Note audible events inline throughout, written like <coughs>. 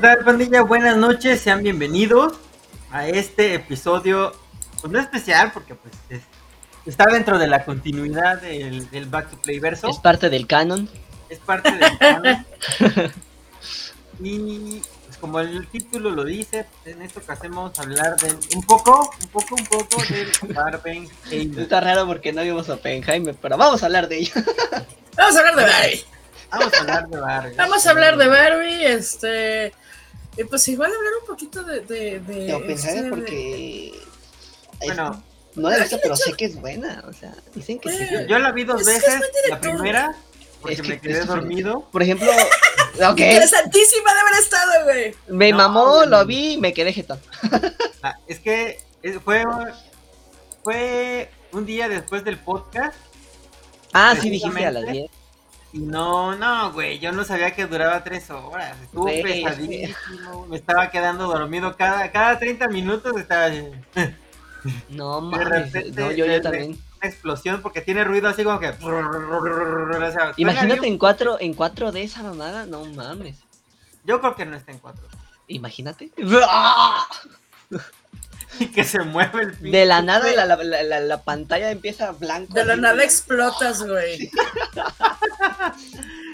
tal, pandilla? Buenas noches, sean bienvenidos a este episodio, pues no especial, porque pues es- está dentro de la continuidad del, del Back to Play verso, Es parte del canon. es parte del canon. <laughs> y pues como el título lo dice, en esto que hacemos hablar de un poco, un poco, un poco del Barbenheimer. Está raro porque no vimos a Oppenheimer, pero vamos a hablar de ello. Vamos a hablar de Barbie. Vamos a hablar de Barbie. Vamos a hablar de Barbie, este. Y pues igual hablar un poquito de. De, de, este, de- porque... Bueno, No la he visto, pero sé que es buena. O sea, dicen que sí. Eh, yo la vi dos veces, la primera, porque Es que me quedé dormido. Por ejemplo, <laughs> ok, Interesantísima de haber estado, güey. me No, mamó, lo vi y me quedé jetón. Ah, es que fue, fue un día después del podcast Ah, sí, dijiste a las Precisamente. 10. Y no, no, güey, yo no sabía que duraba tres horas. Estuvo Güey, pesadísimo, me estaba quedando dormido cada, cada 30 minutos estaba <laughs> No mames, no, yo, también. una explosión porque tiene ruido así como que... o sea, suena Imagínate en 4 en cuatro de esa mamada, no mames. Yo creo que no está en cuatro. Imagínate. Y que se mueve el pinche De la nada la, la, la- la- la pantalla empieza blanco. De la nada explotas, güey.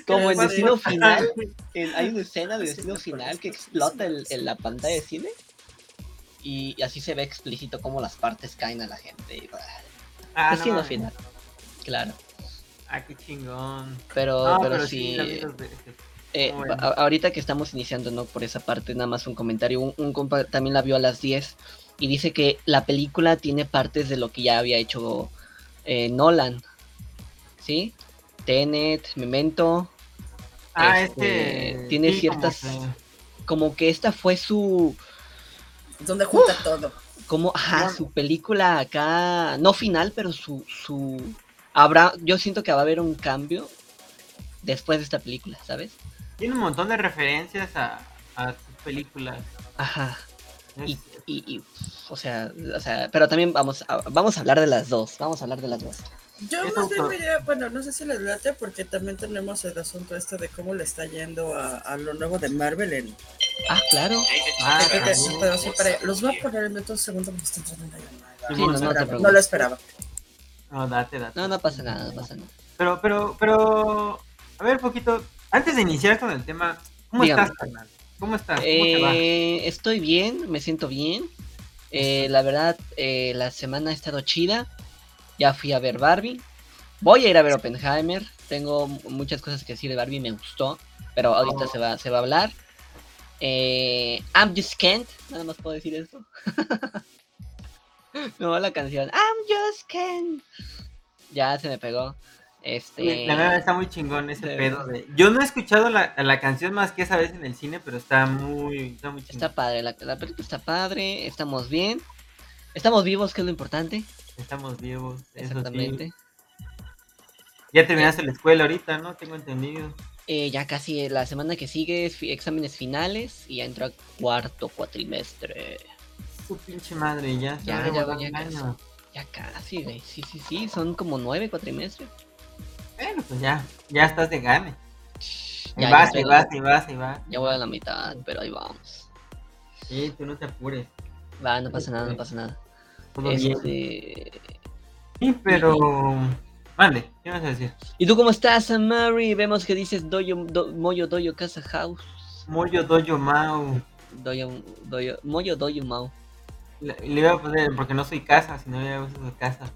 Como en. Destino Final. en- hay una escena de Destino Final que explota el- en la pantalla de cine. Y así se ve explícito cómo las partes caen a la gente. Ah, no Destino. Final. Claro. Ah, qué chingón. Pero, No, pero, pero sí. eh, bueno. ahorita que estamos iniciando, ¿no? Por esa parte, nada más un comentario. Un, un compa también la vio a las 10 y dice que la película tiene partes de lo que ya había hecho eh, Nolan. ¿Sí? Tenet, Memento. Ah, este, este... tiene sí, ciertas- como que- Como que esta fue su. Donde junta todo. Como, ajá, Bueno. su película acá. No final, pero su. su habrá. Yo siento que va a haber un cambio después de esta película, ¿sabes? Tiene un montón de referencias a, a sus películas. Ajá. Es- Y, y, y, o sea, o sea, pero también vamos a, vamos a hablar de las dos, vamos a hablar de las dos. Yo más bien autor. me iría- bueno, no sé si les late porque también tenemos el asunto este de cómo le está yendo a, a lo nuevo de Marvel en... Ah, claro. Ah, que- pero sí, para- los voy a poner en un segundo porque está entrando. Sí, no, no, lo no esperaba, no lo esperaba. No, date, date. No, no pasa nada, no pasa nada. Pero, pero, pero... A ver, poquito... Antes de iniciar con el tema, ¿cómo Dígame. estás, carnal? ¿Cómo estás? ¿Cómo te va? Eh, estoy bien, me siento bien. Eh, la verdad, eh, la semana ha estado chida. Ya fui a ver Barbie. Voy a ir a ver Oppenheimer. Tengo mu- muchas cosas que decir de Barbie, me gustó. Pero ahorita Oh. se, va, se va a hablar. Eh, I'm just Kent. Nada más puedo decir eso. <laughs> Va la canción. I'm just Kent. Ya se me pegó. Este. La verdad está muy chingón ese de pedo de... Yo no he escuchado la, la canción más que esa vez en el cine, pero está muy, está muy chingón. Está padre, la, la película está padre, estamos bien. Estamos vivos, que es lo importante. Estamos vivos, eso Exactamente. sí. Ya terminaste la escuela ahorita, ¿no? Tengo entendido. Eh, ya casi la semana que sigue es exámenes finales y ya entro a cuarto cuatrimestre. Su pinche madre, ya. Ya, ya, ya casi. Ya casi, güey. Sí, sí, sí, son como nueve cuatrimestres. Bueno, pues ya, ya estás de gane. Ahí Ya, vas, ya estoy- vas, ahí vas, ahí vas. Ya voy a la mitad, pero ahí vamos. Sí, tú no te apures. Va, no pasa nada, no pasa nada. Todo bien. Este... Sí, pero... Mande, ¿qué vas a decir? ¿Y tú cómo estás, Mary? Vemos que dices doyo, do- Moyo Doyo Casa House. Moyo Doyo Mau. Doyo, doyo, Moyo Doyo Mau. Le, le iba a poner, porque no soy casa, sino ya uso su casa.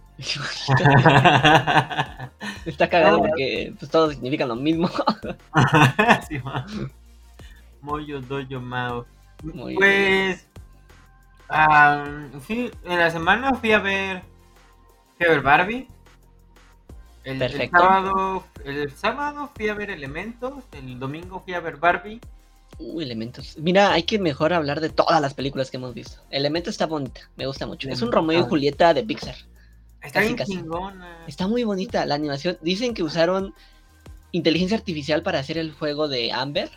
Está cagado porque pues, todos significan lo mismo. <laughs> Sí. Moyo Doyo. Muy pues... fui- en la semana fui a ver... Fui a ver Barbie. El, el sábado, el sábado fui a ver Elementos. El domingo fui a ver Barbie. Uh, elementos. Mira, hay que mejor hablar de todas las películas que hemos visto. Elementos está bonita, me gusta mucho. Es un. Romeo y Julieta de Pixar. Está Casi, bien casi. chingona. Está muy bonita la animación. Dicen que usaron inteligencia artificial para hacer el juego de Amber,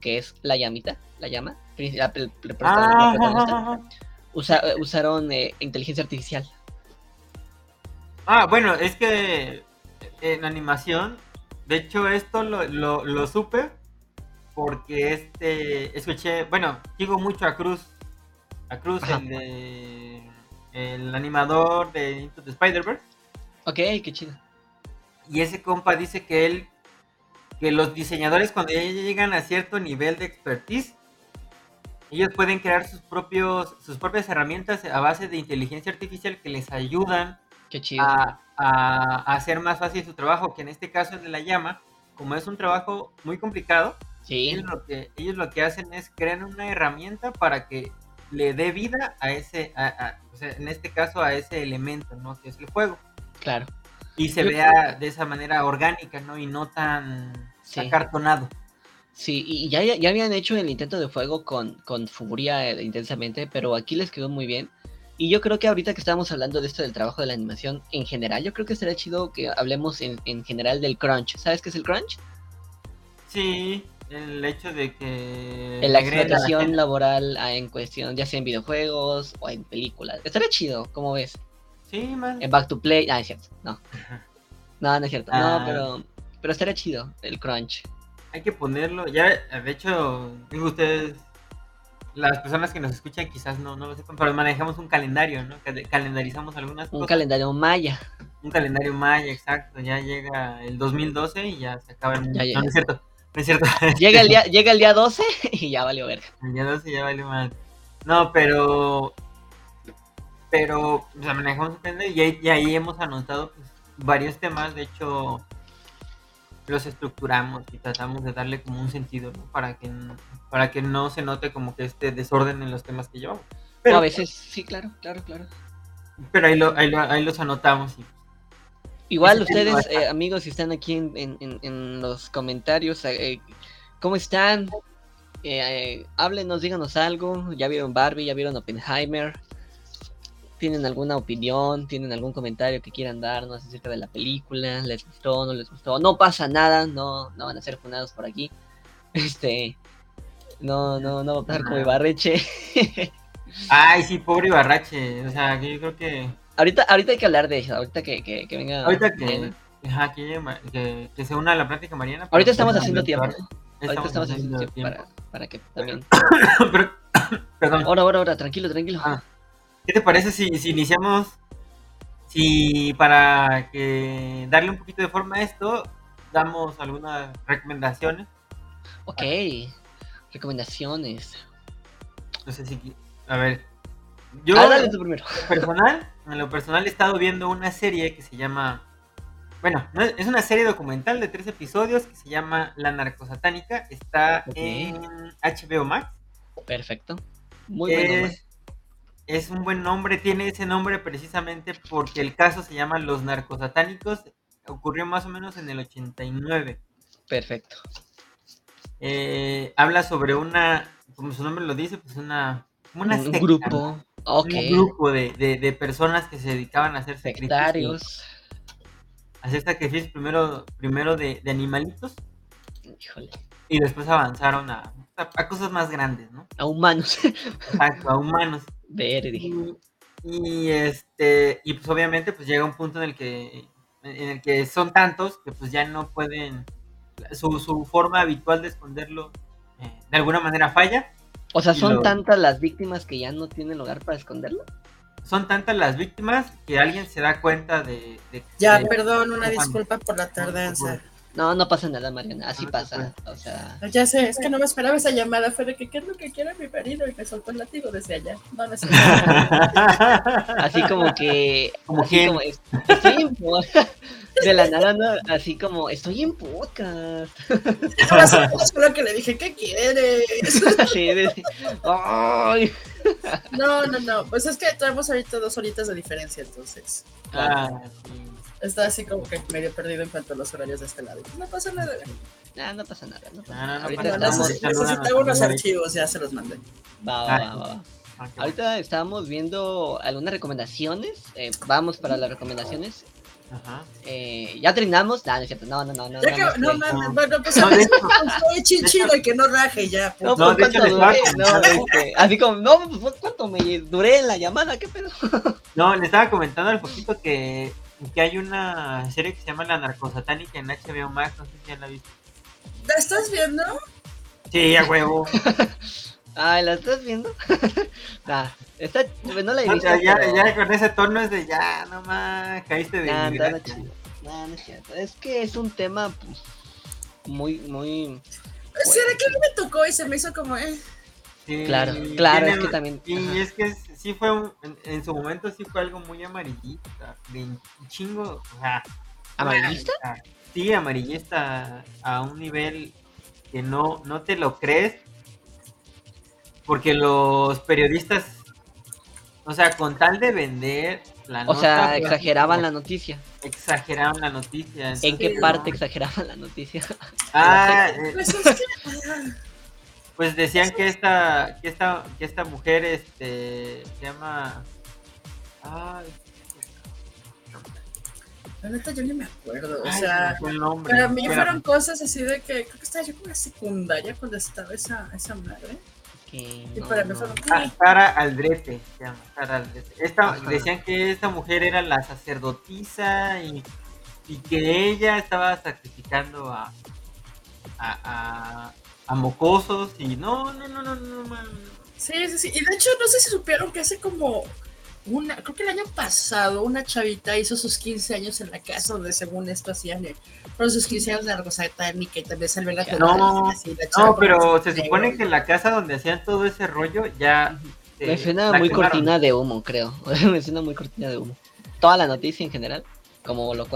que es la llamita, la llama. la- Ah. Usa- usaron eh, inteligencia artificial. Ah, bueno, es que en animación, de hecho esto lo, lo, lo supe porque este, escuché, bueno, sigo mucho a Cruz, a Cruz, el de, el animador de Into the Spider-Verse, Ok, qué chido. y ese compa dice que él, que los diseñadores cuando ya llegan a cierto nivel de expertise, ellos pueden crear sus propios, sus propias herramientas a base de inteligencia artificial que les ayudan Qué chido. a, a- a hacer más fácil su trabajo, que en este caso el de la llama, como es un trabajo muy complicado, sí, ellos lo que, ellos lo que hacen es crear una herramienta para que le dé vida a ese, a- a- o sea, en este caso a ese elemento, ¿no? Que es el fuego. claro. Y se Yo- vea de esa manera orgánica, ¿no? Y no tan Sí. acartonado. Sí, y ya, ya habían hecho el intento de fuego con, con Furia eh, intensamente, pero aquí les quedó muy bien. Y yo creo que ahorita que estamos hablando de esto del trabajo de la animación en general, yo creo que sería chido que hablemos en, en general del crunch. ¿Sabes qué es el crunch? Sí, el hecho de que... a la explotación laboral ah, en cuestión, ya sea en videojuegos o en películas. Estaría chido, ¿cómo ves? Sí, man. En Back to Play. Ah, es cierto. No. <laughs> No, no es cierto. Ah. No, pero, pero estaría chido el crunch. Hay que ponerlo. Ya, de hecho, digo ustedes, las personas que nos escuchan quizás no, no lo sepan, pero manejamos un calendario, ¿no? Cal- Calendarizamos algunas Un cosas. calendario maya. un calendario maya, exacto. Ya llega el 2012 y ya se acaba el mundo. Ya, no, no es cierto. Es cierto. <laughs> Llega el día, llega el día 12 <laughs> y ya valió verga. El día 12 ya vale mal. No, pero. Pero, o sea, manejamos y ahí, y ahí hemos anotado pues, varios temas. De hecho, los estructuramos y tratamos de darle como un sentido, ¿no? Para que, para que no se note como que este desorden en los temas que llevamos. Pero, a veces, sí, claro, claro, claro. pero ahí, lo, ahí, lo- ahí los anotamos. Y, Igual ustedes, eh, amigos, si están aquí en, en- en- los comentarios, eh, ¿cómo están? Eh, eh, háblenos, díganos algo. ¿Ya vieron Barbie? ¿Ya vieron Oppenheimer? ¿Tienen alguna opinión? ¿Tienen algún comentario que quieran darnos acerca de la película? ¿Les gustó? ¿No les gustó? No pasa nada, no, no van a ser funados por aquí. <laughs> Este, no, no, no va a pasar como. Ibarreche. <laughs> Ay, sí, pobre Ibarrache. O sea, que yo creo que. Ahorita, ahorita hay que hablar de eso, ahorita que, que, que venga. Ahorita que. Ajá, que, se una a la plática Mariana. Ahorita estamos poder haciendo tiempo. Ahorita estamos haciendo tiempo tiempo. para, para que también. <coughs> Pero- <coughs> perdón. Ahora, ahora, ahora, tranquilo, tranquilo. Ah, ¿Qué te parece si, si iniciamos? Si para que darle un poquito de forma a esto, damos algunas recomendaciones. Ok. Recomendaciones. No sé si. A ver. Yo, ah, dale tú primero. personal, en lo personal he estado viendo una serie que se llama. Bueno, no es una serie documental de tres episodios que se llama La Narcosatánica. Está en HBO Max. Perfecto. Muy bueno. es, es un buen nombre, tiene ese nombre precisamente porque el caso se llama Los Narcosatánicos. Ocurrió más o menos en el 89. Perfecto. Eh, habla sobre una, como su nombre lo dice, pues una, Un secta, grupo. Un grupo de, de- de personas que se dedicaban a hacer sacrificios. Sectarios. hacer sacrificios primero, primero de, de animalitos Híjole. y después avanzaron a, a- a cosas más grandes, ¿no? A humanos. <laughs> Exacto, a humanos. Verde. Y, y, este, y pues obviamente pues llega un punto en el que, en el que son tantos que pues ya no pueden, su, su forma habitual de esconderlo eh, de alguna manera falla. O sea, son lo- tantas las víctimas que ya no tienen lugar para esconderlo. Son tantas las víctimas que alguien se da cuenta de... de- Ya, de- perdón, una disculpa por la tardanza. No, no pasa nada, Mariana. Así No te pasa. O sea. Ya sé, es que no me esperaba esa llamada. Fue de que, ¿qué es lo que quiere mi marido? Y me soltó el látigo desde allá. No, no sé. <laughs> Así como que. Como así como es- estoy en podcast. <laughs> De la nada, no, así como estoy en podcast. Eso lo que le dije, ¿qué quieres? <laughs> Sí, de- Ay. No, no, no. Pues es que traemos ahorita dos horitas de diferencia, entonces. Ah, sí. Está así como que medio perdido en cuanto a los horarios de este lado. No pasa nada. Ah, no pasa nada. No pasa No, no, nada. no Ahorita nada. estamos. necesitaba unos archivos, ya se los mandé. Va, va, Ah, va, va. Ah. Ahorita estábamos viendo algunas recomendaciones. eh, vamos para las recomendaciones. Ajá. Eh, ya terminamos. No, no es cierto. No, no, no. No, Ya no, que, no, no mames, bueno, pues No, estoy chinchido y que no raje ya. No, No, pues hecho, cuánto les estaba duré, no, este, así como, no, pues cuánto me duré en la llamada, qué pedo. No, le estaba comentando al poquito que, que hay una serie que se llama La Narcosatánica en HBO Max, no sé si ya la viste. ¿La estás viendo? Sí, a huevo. Ay, <laughs> ¿la estás viendo? nah, <laughs> está, no la he O sea, ya, pero- ya con ese tono es de ya, nomás, caíste de Nah, chido. Nah, no es cierto. Es que es un tema pues, muy, muy. ¿Será que a mí me tocó y se me hizo como, eh? Sí, Claro, claro, tiene- es que también- Y ajá. es que sí fue, un- en, en su momento sí fue algo muy amarillista, de un chingo, o sea, ¿Amarillista? Sí, amarillista a un nivel que no, no te lo crees, porque los periodistas, o sea, con tal de vender la O sea, pues, exageraban la noticia. exageraban la noticia. ¿En qué parte no. exageraban la noticia? <laughs> Ah, eh, Pues es que, ah, pues decían que esta, que esta, que esta mujer, este, se llama, ay, la neta yo ni me acuerdo, o ay, sea, nombre, para mí espérame. fueron cosas así de que, creo que estaba yo como en la secundaria cuando estaba esa, esa madre, Que y no, para mí no. fueron, Ah, Sara Aldrete, se llama Sara Aldrete. Esta, Ajá. decían que esta mujer era la sacerdotisa y, y que ella estaba sacrificando a, a, a, a mocosos y no, no, no, no, no, man. Sí, sí, sí. Y de hecho, no sé si supieron que hace como una, creo que el año pasado, una chavita hizo sus 15 años en la casa donde según esto hacían, eh, fueron sus 15 años de la cosa satánica y también salvé la No, así, la chava No, pero se supone que en la casa donde hacían todo ese rollo ya... eh, Me suena muy quemaron. cortina de humo, creo. <laughs> Me suena muy cortina de humo. Toda la noticia en general, como lo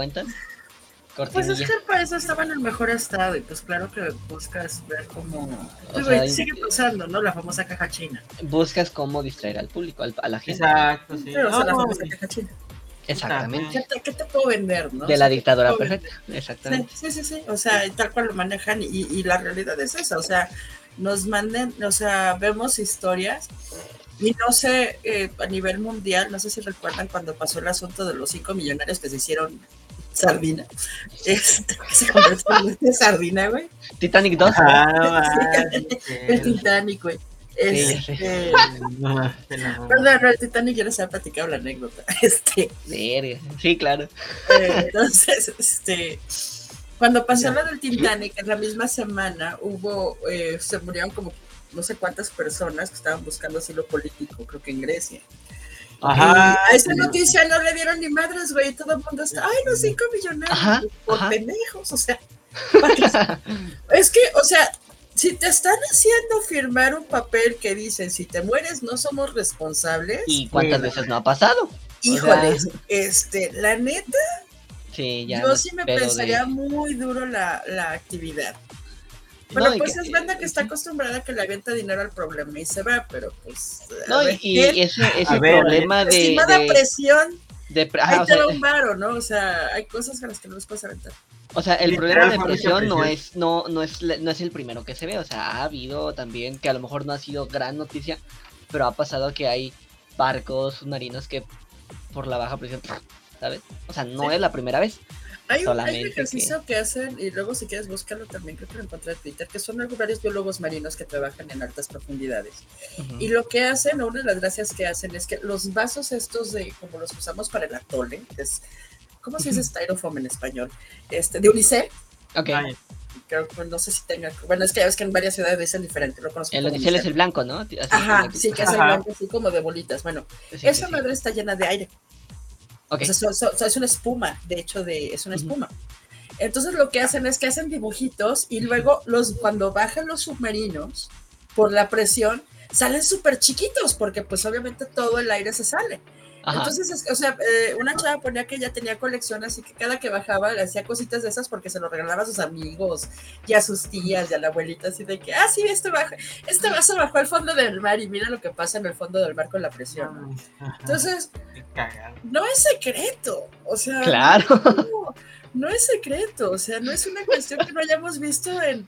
Pues es que para eso estaba en el mejor estado y pues claro que buscas ver cómo... O sea, y sigue pasando, ¿no? La famosa caja china. Buscas cómo distraer al público, al- a la gente. Exacto, sí. Pero, o sea, la famosa caja china. Exactamente. ¿Qué te, qué te puedo vender, no? De O la sea, ¿qué te dictadura vender? perfecta. Exactamente. Sí, sí, sí, o sea, tal cual lo manejan y, y la realidad es esa, o sea, nos manden, o sea, vemos historias y no sé, eh, a nivel mundial, no sé si recuerdan cuando pasó el asunto de los cinco millonarios que se hicieron sardina, este, que se convirtieron en sardina, güey, Titanic 2. Ah, el Titanic, güey. Sé. Este, No. Perdón, no, el Titanic ya les había platicado la anécdota. <laughs> Este. Sí, claro. Eh, entonces, este, cuando pasó lo del Titanic, en la misma semana hubo, eh, se murieron como no sé cuántas personas que estaban buscando asilo político, creo que en Grecia. Ajá. A esa noticia no le dieron ni madres, güey, todo el mundo está, ay, los cinco millonarios, Ajá, por ajá. pendejos, o sea, <laughs> es que, o sea, si te están haciendo firmar un papel que dicen, si te mueres no somos responsables, ¿Y cuántas veces no ha pasado? híjoles, este, la neta, Sí, ya. yo no sí me de- pensaría muy duro la, la actividad. No, Bueno, pues que- es banda que está acostumbrada a que le avienta dinero al problema y se va, pero pues. a No, ver, y, y ese, ese A ver, problema de. Estimada de- presión, de pre- ahí ajá, o te sea, da un varo, ¿no? O sea, hay cosas a las que no les puedes aventar. O sea, el problema de presión no es, no, no es, no es el primero que se ve. O sea, ha habido también que a lo mejor no ha sido gran noticia, pero ha pasado que hay barcos submarinos que por la baja presión, ¿sabes? O sea, no Sí. es la primera vez. Hay un, hay un ejercicio que... hacen, y luego si quieres buscarlo también, creo que lo encontré en Twitter, que son varios biólogos marinos que trabajan en altas profundidades. Ujú. Y lo que hacen, o una de las gracias que hacen es que los vasos estos de, como los usamos para el atole, que es, ¿cómo se dice styrofoam en español? Este, de Unicel, Ok. Ay, creo que no sé si tenga, bueno, es que ya ves que en varias ciudades dicen diferente, lo conozco El oficial es Unicel. el blanco, ¿no? Así Ajá, sí, que es el blanco así como de bolitas. Bueno, Sí, sí, esa sí. madre está llena de aire. O sea, es una espuma, de hecho, de, es una espuma. Entonces lo que hacen es que hacen dibujitos y luego los, cuando bajan los submarinos por la presión, salen súper chiquitos porque pues obviamente todo el aire se sale. Ajá. Entonces, es- o sea, eh, una chava ponía que ella tenía colección, así que cada que bajaba le hacía cositas de esas porque se lo regalaba a sus amigos y a sus tías y a la abuelita, así de que, ah, sí, este, baja, este vaso bajó al fondo del mar y mira lo que pasa en el fondo del mar con la presión. ¿no? ajá, Entonces, no es secreto, o sea, Claro. no, no es secreto, o sea, no es una cuestión que no hayamos visto en,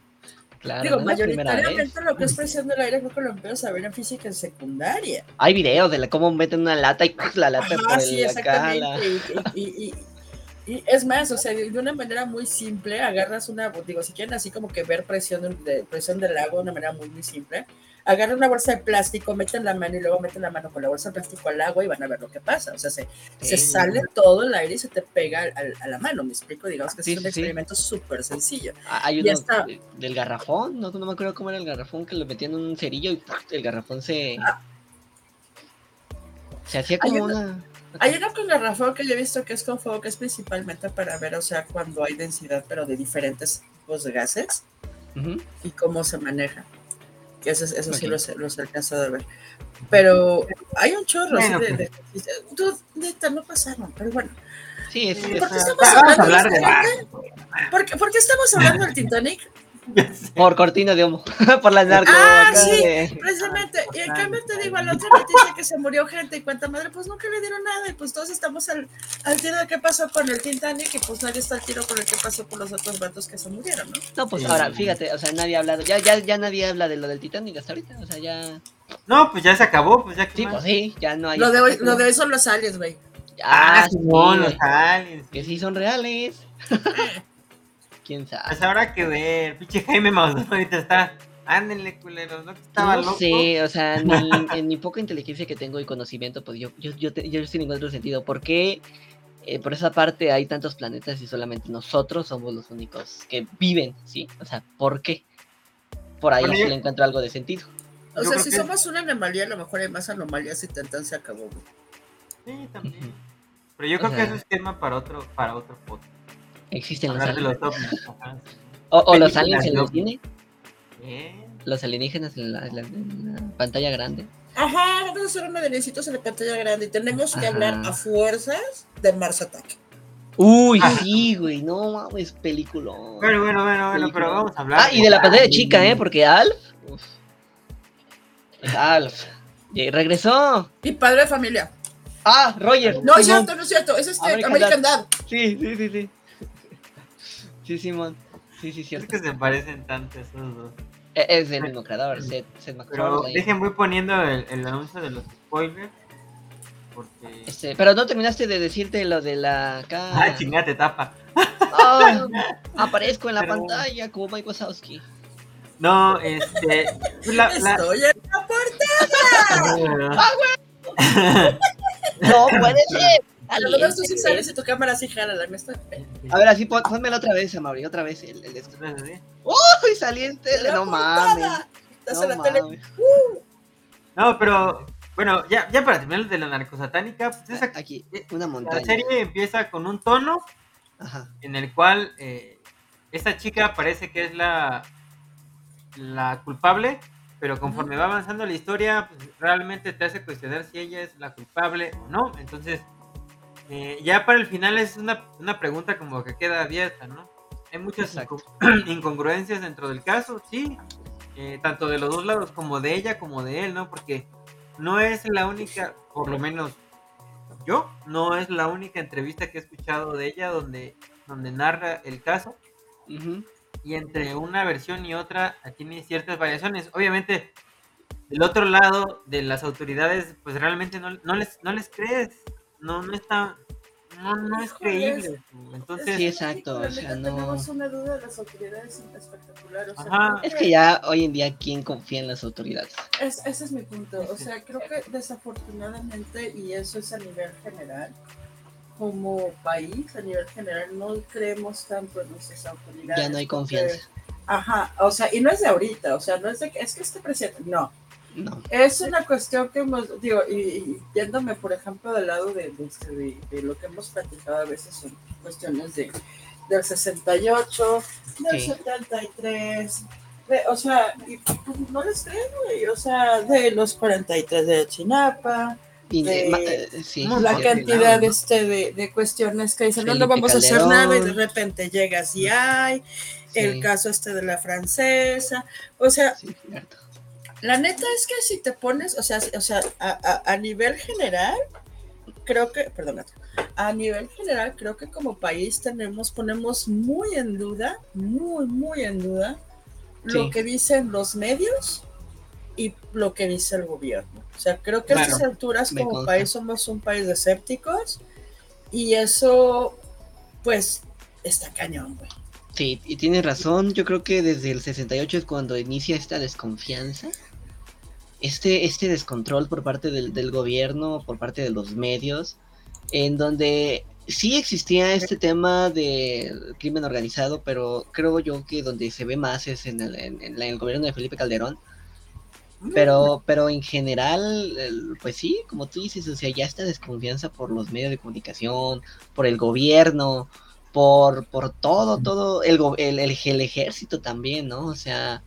Claro, digo, no mayoritariamente lo que es presión del aire fue que lo empezamos a ver en física en secundaria. Hay videos de la, cómo meten una lata y <laughs> la lata Ajá, por sí, la-. Y, y- y- y es más, o sea, de una manera muy simple, agarras una, digo, si quieren así como que ver presión de, de- presión del agua de una manera muy, muy simple, agarran una bolsa de plástico, meten la mano y luego meten la mano con la bolsa de plástico al agua y van a ver lo que pasa. O sea, se, sale todo el aire y se te pega al- a la mano, me explico, digamos que Sí, es un experimento súper sencillo. Ah, Hay Ya uno está. de- del garrafón, no, no me acuerdo cómo era el garrafón, que lo metían en un cerillo y ¡pum! el garrafón se... Ah. Se hacía como una- una... Hay uno con garrafón que yo he visto que es con fuego, que es principalmente para ver, o sea, cuando hay densidad, pero de diferentes tipos de gases y cómo se maneja. Que eso, eso sí Ok. los, los alcanzado a ver. Pero hay un chorro así Bueno, de, de- neta, no pasaron, pero bueno. Sí, Sí, es- ¿Por qué o sea, estamos Vamos a hablando hablar de de este barco. ¿Por qué, por qué estamos hablando del Titanic? <laughs> Por cortina de humo, <laughs> por la narco. Ah, sí. de- Precisamente, y en cambio te digo, a la otra noticia que se murió gente y cuánta madre, pues nunca le dieron nada, y pues todos estamos al, al tiro de qué pasó con el Titanic, y pues nadie está al tiro con el que pasó con los otros vatos que se murieron, ¿no? No, pues Sí. ahora, fíjate, o sea, nadie ha hablado, ya, ya, ya nadie habla de lo del Titanic hasta ahorita, o sea, ya... No, pues ya se acabó, pues ya que Sí, más. pues sí, ya no hay... Lo de hoy, lo de hoy son los aliens, güey. Ah, sí, Simón, güey, los aliens. que sí son reales. <laughs> ¿Quién sabe? Pues habrá que ver. Pinche Jaime Maussan ahorita está. Ándenle, culeros, ¿no? Que estaba no loco. sé, o sea, ni, <laughs> en mi poca inteligencia que tengo y conocimiento, pues yo, yo, yo, te- yo sí le encuentro sentido. ¿Por qué eh, por esa parte hay tantos planetas y solamente nosotros somos los únicos que viven, ¿sí? O sea, ¿por qué? Por ahí Bueno, sí yo- le encuentro algo de sentido. O Yo sea, si que- somos una anomalía, a lo mejor hay más anomalías y tantan se acabó, güey. Sí, también. Pero yo O creo que eso es tema para otro, para otro podcast. Existen los aliens. los. O, o los aliens en el cine, los alienígenas en la, en la- en la pantalla grande. Ajá, vamos a hacer una de en la pantalla grande y tenemos que Ajá. hablar a fuerzas de Mars Attack. Uy, Ah. sí, güey, no mames, película. Bueno, bueno, bueno, bueno, Película. pero vamos a hablar. Ah, y de la pantalla chica, ¿eh? Porque Alf. uf. Alf. Y regresó. Y padre de familia. Ah, Roger. No es cierto, no es cierto, es este American American, Dad. Sí, sí, sí, sí. Sí, Simón. Sí, sí, Es cierto. que se parecen tanto esos dos. E- Es del mismo creador, Seth, Seth Pero dejen, voy poniendo el, el anuncio de los spoilers. Porque. Este, pero no terminaste de decirte lo de la acá. Ah, chingate, tapa. Ah, <laughs> aparezco en la Pero- pantalla como Mike Wazowski. No, este. La, la- Estoy en la puerta. <laughs> <laughs> No puede ser. A lo mejor tú sí sales y tu cámara sí jala, la mía está. A ver, así pon, pónmela otra vez, Amaury, otra vez el, el esto. Uy, salí en tele, no mames. Estás No en la tele. mames. No, pero. Bueno, ya, ya para terminar de la narcosatánica, pues esa, Aquí, una la montaña. serie empieza con un tono Ajá. en el cual eh, esta chica parece que es la, la culpable, pero conforme va avanzando la historia, pues, realmente te hace cuestionar si ella es la culpable o no. Entonces, eh, ya para el final es una, una pregunta como que queda abierta, ¿no? Hay muchas <clears throat> incongruencias dentro del caso, sí, eh, tanto de los dos lados, como de ella como de él, ¿no? Porque no es la única, por lo menos yo, no es la única entrevista que he escuchado de ella donde, donde narra el caso y entre una versión y otra tiene ciertas variaciones. Obviamente, del otro lado de las autoridades, pues realmente no, no les, no les crees, no, no está, no, no es creíble. Entonces, Sí, exacto, o sea, no- Tenemos una duda de las autoridades espectacular. O sea, Es que ya hoy en día, ¿quién confía en las autoridades? Es- ese es mi punto. O sea, creo que desafortunadamente, y eso es a nivel general, como país, a nivel general, no creemos tanto en nuestras autoridades. Ya no hay porque- confianza. Ajá, o sea, y no es de ahorita, o sea, no es de que es que este presidente, no. No. Es una cuestión que hemos, digo, y, y yéndome, por ejemplo, del lado de, de, este- de- de lo que hemos platicado a veces son cuestiones de, del 68, del Sí. 73, de- o sea, y, pues, no les creo, güey, o sea, de los 43 de Chinapa, Y, De- eh, sí, la sí, cantidad este de, de cuestiones que dicen, no, no vamos a hacer nada, y de repente llegas y hay, el caso este de la francesa, o sea, cierto. La neta es que si te pones, o sea, o sea, a, a- a nivel general, creo que, perdón, a nivel general, creo que como país tenemos, ponemos muy en duda, muy, muy en duda, lo que dicen los medios y lo que dice el gobierno. O sea, creo que a estas alturas como consta. país somos un país de escépticos y eso, pues, está cañón, güey. Sí, y tienes razón. Yo creo que desde el 68 es cuando inicia esta desconfianza. Este, este descontrol por parte del, del gobierno, por parte de los medios, en donde sí existía este tema de crimen organizado, pero creo yo que donde se ve más es en el, en, en el gobierno de Felipe Calderón. Pero, pero en general, pues sí, como tú dices, o sea, ya esta desconfianza por los medios de comunicación, por el gobierno, por, por todo, todo, el, el, el, el ejército también, ¿no? O sea,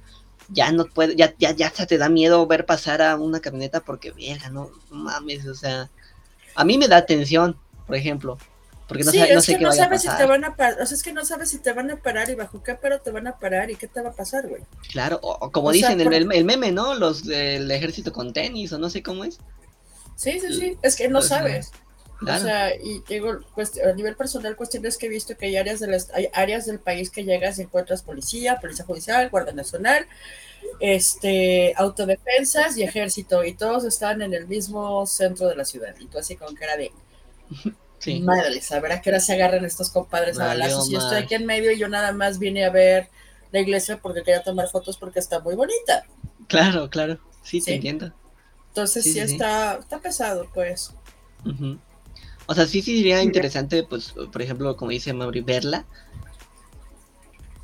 ya no puede, ya, ya, ya te da miedo ver pasar a una camioneta porque, verga, no mames, o sea, a mí me da atención, por ejemplo, porque no, sí, no sé que qué no vaya a sabes si pasar. te van a parar, o sea, es que no sabes si te van a parar y bajo qué pero te van a parar y qué te va a pasar, güey. Claro, o, o como O sea, dicen el, por- el- el meme, ¿no? Los del ejército con tenis, o no sé cómo es. Sí, sí, sí, es que no O sea, sabes. Claro. O sea, y digo, pues, a nivel personal, cuestiones que he visto que hay áreas, de las, hay áreas del país que llegas y encuentras policía, policía judicial, guardia nacional, este, autodefensas y ejército, y todos están en el mismo centro de la ciudad. Y tú así con cara de <laughs> sí. madres, a ver a qué hora se agarran estos compadres a balazos. Y yo estoy aquí en medio y yo nada más vine a ver la iglesia porque quería tomar fotos porque está muy bonita. Claro, claro. Sí, te entiendo. Entonces Sí, está, está pesado, pues. Ujú. O sea, sí, sí sería interesante, pues, por ejemplo, como dice Mauri, verla.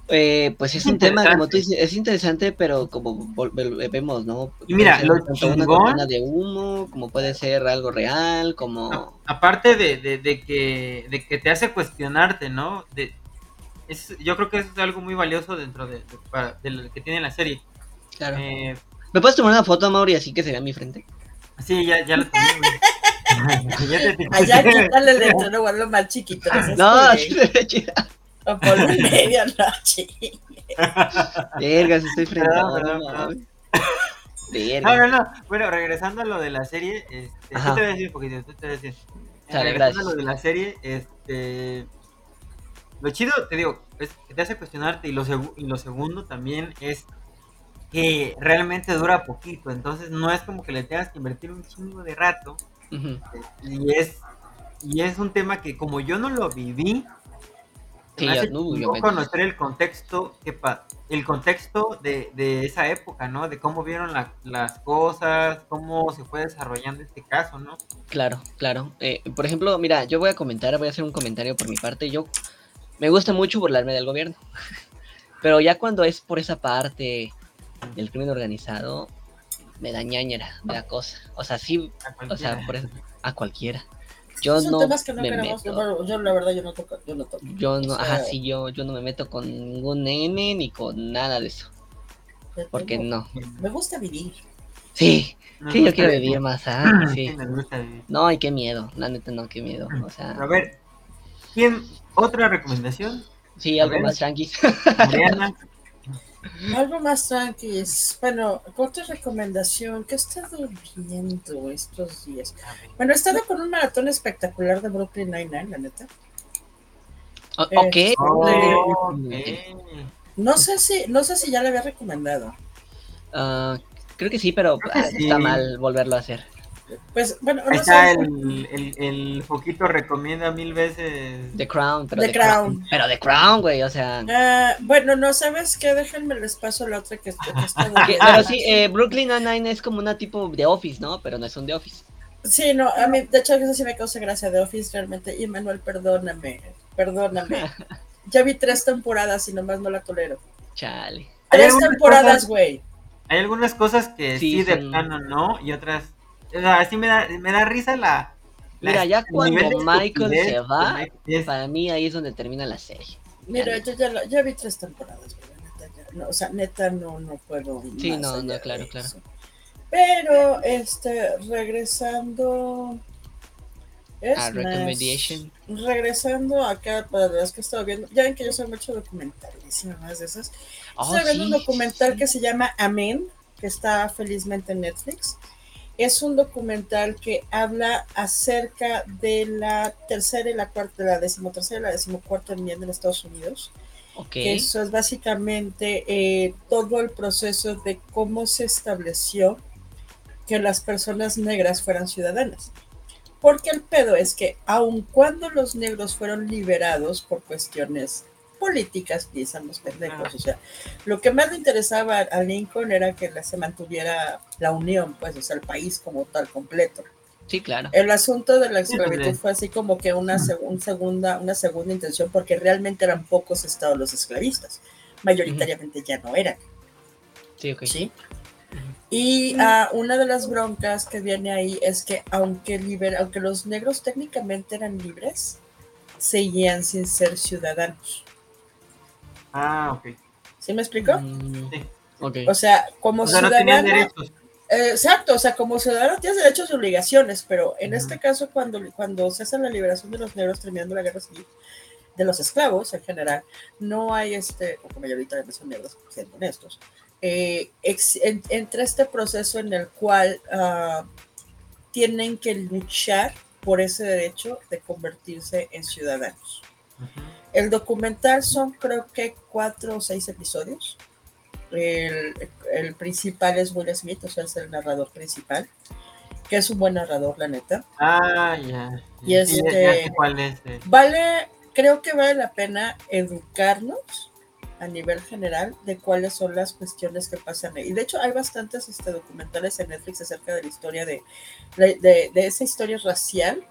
Eh, pues es Es un tema, como tú dices, es interesante, pero como vemos, ¿no? Y mira, lo tanto una chingón- cortina de humo, como puede ser algo real, como... A- aparte de, de, de que, de que te hace cuestionarte, ¿no? De, es, yo creo que eso es algo muy valioso dentro de, de, para- de lo que tiene la serie. Claro. Eh, ¿Me puedes tomar una foto, Mauri, así que se vea mi frente? sí, ya, ya lo tengo. Allá quítale el letrero, <laughs> guardo más chiquito. no seas No. O por un medio, no. Vergas, estoy. Verga. No, no, no. Bueno, regresando a lo de la serie, este, tú te voy a decir un poquito, te voy a decir. Regresando gracias. a lo de la serie, este. Lo chido, te digo, es que te hace cuestionarte y lo, y lo segundo también es que realmente dura poquito, entonces no es como que le tengas que invertir un chingo de rato Ujú. y es y es un tema que como yo no lo viví, Sí, me ya, hace no, yo conocer el contexto que el contexto de, de esa época, ¿no? De cómo vieron la- las cosas, cómo se fue desarrollando este caso, ¿no? Claro, claro. Eh, por ejemplo, mira, yo voy a comentar, voy a hacer un comentario por mi parte. Yo me gusta mucho burlarme del gobierno, <laughs> pero ya cuando es por esa parte del crimen organizado, me da ñañera, me da cosa. O sea, sí, A o sea, cualquiera. por eso, a cualquiera. Yo Son no temas que no me queremos. meto. Yo la verdad yo no toco, yo no toco. Yo no, o sea- ajá, sí, yo, yo no me meto con ningún N ni con nada de eso. Porque Tengo- no. Me gusta vivir. Sí, Nos sí, yo quiero vivir. vivir más, ah, Sí, sí. nos gusta vivir. No, y qué miedo, la neta no, qué miedo. O sea, A ver, ¿quién? ¿Otra recomendación? sí, algo ver. más tranqui. Mariana. <laughs> Algo más tranqui. Bueno, otra recomendación que he estado viendo estos días. Bueno, he estado con un maratón espectacular de Brooklyn Nine-Nine, la neta. O- Eh, ok. Oh, Ok. ok. <laughs> No sé si, no sé si ya le había recomendado. Ah, creo que sí, pero Creo que ah, sí. está mal volverlo a hacer. Pues, bueno, no está sé. el, el, el foquito recomienda mil veces. The Crown, pero The The, Crown. Crown. Pero The Crown, güey, o sea. Ah, bueno, no sabes qué, déjenme les paso la otra que, que viendo. <laughs> pero sí, eh, Brooklyn Nine-Nine es como una tipo de Office, ¿no? Pero no es un The Office. Sí, no, a mí, de hecho, eso sí me causa gracia de Office realmente. Y Manuel, perdóname, perdóname. <laughs> Ya vi tres temporadas y nomás no la tolero. Chale. Hay Tres algunas temporadas, güey. Hay algunas cosas que Sí, sí, de son- plano no, y otras. O sea, sí me da, me da risa la. la- Mira, ya cuando Michael se va, es- Para mí ahí es donde termina la serie. Mira, Ya yo ya, la- ya vi tres temporadas, Neta, ya, no, o sea, neta, no, no puedo. Sí, más no, allá no, claro, claro. Pero, este, regresando. Es A más, recommendation. regresando acá, para las que he estado viendo, ya ven que yo soy mucho documentales y más de esas. Oh, Estoy viendo un sí, documental sí. que se llama Amén, que está felizmente en Netflix. Es un documental que habla acerca de la tercera y la cuarta, la decimotercera y la decimocuarta enmienda en Estados Unidos. Que eso es básicamente eh, todo el proceso de cómo se estableció que las personas negras fueran ciudadanas. Porque el pedo es que aun cuando los negros fueron liberados por cuestiones políticas ni estamos pendejos. O sea, lo que más le interesaba a Lincoln era que se mantuviera la unión, pues, o sea, el país como tal completo. Sí, claro. El asunto de la esclavitud fue así como que una, segunda, una segunda intención, porque realmente eran pocos estados los esclavistas. Mayoritariamente ya no eran. Sí, ok. ¿Sí? Y uh, una de las broncas que viene ahí es que aunque, liber, aunque los negros técnicamente eran libres, seguían sin ser ciudadanos. Ah, ok. ¿Sí me explico? Mm, Sí. ok. O sea, como O sea, no ciudadano, derechos. eh, exacto, o sea, como ciudadano tienes derechos y obligaciones, pero en este caso, cuando, cuando se hace la liberación de los negros terminando la guerra civil, de los esclavos en general, no hay este, o como ahorita son negros, siendo honestos, eh, ex- en- entre este proceso en el cual ah, tienen que luchar por ese derecho de convertirse en ciudadanos. El documental son creo que cuatro o seis episodios. El, el principal es Will Smith, o sea, es el narrador principal, que es un buen narrador, la neta. Ah, ya. Y ya, ya este- sé cuál es. eh. Vale, creo que vale la pena educarnos a nivel general de cuáles son las cuestiones que pasan ahí. Y de hecho hay bastantes este, documentales en Netflix acerca de la historia de, de, de- de esa historia racial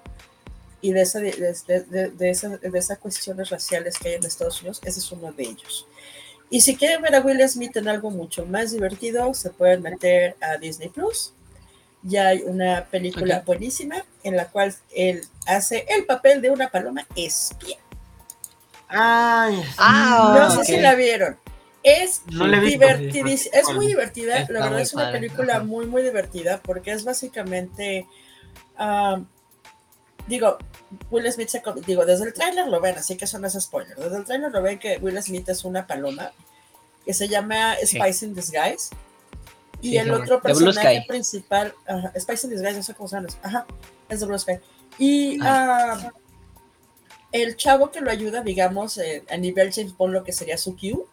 y de esa, de, de- de- de esa, de esas cuestiones raciales que hay en Estados Unidos. Ese es uno de ellos. Y si quieren ver a Will Smith en algo mucho más divertido, se pueden meter a Disney Plus. Ya hay una película Ok. buenísima en la cual él hace el papel de una paloma espía. Ay. Ah, no sé ok. si la vieron. Es No divertidísima. Es muy divertida. Está la verdad es una padre, película ajá. muy, muy divertida porque es básicamente. ah, digo, Will Smith se. Digo, desde el tráiler lo ven, así que eso no es spoiler. Desde el tráiler lo ven que Will Smith es una paloma que se llama Sí. Spice in Disguise. Y Sí, el sí, otro personaje principal, Spice in Disguise, no sé cómo se llama. Ajá, es de Blue Sky. Y Ah. ah, el chavo que lo ayuda, digamos, eh, a nivel James Bond, lo que sería su Q,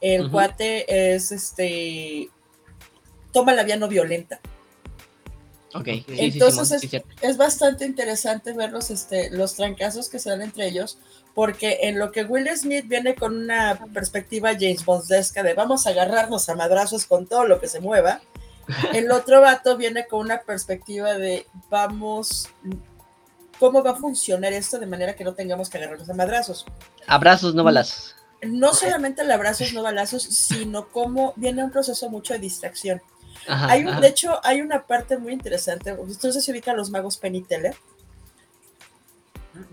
el Ujú. cuate es este. Toma la vía no violenta. Ok, sí, sí, Entonces es- sí. Es bastante interesante ver los, este, los trancazos que se dan entre ellos, porque en lo que Will Smith viene con una perspectiva James Bondesca de vamos a agarrarnos a madrazos con todo lo que se mueva, el otro vato viene con una perspectiva de vamos, ¿cómo va a funcionar esto de manera que no tengamos que agarrarnos a madrazos? Abrazos, no balazos. No solamente el abrazos, no balazos, sino cómo viene un proceso mucho de distracción. Ajá, Hay un- ajá. de hecho, hay una parte muy interesante. Ustedes se ubican los magos Penny Teller.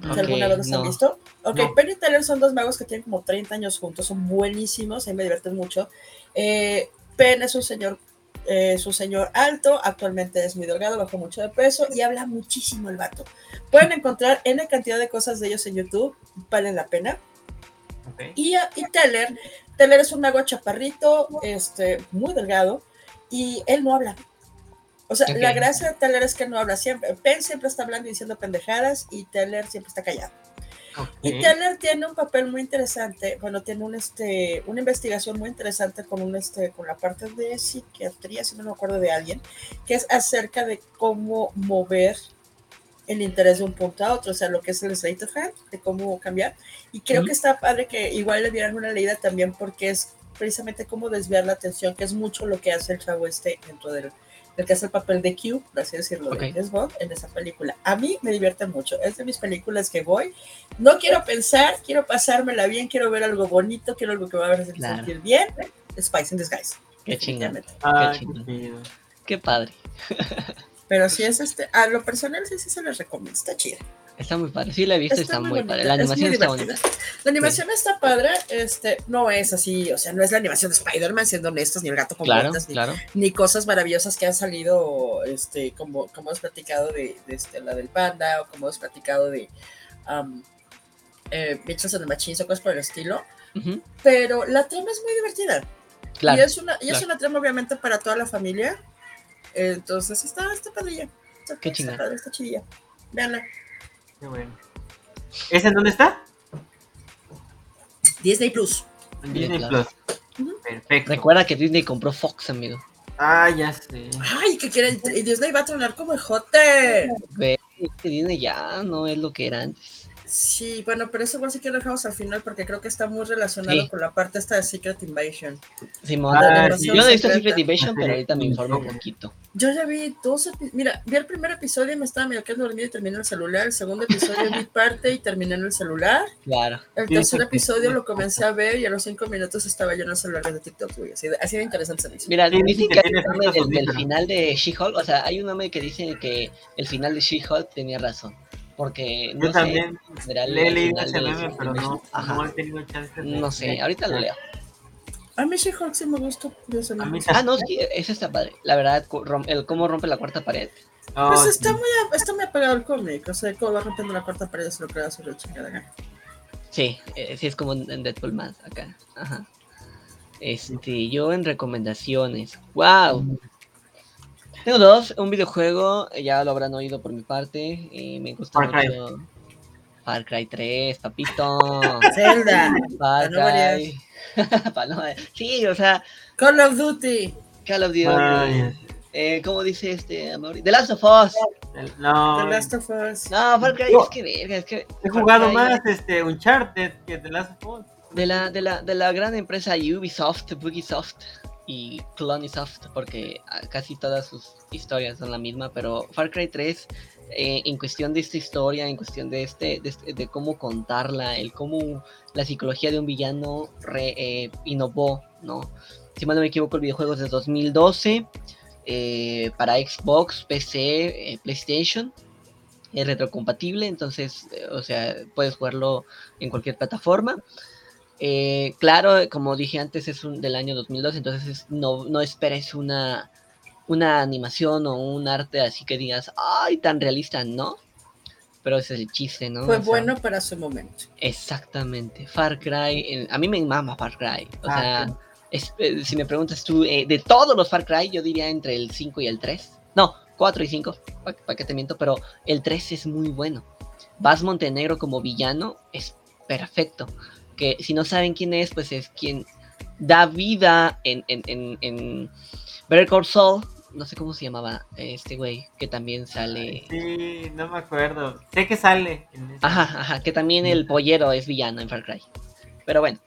Ok, si alguna vez los han visto. Ok, No. Penny y Teller son dos magos que tienen como 30 años juntos, son buenísimos, a mí me divierten mucho. Eh, Penn es un señor, eh, es un señor alto, actualmente es muy delgado, bajó mucho de peso y habla muchísimo el vato. Pueden encontrar N cantidad de cosas de ellos en YouTube, valen la pena. Y, y Teller, Teller es un mago chaparrito, este, muy delgado, y él no habla. O sea, Ok. la gracia de Teller es que no habla siempre. Penn siempre está hablando y diciendo pendejadas, y Teller siempre está callado. Ok. Y Teller tiene un papel muy interesante, bueno, tiene un, este, una investigación muy interesante con, un, este, con la parte de psiquiatría, si no me acuerdo de alguien, que es acerca de cómo mover el interés de un punto a otro, o sea, lo que es el sleight of hand, de cómo cambiar. Y creo Ujú. que está padre que igual le dieran una leída también porque es precisamente cómo desviar la atención, que es mucho lo que hace el chavo este dentro del, que hace el papel de Q, por así decirlo, Ok. de James Bond en esa película. A mí me divierte mucho, es de mis películas que voy. No quiero pensar, quiero pasármela bien, quiero ver algo bonito, quiero algo que me va a hacer Claro. sentir bien. Spice in Disguise. Qué chingón. Ah, Qué qué. Qué padre. Pero si es este, a lo personal sí, sí se les recomiendo, está chida. Está muy padre. Sí, la he visto y está, muy padre. La es animación muy está bonita. La animación está padre, este, no es así, o sea, no es la animación de Spider-Man, siendo honestos, ni el gato con Claro, botas, ni, claro. ni cosas maravillosas que han salido, este, como, como hemos platicado de, de este, la del panda, o como hemos platicado de um, eh, Bitches and the Machines o cosas por el estilo. Pero la trama es muy divertida. Claro. Y es una, y es una trama obviamente para toda la familia. Entonces está, está padrilla. Está, Qué está padre, está chidilla. Veanla. Qué bueno. ¿Ese en dónde está? Disney Plus. Disney claro. Plus. Perfecto. Recuerda que Disney compró Fox, amigo. Ah, ya sé. Ay, que quieren. Y Disney va a tronar como el jote. Disney ya no es lo que era antes. Sí, bueno, pero eso igual sí que lo dejamos al final porque creo que está muy relacionado Sí. con la parte esta de Secret Invasion. Simón, Ah, sí. yo no he visto. Secret Invasion, pero ahorita me informo un poquito. Yo ya vi dos Mira, vi el primer episodio y me estaba medio quedando dormido y terminé en el celular. El segundo episodio vi parte y terminé en el celular. Claro. El tercer episodio lo comencé a ver y a los cinco minutos estaba yo en el celular de TikTok, güey. Así de, así de interesante se me hizo. Mira, dicen que que hay un meme del, final de She-Hulk. O sea, hay un meme que dice que el final de She-Hulk tenía razón. Porque, no Yo sé, también en general, le he el leído final ese de meme, Secret pero no, no he tenido chance de... No sé, ahorita lo leo. A mí She-Hulk sí me gustó, A mí curiosamente. Ah, no, sí, ese está padre. La verdad, el cómo rompe la cuarta pared. Oh, Pues sí. está muy, a- está muy apagado el cómic. O sea, cómo va rompiendo la cuarta pared, se lo crea sobre chingada. Sí, eh, sí es como en en Deadpool más acá. Ajá. Este, yo en recomendaciones. ¡Wow! Tengo dos, un videojuego, eh, ya lo habrán oído por mi parte. eh, me gusta Far Cry. mucho. Far Cry 3, papito. <laughs> Zelda, Far. Cry. <laughs> Sí, o sea, Call of Duty. Call of Duty. Ay, Eh, ¿Cómo dice este Amaury? The Last of Us. el- no, The Last of Us. No, Far Cry No. es que verga, es que. he jugado Cry- más este Uncharted que The Last of Us. De la, de la, de la gran empresa Ubisoft, Bugisoft y Clonisoft, porque ah, casi todas sus historias son la misma, pero Far Cry 3, eh, en cuestión de esta historia, en cuestión de este, de, este- de cómo contarla, el cómo la psicología de un villano re- eh, innovó, ¿no? Si mal no me equivoco, el videojuego es de 2012, eh, para Xbox, PC, eh, PlayStation, es retrocompatible, entonces, o sea, puedes jugarlo en cualquier plataforma. Eh, claro, como dije antes, es un, del año 2002, entonces es- no, no esperes una, una animación o un arte así que digas, ay, tan realista, ¿no? Pero ese es el chiste, ¿no? Fue O sea, bueno para su momento. Exactamente. Far Cry, eh, a mí me mama Far Cry. O Ah, sea, sí. es- eh, si me preguntas tú, eh, de todos los Far Cry, yo diría entre el 5 y el 3. No, 4 y 5, para que te miento, pero el 3 es muy bueno. Vas Montenegro como villano es perfecto. Que si no saben quién es, pues es quien da vida en, en, en, en Better Call Saul. No sé cómo se llamaba este güey, que también sale. Sí, no me acuerdo. Sé que sale. Ajá, ajá, que también el pollero es villano en Far Cry. Pero bueno,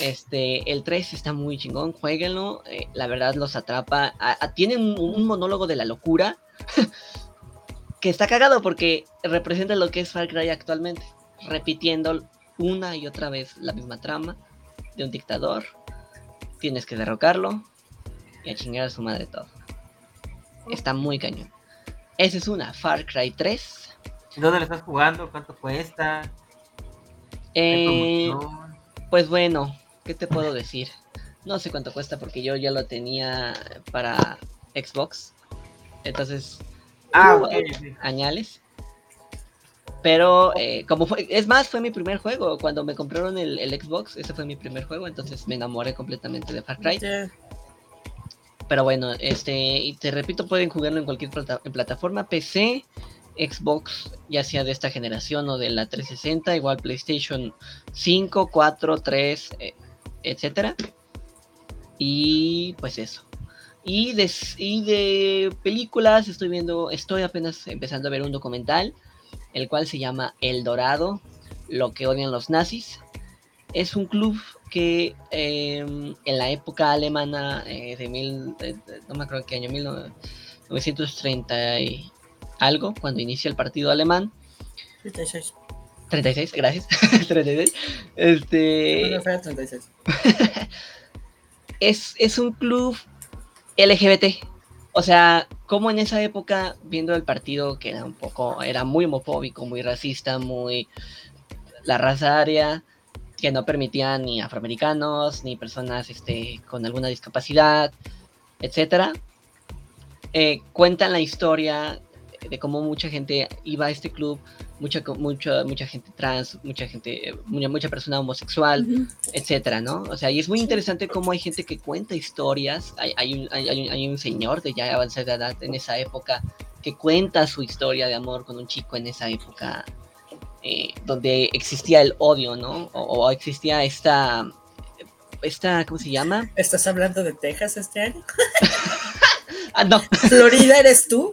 este, el 3 está muy chingón, jueguenlo. eh, la verdad los atrapa. a- a- tiene un, un monólogo de la locura <laughs> que está cagado porque representa lo que es Far Cry actualmente. Repitiendo una y otra vez la misma trama de un dictador. Tienes que derrocarlo y a chingar a su madre todo. Está muy cañón. Esa es una, Far Cry 3. ¿Dónde lo estás jugando? ¿Cuánto cuesta? Eh. Pues bueno, ¿qué te puedo decir? No sé cuánto cuesta porque yo ya lo tenía para Xbox. Entonces, Ah, uh, sí. añales. Pero eh, como fue, es más, fue mi primer juego. Cuando me compraron el, el Xbox, ese fue mi primer juego. Entonces me enamoré completamente de Far Cry. Ya. Pero bueno, este, y te repito, pueden jugarlo en cualquier plata- en plataforma, PC, Xbox, ya sea de esta generación o de la 360, igual PlayStation 5, 4, 3, eh, etcétera. Y pues eso. Y de, y de películas estoy viendo, estoy apenas empezando a ver un documental, el cual se llama El Dorado, lo que odian los nazis. Es un club que eh, en la época alemana eh, de mil, de- no me acuerdo qué año, 1930 y algo, cuando inicia el partido alemán, 36. 36, gracias, <laughs> 36, este, No, fue <laughs> 36. es, es un club LGBT. O sea, como en esa época, viendo el partido que era un poco, era muy homofóbico, muy racista, muy la raza aria, que no permitía ni afroamericanos, ni personas este, con alguna discapacidad, etcétera. Eh, cuentan la historia de cómo mucha gente iba a este club, mucha, mucha, mucha gente trans, mucha gente, mucha, mucha persona homosexual, Ujú. etcétera, ¿no? O sea, y es muy interesante cómo hay gente que cuenta historias. Hay, hay, un, hay, hay un- hay un señor de ya avanzada edad en esa época que cuenta su historia de amor con un chico en esa época eh, donde existía el odio, ¿no? O, o existía esta, esta, ¿cómo se llama? ¿Estás hablando de Texas este año? <laughs> Ah, no. <laughs> ¿Florida eres tú?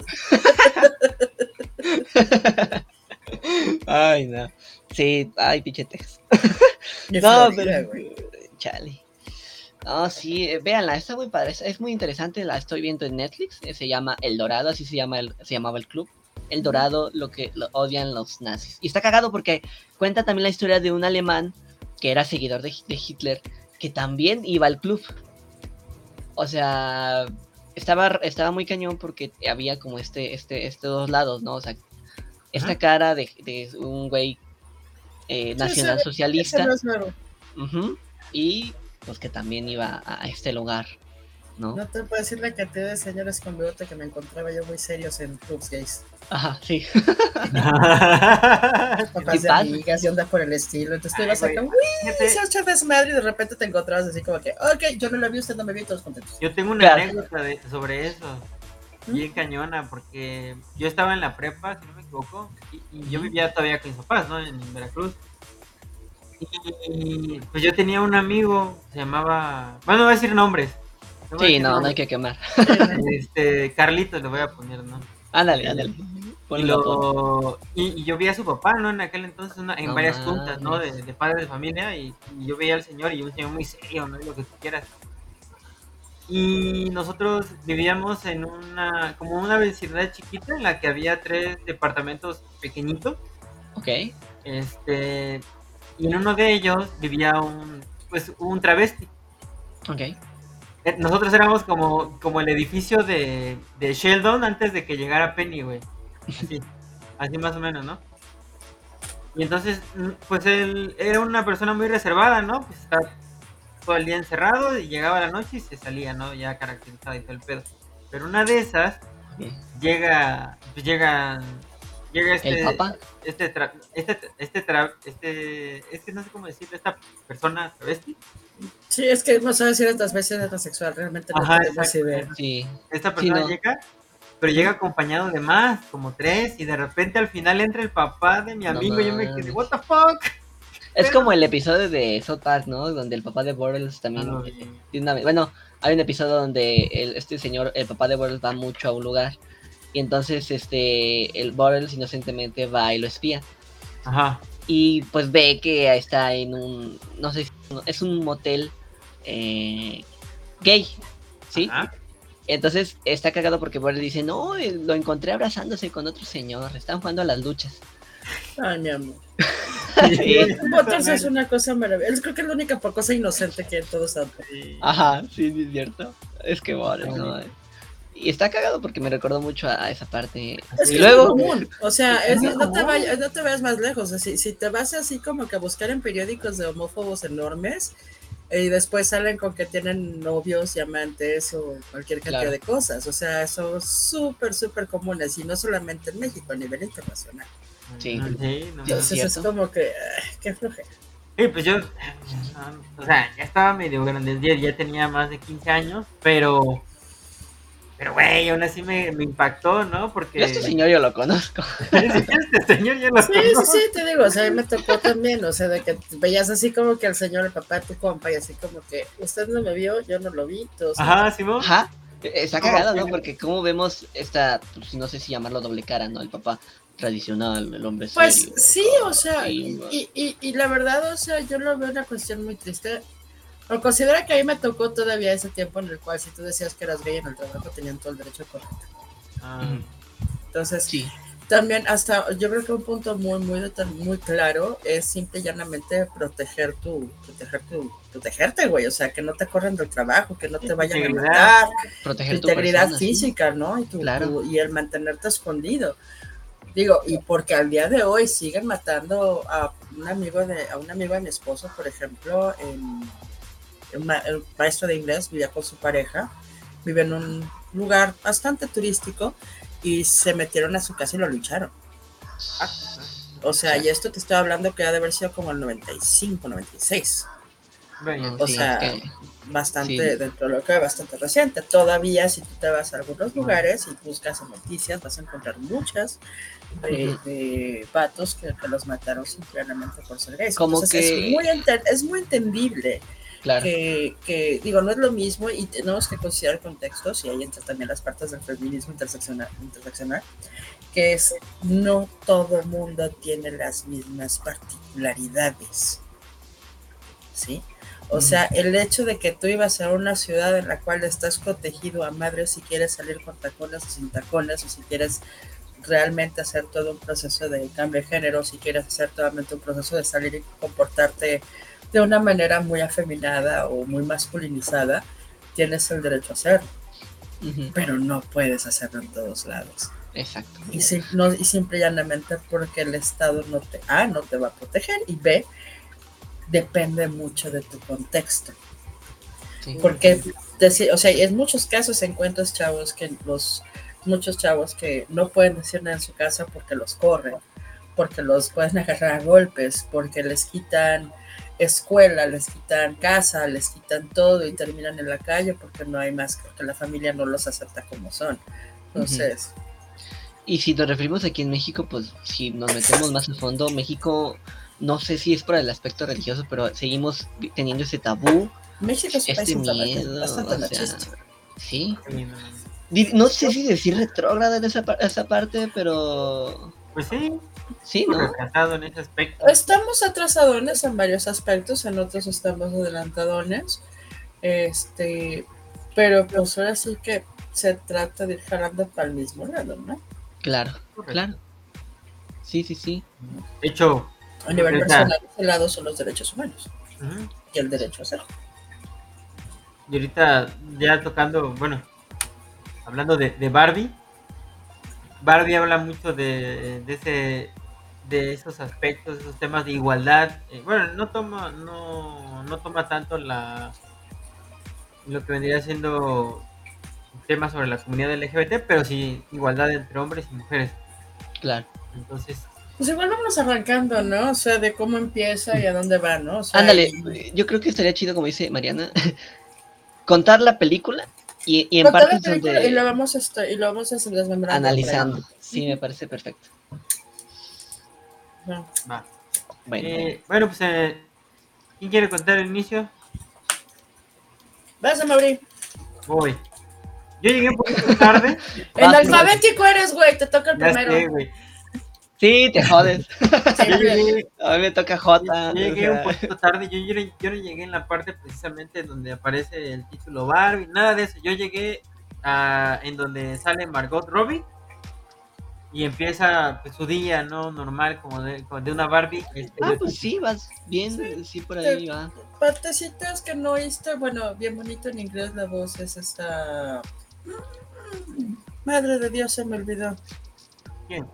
Ay, no. Sí, ay, pichetes. Ni No, Florida, pero. güey. Chale. No, sí, eh, véanla, está muy padre, es, es muy interesante, la estoy viendo en Netflix, eh, se llama El Dorado, así se llama el, se llamaba el club. El Dorado, lo que lo odian los nazis. Y está cagado porque cuenta también la historia de un alemán que era seguidor de, de Hitler, que también iba al club. O sea, estaba, estaba muy cañón porque había como este, este, este dos lados, ¿no? O sea, esta cara de, de un güey eh, Sí, nacionalsocialista. Ese no es nuevo. Ujú, Y pues que también iba a, a este lugar, ¿no? No te puedo decir la cantidad de señores con bigote que me encontraba yo muy serios en clubs gays. Ajá, sí. <laughs> Papás de amigas y onda por el estilo. Entonces tú ibas acá, uy, echa desmadre y de repente te encontrabas así como que, ok, yo no lo vi, usted no me vi, todos contentos. Yo tengo una Claro. anécdota de- sobre eso. Bien cañona, porque yo estaba en la prepa, si no me equivoco, y, y yo vivía todavía con mis papás, ¿no? En Veracruz. Y pues yo tenía un amigo, se llamaba. Bueno, no voy a decir nombres. Sí, no, no hay que quemar. <laughs> Este, Carlitos le voy a poner, ¿no? Ándale, ándale. Y, lo, y, y yo vi a su papá, ¿no? En aquel entonces una- en No varias juntas, ¿no? De, de padres de familia y, y yo veía al señor y un señor muy serio, ¿no? Y lo que tú quieras. Y nosotros vivíamos en una, como una vecindad chiquita en la que había tres departamentos pequeñitos. Ok, Este, y en uno de ellos vivía un, pues, un travesti. ok. Eh, Nosotros éramos como, como el edificio de, de Sheldon antes de que llegara Penny, güey. Así, así más o menos, ¿no? Y entonces, mm, pues él era una persona muy reservada, ¿no? Pues estaba todo el día encerrado y llegaba la noche y se salía, ¿no? Ya caracterizado y todo el pedo. Pero una de esas Sí. llega, pues llega, llega este, ¿El papá? este, tra- este, este, tra- este, no sé cómo decirlo, esta persona travesti, Sí, es que no sabes si eres o transexual, realmente no Ajá, puedes. Sí. esta Sí, persona no. llega, pero llega acompañado de más, como tres, y de repente al final entra el papá de mi No amigo y yo me quedé, what the fuck. Es como el episodio de South Park, ¿no? Donde el papá de Bortles también eh, tiene una... Bueno, hay un episodio donde el- este señor, el papá de Bortles va mucho a un lugar y entonces este el Bortles inocentemente va y lo espía Ajá, y pues ve que está en un, no sé, si es un motel eh, gay, ¿sí? ajá. Entonces está cagado porque Bortles dice, no, eh, lo encontré abrazándose con otro señor, están jugando a las luchas. Ay, mi amor. <laughs> Sí. Botox es una cosa maravillosa. Creo que es la única cosa inocente que todos saben. Sí. Ajá, sí, sí, es cierto. Es que Bortles, ¿no? Y está cagado porque me recordó mucho a esa parte. Es y luego, es común. O sea, es- no, te vayas, no te vayas más lejos. Si, si te vas así como que a buscar en periódicos de homófobos enormes eh, y después salen con que tienen novios y amantes o cualquier cantidad Claro. de cosas. O sea, son súper, súper comunes y no solamente en México, a nivel internacional. Sí. Sí, no Sí. Entonces es como que, ay, qué flojera. Sí, pues yo, o sea, ya estaba medio grande, ya tenía más de 15 años, pero, pero güey, aún así me, me impactó, ¿no? Porque yo este señor yo lo conozco. <laughs> este señor ya lo Sí, sí, conozco. sí, te digo, o sea, a mí me tocó también, o sea, de que veías así como que al señor, el papá, tu compa, y así como que usted no me vio, yo no lo vi, todos. Ajá, Simón. Ajá. Está cagado, ¿no? que- Porque como vemos esta, pues, no sé si llamarlo doble cara, ¿no? El papá tradicional, el hombre Pues serio. sí, o sea, Sí, y, y, y la verdad, o sea, yo lo veo una cuestión muy triste. O considera que a mí me tocó todavía ese tiempo en el cual si tú decías que eras gay en el trabajo tenían todo el derecho a correr. Ah. Entonces, Sí, también hasta, yo creo que un punto muy, muy, muy claro es simple y llanamente proteger tu, proteger tu, protegerte, güey, o sea, que no te corran del trabajo, que no te vayan a matar, proteger tu tu integridad persona, sí. física, ¿no? Y, tu- Claro. tu- y el mantenerte escondido. Digo, y porque al día de hoy siguen matando a un amigo de, a un amigo de mi esposo, por ejemplo, en, en ma- el maestro de inglés vivía con su pareja, vive en un lugar bastante turístico y se metieron a su casa y lo lucharon. O sea, y esto te estoy hablando que ha de haber sido como el 95, 96 Bueno, No, o sí, sea, es que- bastante Sí. dentro de lo que es bastante reciente. Todavía si tú te vas a algunos lugares y buscas noticias vas a encontrar muchas de, vatos que, que los mataron simplemente por ser gays. Como Entonces, que- es, muy enter- es muy entendible Claro. que, que, digo, no es lo mismo y tenemos que considerar contextos, y ahí entran también las partes del feminismo interseccional, interseccional que es no todo mundo tiene las mismas particularidades. ¿Sí? O sea, el hecho de que tú ibas a una ciudad en la cual estás protegido a madre si quieres salir con tacones o sin tacones, o si quieres realmente hacer todo un proceso de cambio de género, si quieres hacer totalmente un proceso de salir y comportarte de una manera muy afeminada o muy masculinizada, tienes el derecho a hacerlo, pero no puedes hacerlo en todos lados. Exacto. Y, sim- no- y simple y llanamente porque el Estado no te, A, no te va a proteger y B, depende mucho de tu contexto. Sí. Porque, deci- o sea, en muchos casos encuentras chavos que los, muchos chavos que no pueden decir nada en su casa porque los corren, porque los pueden <laughs> agarrar a golpes, porque les quitan escuela, les quitan casa, les quitan todo y terminan en la calle porque no hay más, porque la familia no los acepta como son. Entonces, Y si nos referimos aquí en México, pues si nos metemos más a fondo, México, no sé si es por el aspecto religioso, pero seguimos teniendo ese tabú, México es un país este bastante- miedo, bastante o sea, sí. No, sé si decir retrógrada en esa, esa parte, pero Pues sí, sí, ¿no? retrasado en ese aspecto. Estamos atrasadones en varios aspectos, en otros estamos adelantadones. Este, pero pues ahora sí que se trata de ir jalando para el mismo lado, ¿no? Claro, Correcto. claro. Sí, sí, sí. De hecho, A nivel personal, ese lado son los derechos humanos y el derecho a hacer. y ahorita ya tocando, bueno, hablando de, de Barbie, Barbie habla mucho de, de ese de esos aspectos, esos temas de igualdad. Eh, bueno, no toma, no, no toma tanto la lo que vendría siendo temas sobre la comunidad LGBT, pero sí igualdad entre hombres y mujeres. Claro. Entonces, Pues igual vamos arrancando, ¿no? O sea, de cómo empieza y a dónde va, ¿no? O sea, Ándale, y- yo creo que estaría chido, como dice Mariana, <laughs> contar la película y, y en donde y lo vamos a, y lo vamos a desmembrando. analizando. Sí, me parece perfecto. No. va. Bueno, Eh, bueno, pues, eh, ¿quién quiere contar el inicio? Vas a abrir. Voy. Yo llegué un poquito tarde. <laughs> En Vas, alfabético eres, güey, te toca el ya primero. sé. Sí, te jodes. <laughs> Llegué, A mí me toca J. yo llegué o un poquito tarde. Yo, yo, yo no llegué en la parte precisamente donde aparece el título Barbie, nada de eso. Yo llegué a, en donde sale Margot Robbie y empieza pues, su día, ¿no? Normal, como de, como de una Barbie. este, Ah, pues sí, vas bien, Sí. sí, por ahí va. Partecitas que no oíste, bueno, bien bonito en inglés la voz es esta. Madre de Dios, se me olvidó. ¿quién?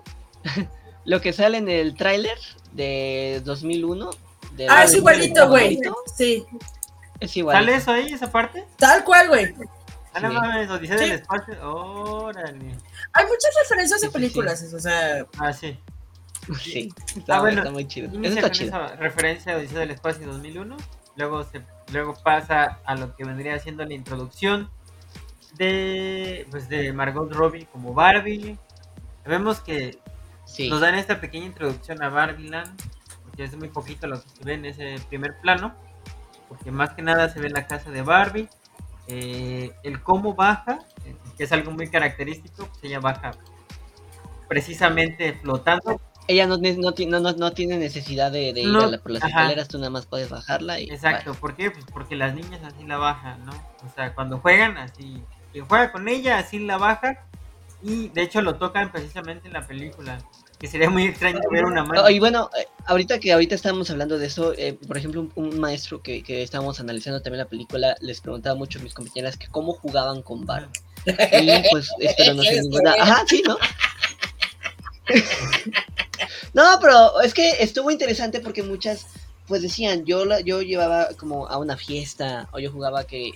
<laughs> Lo que sale en el tráiler de 2001. de Ah, es igualito, güey. Sí, Es igual. ¿Sale eso ahí, esa parte? tal cual, güey. Ah, no mames, Odisea del Espacio. Órale. Hay muchas referencias sí, películas, o sea, Ah, sí. Sí, está, Ah, bueno, está muy chido. Eso está chido. esa referencia a Odisea del Espacio 2001. Luego, se, luego pasa a lo que vendría siendo la introducción de, pues, de Margot Robbie como Barbie. Vemos que Sí, nos dan esta pequeña introducción a Barbie Land, porque es muy poquito lo que se ve en ese primer plano, porque más que nada se ve la casa de Barbie, eh, el cómo baja, que es algo muy característico, pues ella baja precisamente flotando, ella no, no, no, no, tiene necesidad de, de ir a la- por las ajá. escaleras, tú nada más puedes bajarla y. Exacto, ¿por qué? Pues porque las niñas así la bajan, ¿no? O sea, cuando juegan así, quien juega con ella así la baja y de hecho lo tocan precisamente en la película, que sería muy extraño ver una mano. Oh, y bueno, eh, ahorita que ahorita estábamos hablando de eso, eh, por ejemplo, un, un maestro que, que estábamos analizando también la película, les preguntaba mucho a mis compañeras que cómo jugaban con Barbie. Y pues <laughs> espero no ser ninguna. Ajá, sí, ¿no? <laughs> No, pero es que estuvo interesante porque muchas pues decían, yo la, yo llevaba como a una fiesta o yo jugaba que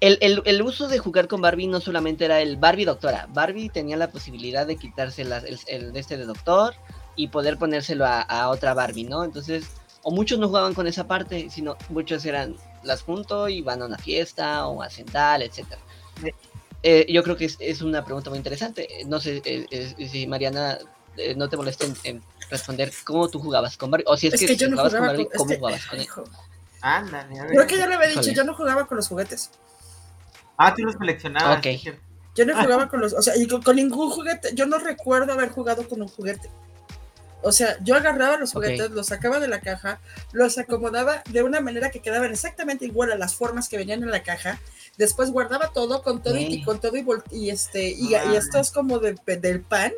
el, el- el uso de jugar con Barbie no solamente era el Barbie doctora, Barbie tenía la posibilidad de quitarse las- el, el de este de doctor y poder ponérselo a, a otra Barbie, ¿no? Entonces, o muchos no jugaban con esa parte, sino muchos eran las junto y van a una fiesta o a sentar, etcétera. Eh, yo creo que es, es una pregunta muy interesante. No sé eh, eh, si Mariana eh, no te molesta en, en responder cómo tú jugabas con Barbie, o si es, es que, que si yo no jugabas jugaba con Barbie, con- es ¿cómo que- jugabas con él? hijo, Ándale, a ver. Creo que ya lo había dicho, yo no jugaba con los juguetes. Ah, tú los coleccionabas. Ok. sí, cierto. Yo no jugaba con los, o sea, y con, con ningún juguete, yo no recuerdo haber jugado con un juguete. O sea, yo agarraba los juguetes, los sacaba de la caja, los acomodaba de una manera que quedaban exactamente igual a las formas que venían en la caja. Después guardaba todo con todo y, con todo y, y este y, Ah. y esto es como de, del pan.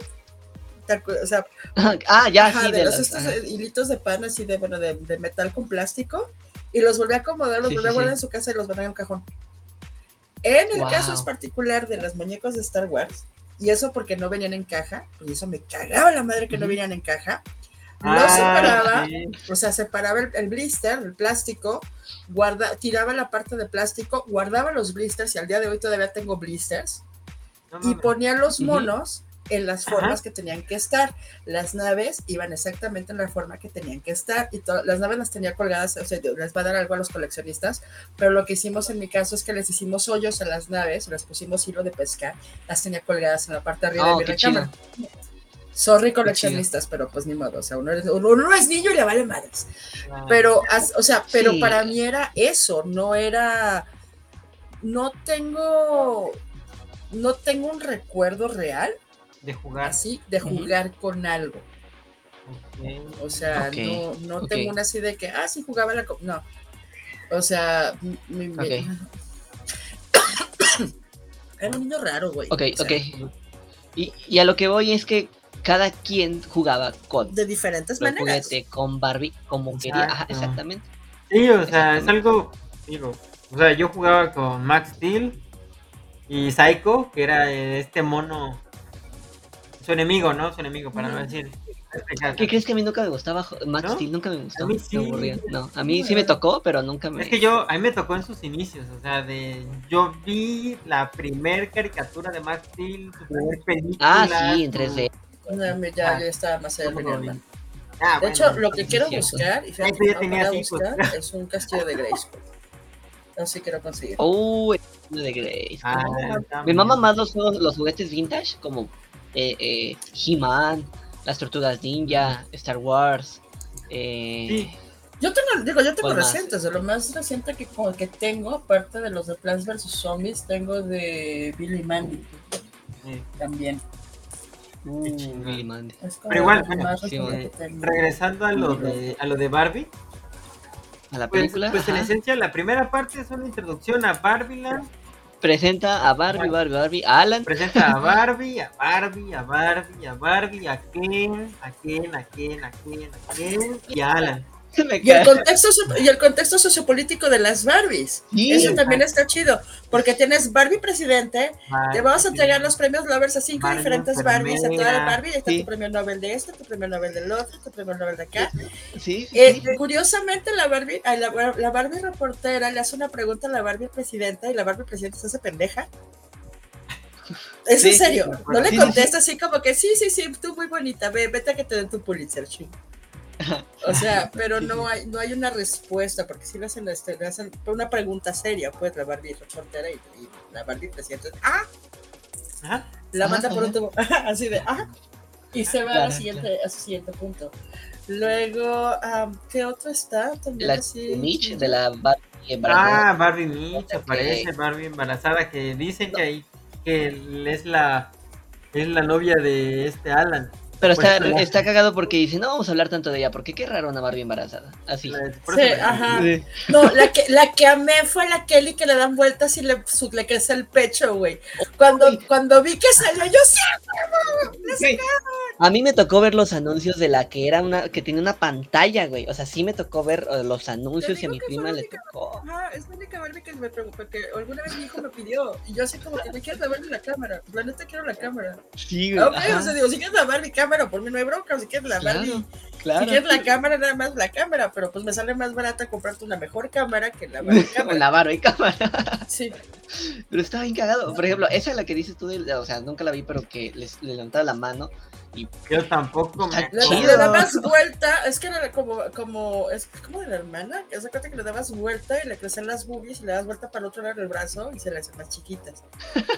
O sea, <laughs> Ah, ya, ajá, sí, de de los estos ajá. eh, hilitos de pan así de bueno de, de metal con plástico y los volví a acomodar, los Sí, volví a guardar sí. en su casa y los van en un cajón. En el Wow. caso es particular de los muñecos de Star Wars, y eso porque no venían en caja, y eso me cagaba la madre que no venían en caja, lo Ah, separaba, o sea, separaba el, el blister, el plástico, guarda, tiraba la parte de plástico, guardaba los blisters, y al día de hoy todavía tengo blisters, No y ponía los monos en las Ajá. formas que tenían que estar. Las naves iban exactamente en la forma que tenían que estar y las naves las tenía colgadas, o sea, les va a dar algo a los coleccionistas, pero lo que hicimos en mi caso es que les hicimos hoyos a las naves, les pusimos hilo de pescar, las tenía colgadas en la parte de arriba Oh, de mi recámara. Sorry coleccionistas, pero pues ni modo, o sea, uno, es- uno no es niño y le vale madres. Pero, o sea, pero Sí. para mí era eso, no era, no tengo, no tengo un recuerdo real de jugar. así de jugar con algo. O sea, no, no tengo una así de que, ah, sí jugaba la... co-". No. O sea, mi- <coughs> era un niño raro, güey. Ok, O sea, ok. Y, y a lo que voy es que cada quien jugaba con De diferentes maneras. juguete, con Barbie, como quería. Ajá, exactamente. Sí, o sea, es algo, digo, o sea, yo jugaba con Max Steel y Psycho, que era este mono, su enemigo, ¿no? Su enemigo, para no decir. ¿Qué crees que a mí nunca me gustaba? Max ¿No? Steel nunca me gustó. A mí me sí. aburría. No, a mí sí me tocó, pero nunca me. Es que yo, a mí me tocó en sus inicios, o sea, de, yo vi la primer caricatura de Max Steel, su primer película. Ah, sí, en su- 3D. No, me- ya, Ah, ya estaba más allá de mi. Ah, De bueno, hecho, lo que quiero cierto. buscar, y fíjate no para hijos. buscar, es un castillo de Grayskull. Así quiero conseguir. Oh, el mundo de Grace. Ah, Me también. mama más los, los juguetes vintage, como eh, eh, He-Man, las Tortugas Ninja, Star Wars. Eh, Sí. Yo tengo, digo, yo tengo recientes, de lo más reciente que, como que tengo, aparte de los de Plants vs Zombies, tengo de Billy Mandy Sí. también. uh, Billy Mandy. Pero igual, bueno, sí, regresando a lo de a lo de Barbie, A la pues, película pues en ajá, esencia la primera parte es una introducción a Barbieland, presenta a Barbie, Barbie, Barbie, a Alan. presenta a <laughs> Barbie, a Barbie, a Barbie, a Barbie, a Ken, a Ken, a Ken, a Ken, a Ken y a Alan. <laughs> Y el, contexto, y el contexto sociopolítico de las Barbies. Sí. Eso también está chido, porque tienes Barbie presidente, te vamos a entregar los premios Lovers a cinco Barbie diferentes Barbies, a toda la. Barbie, ahí está Sí. tu premio Nobel de este, tu premio Nobel del otro, tu premio Nobel de acá. Sí, sí, Eh, sí. curiosamente, la Barbie, la, la Barbie reportera le hace una pregunta a la Barbie presidenta y la Barbie presidenta se hace pendeja. Es en serio, sí, no le sí, sí, contesta así como que sí, sí, sí, tú muy bonita, ve, vete a que te den tu Pulitzer, ching. O sea, <laughs> pero no hay, no hay una respuesta, porque si le hacen, este, le hacen una pregunta seria, pues la Barbie reportera y, y la Barbie presidenta, ah, Ajá. la Ajá, manda por un tubo, <laughs> así de, ah, y se va a, la Claro, siguiente, a su siguiente punto. Luego, am, ¿qué otro está? También La así. Mitch de la Barbie embarazada. Ah, Barbie Mitch, aparece Barbie embarazada que dicen que ahí que es la es la novia de este Alan. Pero Pues, está, la- está cagado porque dice, no vamos a hablar tanto de ella, porque qué raro una Barbie embarazada. Así. Sí, ajá. Sí. No, la que, la que amé fue la Kelly que le dan vueltas y le, su- le crece el pecho, güey. Cuando, cuando vi que salió, yo sí, Sí. A mí me tocó ver los anuncios de la que era una, que tenía una pantalla, güey. O sea, sí me tocó ver eh, los anuncios y a mi prima le tocó. Ajá, es la única Barbie que me preocupó, que alguna vez mi hijo me pidió. Y yo así como que me quieres la Barbie la cámara. La neta quiero la cámara. Sí, Ok, o sea, digo, si quieres la Barbie cámara, por mí no hay bronca. Si quieres la Claro, Barbie, claro. si quieres la cámara, nada más la cámara. Pero pues me sale más barata comprarte una mejor cámara que la Barbie <laughs> cámara. Una Barbie cámara. Sí. Pero estaba bien cagado. Por ejemplo, esa es la que dices tú, de- o sea, nunca la vi, pero que les, le levantaba la mano. Yo tampoco me Le, le dabas vuelta, es que era como, como, es como de la hermana, que se cuenta que le dabas vuelta y le crecían las boobies y le das vuelta para el otro lado del brazo y se le hacen más chiquitas,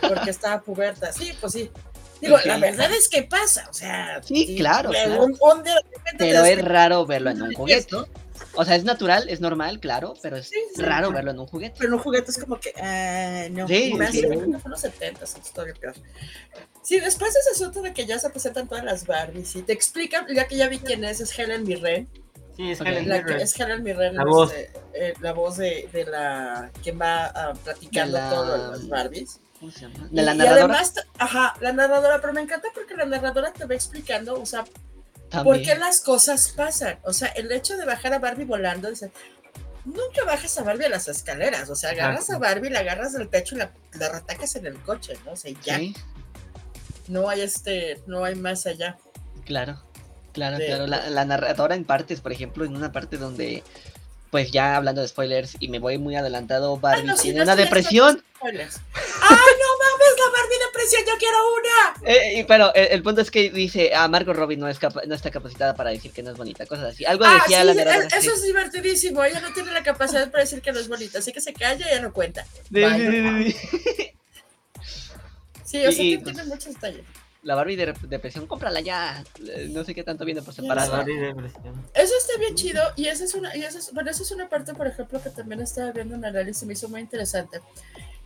porque estaba puberta. Sí, pues sí. Digo, la verdad es que pasa, o sea. Sí, claro. Un, un de Pero es raro verlo en un juguete. O sea, es natural, es normal, claro, pero es Sí, sí, raro sí. verlo en un juguete. Pero en un juguete es como que, ah, no. Sí, más sí. en México fue en los 70, es todavía peor. Sí, después de ese asunto de que ya se presentan todas las Barbies y te explican, ya que ya vi quién es, es Helen Mirren. Sí, es Ok. Helen La que Mirren. es Helen Mirren, La voz. este, eh, la voz de, de la quien va ah, platicando De la- todo de las Barbies. ¿Cómo se llama? Y- De la y narradora. además, ajá, la narradora, pero me encanta porque la narradora te va explicando, o sea, por también. qué las cosas pasan. O sea, el hecho de bajar a Barbie volando, dice, nunca bajas a Barbie a las escaleras, o sea, agarras Exacto. a Barbie, la agarras del techo y la, la retacas en el coche, ¿no? O sea, ya, Sí, no hay este, no hay más allá. claro. Claro, de- claro. La, la narradora en partes, por ejemplo, en una parte donde, pues ya hablando de spoilers y me voy muy adelantado, Ay, Barbie no, tiene no una depresión. ¡Ay, no mames, la Barbie depresión! ¡Yo quiero una! Eh, y- pero el, el punto es que dice, ah, Margot Robbie no, es capa- no está capacitada para decir que no es bonita, cosas así. Algo Ah, decía sí, la eh, narradora. eso es divertidísimo. Ella no tiene la capacidad para decir que no es bonita, así que se calla y ya no cuenta. Sí, Vaya. sí, sí, sí. O sea, Y- y, tiene pues, muchos detalles. La Barbie de depresión, cómprala ya. Eh, No sé qué tanto viene por separado. Barbie depresión. Eso está bien chido y esa es una, y esa es, bueno, esa es una parte, por ejemplo, que también estaba viendo un análisis y me hizo muy interesante.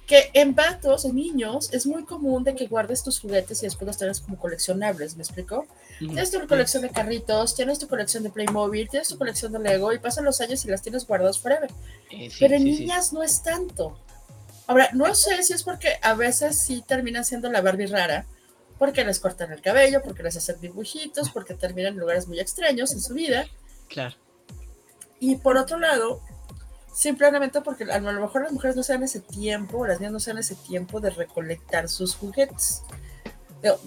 Que en vatos, en niños, es muy común de que guardes tus juguetes y después los tengas como coleccionables, ¿me explico? Tienes tu colección de carritos, tienes tu colección de Playmobil, tienes tu colección de Lego y pasan los años y las tienes guardadas forever. Eh, sí, Pero en sí, sí. niñas no es tanto. Ahora, no sé si es porque a veces sí terminan siendo la Barbie rara, porque les cortan el cabello, porque les hacen dibujitos, porque terminan en lugares muy extraños en su vida. Claro. Y por otro lado, simplemente porque a lo mejor las mujeres no se dan ese tiempo, o las niñas no se dan ese tiempo de recolectar sus juguetes.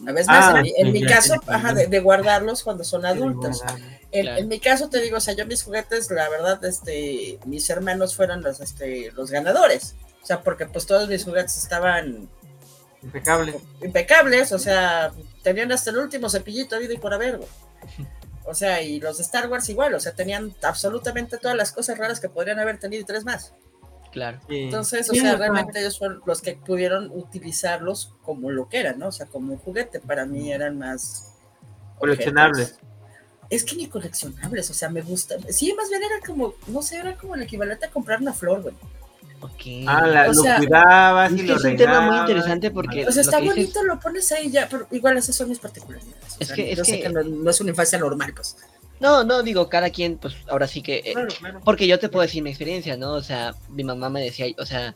Una vez más, Ah, en mi, en mi caso, ajá, de, de guardarlos cuando son adultos. En, Claro. en mi caso te digo, o sea, yo mis juguetes, la verdad, este, mis hermanos fueron los, este, los ganadores. O sea, porque pues todos mis juguetes estaban Impecable. impecables, o sea, tenían hasta el último cepillito habido y por haber, güey. O sea, y los de Star Wars igual, o sea, tenían absolutamente todas las cosas raras que podrían haber tenido y tres más. Claro. Sí. Entonces, o Sí, sea, realmente ellos fueron los que pudieron utilizarlos como lo que eran, ¿no? O sea, como un juguete, para mí eran más... Coleccionables. objetos. Es que ni coleccionables, o sea, me gusta. Sí, más bien era como, no sé, era como el equivalente a comprar una flor, güey. Ah, la- O lo sea, cuidabas Es y que lo es un tema muy interesante porque- O sea, lo está dices- bonito, lo pones ahí ya, pero igual esas son mis particularidades. O Es sea, que- es yo sé que- que no, no es una infancia normal, pues. No, no, digo, cada quien, pues ahora sí que... eh, Claro, claro. Porque yo te puedo decir mi experiencia, ¿no? O sea, mi mamá me decía, o sea,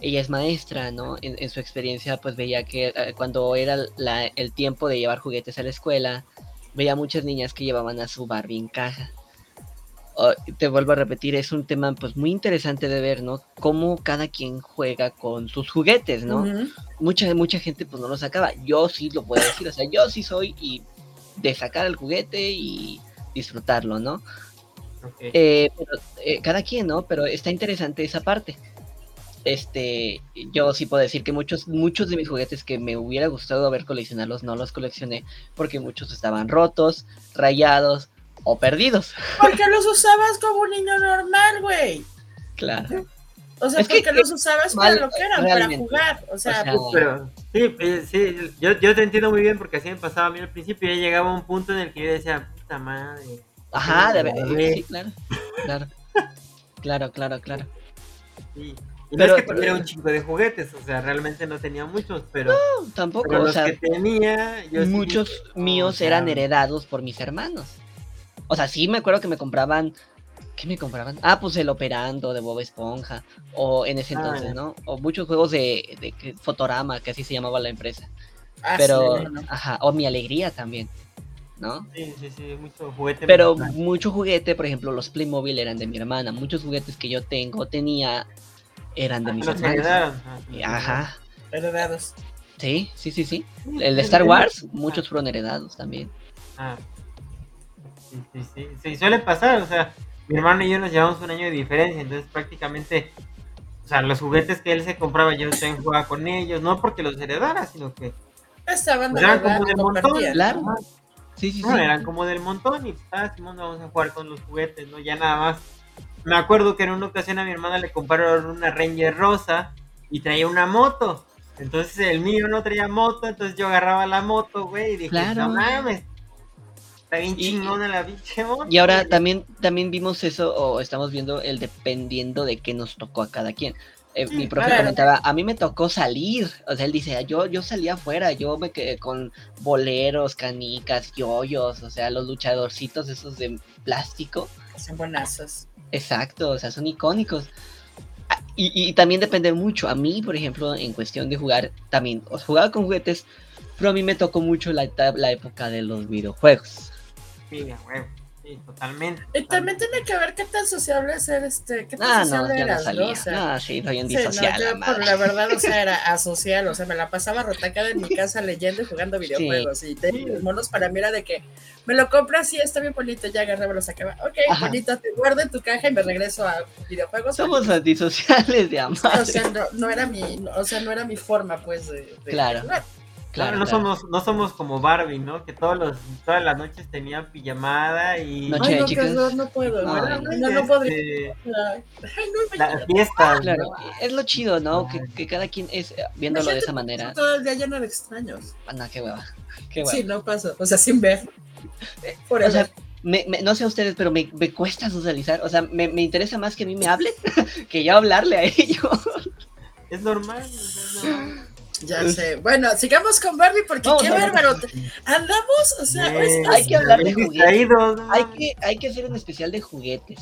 ella es maestra, ¿no? En, en su experiencia, pues veía que eh, cuando era la- el tiempo de llevar juguetes a la escuela, veía muchas niñas que llevaban a su Barbie en caja. Oh, te vuelvo a repetir, es un tema pues muy interesante de ver, ¿no? Cómo cada quien juega con sus juguetes, ¿no? Mucha, mucha gente pues no lo sacaba. Yo sí lo puedo decir, o sea, yo sí soy y de sacar el juguete y disfrutarlo, ¿no? Eh, pero, eh, cada quien, ¿no? Pero está interesante esa parte. Este, yo sí puedo decir que muchos, muchos de mis juguetes que me hubiera gustado haber coleccionarlos, no los coleccioné, porque muchos estaban rotos, rayados o perdidos. Porque los usabas como un niño normal, güey. Claro. O sea, Es que- porque los usabas mal, para lo que eran, para jugar. O sea, O sea, Pero sí, eh, sí yo, yo te entiendo muy bien porque así me pasaba a mí al principio. Ya llegaba a un punto en el que yo decía, puta madre. Ajá, de Sí, ver- sí. sí, claro. Claro. Claro, claro, claro. Sí. Y Pero- no es que tuviera un chingo de juguetes, o sea, realmente no tenía muchos, pero, Tampoco, pero o los sea, que tenía, yo muchos míos o sea, eran heredados por mis hermanos. O sea, sí me acuerdo que me compraban. ¿Qué me compraban? Ah, pues el Operando de Bob Esponja. O en ese Ah, entonces. ¿no? O muchos juegos de, de que- Fotorama, que así se llamaba la empresa. ah, Pero, sí, no, ajá, o Mi Alegría también, ¿no? Sí, sí, sí, mucho juguete. Pero mucho juguete, por ejemplo, los Playmobil eran de mi hermana. Muchos juguetes que yo tengo, tenía, eran de Ah, mis los hermanos. ah, Ajá, Heredados. sí, sí, sí, sí. El de Star Wars, muchos fueron heredados también. Ah. Sí, sí, sí, sí, suele pasar, o sea, mi hermano y yo nos llevamos un año de diferencia, entonces prácticamente, o sea, los juguetes que él se compraba yo también jugaba con ellos, no porque los heredara, sino que Estaban pues, de eran como del montón. Claro. Sí, sí, sí. No, eran como del montón y ah, Simón, vamos a jugar con los juguetes, ¿no? Ya nada más. Me acuerdo que en una ocasión a mi hermana le compraron una Ranger rosa y traía una moto. Entonces el mío no traía moto, entonces yo agarraba la moto, güey, y dije, Claro. no mames. Está bien Y- chingona la pinche moto. Y ahora también, también vimos eso, o estamos viendo el dependiendo de qué nos tocó a cada quien. Eh, Sí, mi profe claro. comentaba, a mí me tocó salir, o sea, él dice, yo, yo salí afuera, yo me quedé con boleros, canicas, yoyos, o sea, los luchadorcitos esos de plástico, Son buenazos. exacto, o sea, son icónicos. Ah, Y, y también depende mucho, a mí, por ejemplo, en cuestión de jugar, también, jugaba con juguetes, pero a mí me tocó mucho la, la época de los videojuegos. Sí. Sí, totalmente. Y también tiene que ver qué tan sociable ser este, qué tan Ah, no, sociable no eras, salía. ¿no? O sea, no, sí, soy un sí, no, disocial. yo la por la verdad, o sea, era <laughs> asocial, o sea, me la pasaba rotacada en mi casa leyendo y jugando videojuegos. Y te- los monos para mí era de que me lo compras y está bien bonito, ya agarré, me lo sacaba. Ok, Ajá. bonito, te guardo en tu caja y me regreso a videojuegos. Somos antisociales de O amar. sea, no, no era mi, no, o sea, no era mi forma, pues, de, de Claro. jugar. Claro, no, claro. somos, no somos como Barbie, ¿no? Que todos los, todas las noches tenían pijamada y Noche Ay, no, chicas. horror, no puedo. Ay, no, Este, no, no podría. Ay, no, Las imagínate. fiestas. Claro, ¿no? es lo chido, ¿no? Que, que cada quien es eh, viéndolo de esa manera. Todo el día lleno de extraños. Ah, no, qué hueva. Qué hueva. Sí, no paso. O sea, sin ver. Por o sea, me- me- no sé a ustedes, pero me, me cuesta socializar. O sea, me, me interesa más que a mí me hablen <laughs> que yo hablarle a ellos. Es normal. es normal. Ya sé. Bueno, sigamos con Barbie porque qué no, bárbaro. Andamos, o sea, hay que hablar de juguetes. Hay que, hacer un especial de juguetes.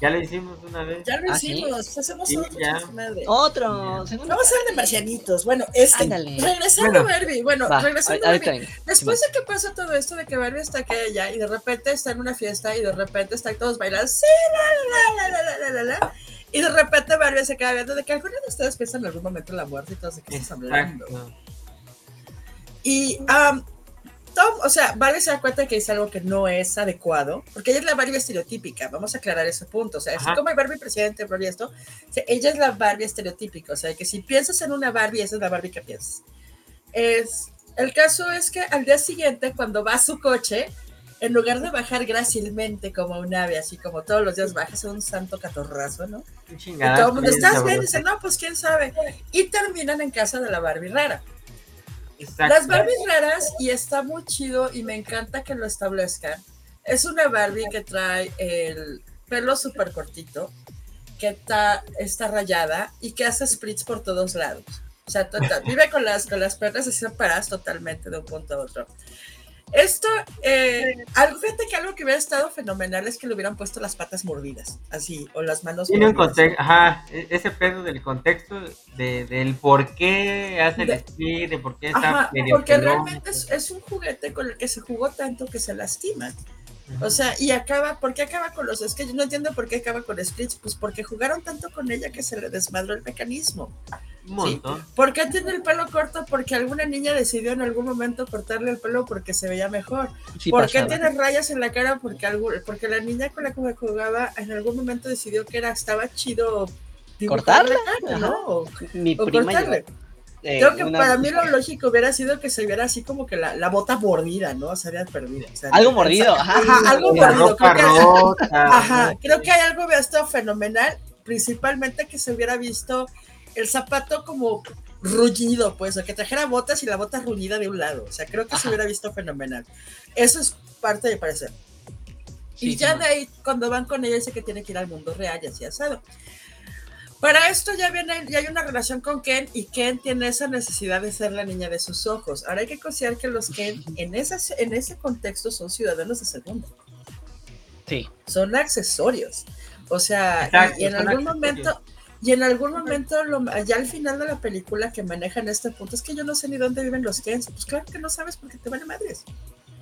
Ya lo hicimos una vez. Ya lo ¿Ah, hicimos. Hacemos sí, otro. Ya. Otro. Vamos a hacer de marcianitos. Bueno, este. Regresando a Barbie. Bueno, regresando a, Barbie. Después de que pasa todo esto, de que Barbie está aquí allá y de repente está en una fiesta y de repente están todos bailando. Sí, la, la, la, la, la, la. la y de repente Barbie se queda viendo de que alguno de ustedes piensa en algún momento en la muerte y todos de qué estás hablando. Y um, Tom, o sea, Barbie se da cuenta que es algo que no es adecuado, porque ella es la Barbie estereotípica, vamos a aclarar ese punto, o sea, así como hay Barbie presidente, Barbie esto, o sea, ella es la Barbie estereotípica, o sea, que si piensas en una Barbie, esa es la Barbie que piensas. Es, el caso es que al día siguiente, cuando va a su coche, en lugar de bajar grácilmente como un ave, así como todos los días bajas un santo catorrazo, ¿no? Un Y todo el mundo, ¿estás bien? Dice, no, pues quién sabe. Y terminan en casa de la Barbie rara. Exacto. Las Barbies raras, y está muy chido y me encanta que lo establezcan, es una Barbie que trae el pelo súper cortito, que está, está rayada y que hace splits por todos lados. O sea, total- vive con las, con las pernas así separadas totalmente de un punto a otro. Esto, eh, algo, fíjate que algo que hubiera estado fenomenal es que le hubieran puesto las patas mordidas, así, o las manos Tiene un contexto, ajá, e- ese pedo del contexto, de, del por qué hace el De- split, de por qué está Ajá, medio porque pelón. realmente es, es un juguete con el que se jugó tanto que se lastima. O sea, y acaba, ¿por qué acaba con los Skrillex? No entiendo por qué acaba con Skrillex, pues porque jugaron tanto con ella que se le desmadró el mecanismo. ¿Por qué tiene el pelo corto? Porque alguna niña decidió en algún momento cortarle el pelo porque se veía mejor. Sí ¿Por qué tiene rayas en la cara? Porque, algo, porque la niña con la que jugaba en algún momento decidió que era, estaba chido cara, ¿no? O, Mi o prima cortarle. Eh, Creo que una- para mí lo lógico hubiera sido que se viera así como que la, la bota mordida, ¿no? Se había perdido. o sea, Algo mordido, ajá. Ajá, algo mordido. ropa Creo que, rota. <laughs> ajá, creo que hay algo hubiera estado fenomenal, principalmente que se hubiera visto el zapato como ruñido, pues, o que trajera botas y la bota ruñida de un lado. O sea, creo que se Ajá. hubiera visto fenomenal. Eso es parte de parecer. Sí, y ya sí, de ahí, cuando van con ella, dice que tiene que ir al mundo real y así asado. Para esto ya viene, ya hay una relación con Ken y Ken tiene esa necesidad de ser la niña de sus ojos. Ahora hay que considerar que los Ken en, esas, en ese contexto son ciudadanos de segundo, Sí, son accesorios. O sea, y- Exacto, y, en algún accesorios. momento, y en algún momento, lo- ya al final de la película que manejan este punto, es que yo no sé ni dónde viven los Kens. Pues claro que no sabes porque te vale madres.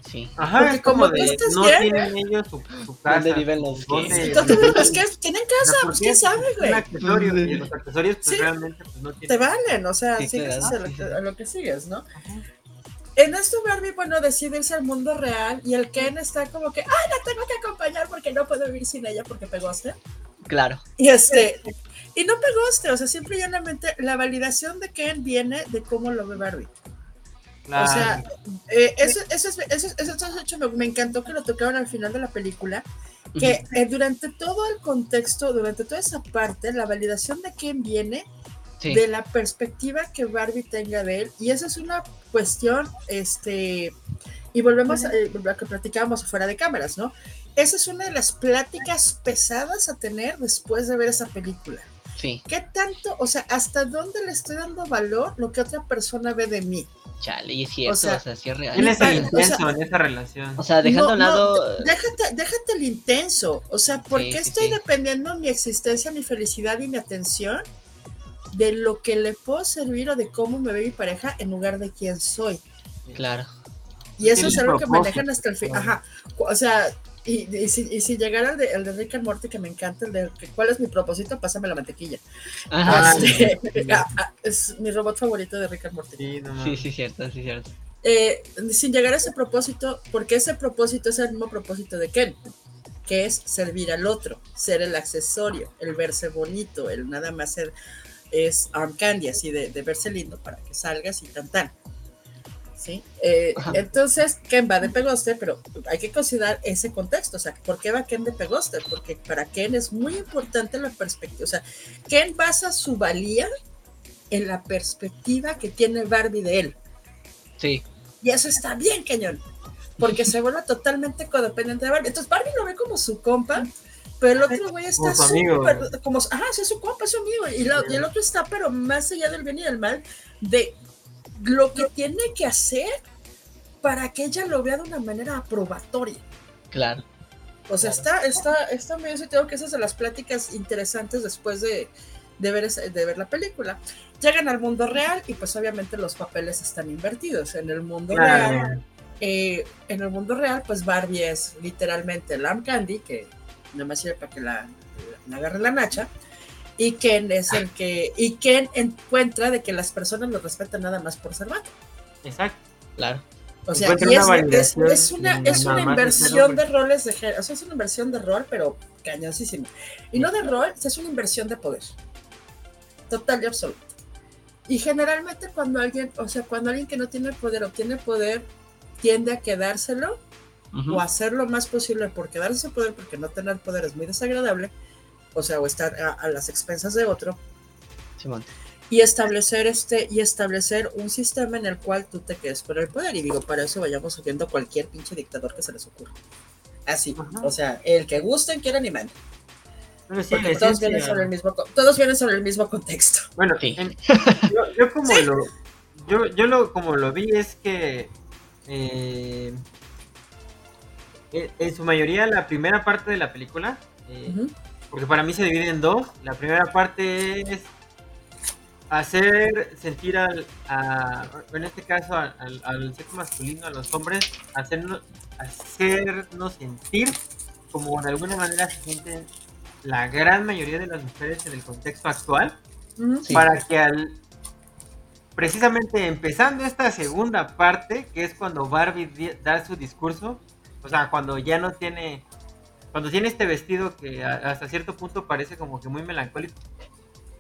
Sí. Ajá, Porque es como como de, estás no bien, tienen ellos su, su casa. ¿Dónde viven los ¿Dónde- que? Tienen casa, ¿por pues qué? quién sabe, güey. accesorios, y los accesorios pues Sí. realmente pues no te tienen... valen, o sea, Sí, sigues claro. hacia lo que, a lo que sigues, ¿no? En esto Barbie, bueno, decide irse al mundo real y el Ken está como que, ay, la tengo que acompañar porque no puedo vivir sin ella porque pegoste. Claro. Y este, y no pegoste, o sea, simple y llanamente la validación de Ken viene de cómo lo ve Barbie. Claro. O sea, eh, eso, eso, es, eso, es- eso es hecho, me, me encantó que lo tocaron al final de la película, que eh, durante todo el contexto, durante toda esa parte, la validación de Ken viene Sí. de la perspectiva que Barbie tenga de él. Y esa es una cuestión este, Y volvemos a eh, lo que platicábamos afuera de cámaras, ¿no? Esa es una de las pláticas pesadas a tener después de ver esa película. Sí, ¿Qué tanto, o sea, hasta dónde le estoy dando valor lo que otra persona ve de mí? chale, y es cierto, o O sea, sí es real. ¿Quién es el o sea- intenso en esa relación? O sea, dejando No, a un lado. no, déjate, déjate el intenso. O sea, ¿por Sí, qué sí, estoy sí. dependiendo mi existencia, mi felicidad y mi atención de lo que le puedo servir o de cómo me ve mi pareja en lugar de quién soy? Claro. Y eso es algo que propósito. manejan hasta el fin. Ajá. O sea, y, y si, y si llegara el de, el de Rick and Morty, que me encanta, el de que, ¿cuál es mi propósito? Pásame la mantequilla. Ajá. Ah, Este, sí, sí. <laughs> ah, ah, es mi robot favorito de Rick and Morty. Sí, no Sí, cierto, sí, cierto. eh, sin llegar a ese propósito, porque ese propósito es el mismo propósito de Ken, que es servir al otro, ser el accesorio, el verse bonito, el nada más ser es arm candy, así de, de verse lindo para que salgas y tan tan. ¿Sí? Eh, entonces, Ken va de pegoste, pero hay que considerar ese contexto. O sea, ¿por qué va Ken de pegoste? Porque para Ken es muy importante la perspectiva. O sea, Ken basa su valía en la perspectiva que tiene Barbie de él. Sí, Y eso está bien, cañón. Porque se vuelve totalmente codependiente de Barbie. Entonces Barbie lo ve como su compa, pero el otro güey está Como su amigo. súper, como, ajá, sí, es su compa, es su amigo. Y, la- y el otro está, pero más allá del bien y del mal, de lo que tiene que hacer para que ella lo vea de una manera aprobatoria. claro. O sea, está, está, está medio, tengo que esas de las pláticas interesantes después de, de ver, esa- de ver la película. Llegan al mundo real y pues obviamente los papeles están invertidos. En el mundo real eh, en el mundo real, pues Barbie es literalmente arm candy, que nada más sirve para que la, la agarre la nacha. Y Ken es el que. Y Ken encuentra de que las personas lo respetan nada más por ser vato. Exacto. Claro. O sea, y una es, es, es una, es una inversión de roles de género. O sea, es una inversión de rol, pero cañosísima. Y no de rol, es una inversión de poder. Total y absoluta. Y generalmente cuando alguien, o sea, cuando alguien que no tiene poder o tiene poder, tiende a quedárselo o hacer lo más posible por quedarse ese poder, porque no tener poder es muy desagradable, o sea, o estar a, a las expensas de otro, Simón. y establecer este, y establecer un sistema en el cual tú te quedes con el poder. Y digo, para eso vayamos subiendo cualquier pinche dictador que se les ocurra. Así, Ajá. o sea, el que gusten, quieran y manden. Sí, Porque todos vienen sobre el mismo, todos vienen sobre el mismo contexto. Bueno, Sí. en- yo, yo como lo yo, yo lo como lo vi es que eh, en, en su mayoría la primera parte de la película eh. Porque para mí se divide en dos la primera parte es hacer sentir al a- en este caso al, al- al sexo masculino a los hombres hacernos hacernos sentir como de alguna manera se sienten la gran mayoría de las mujeres en el contexto actual. Sí. para que al precisamente empezando esta segunda parte que es cuando Barbie da su discurso o sea cuando ya no tiene cuando tiene este vestido que a- hasta cierto punto parece como que muy melancólico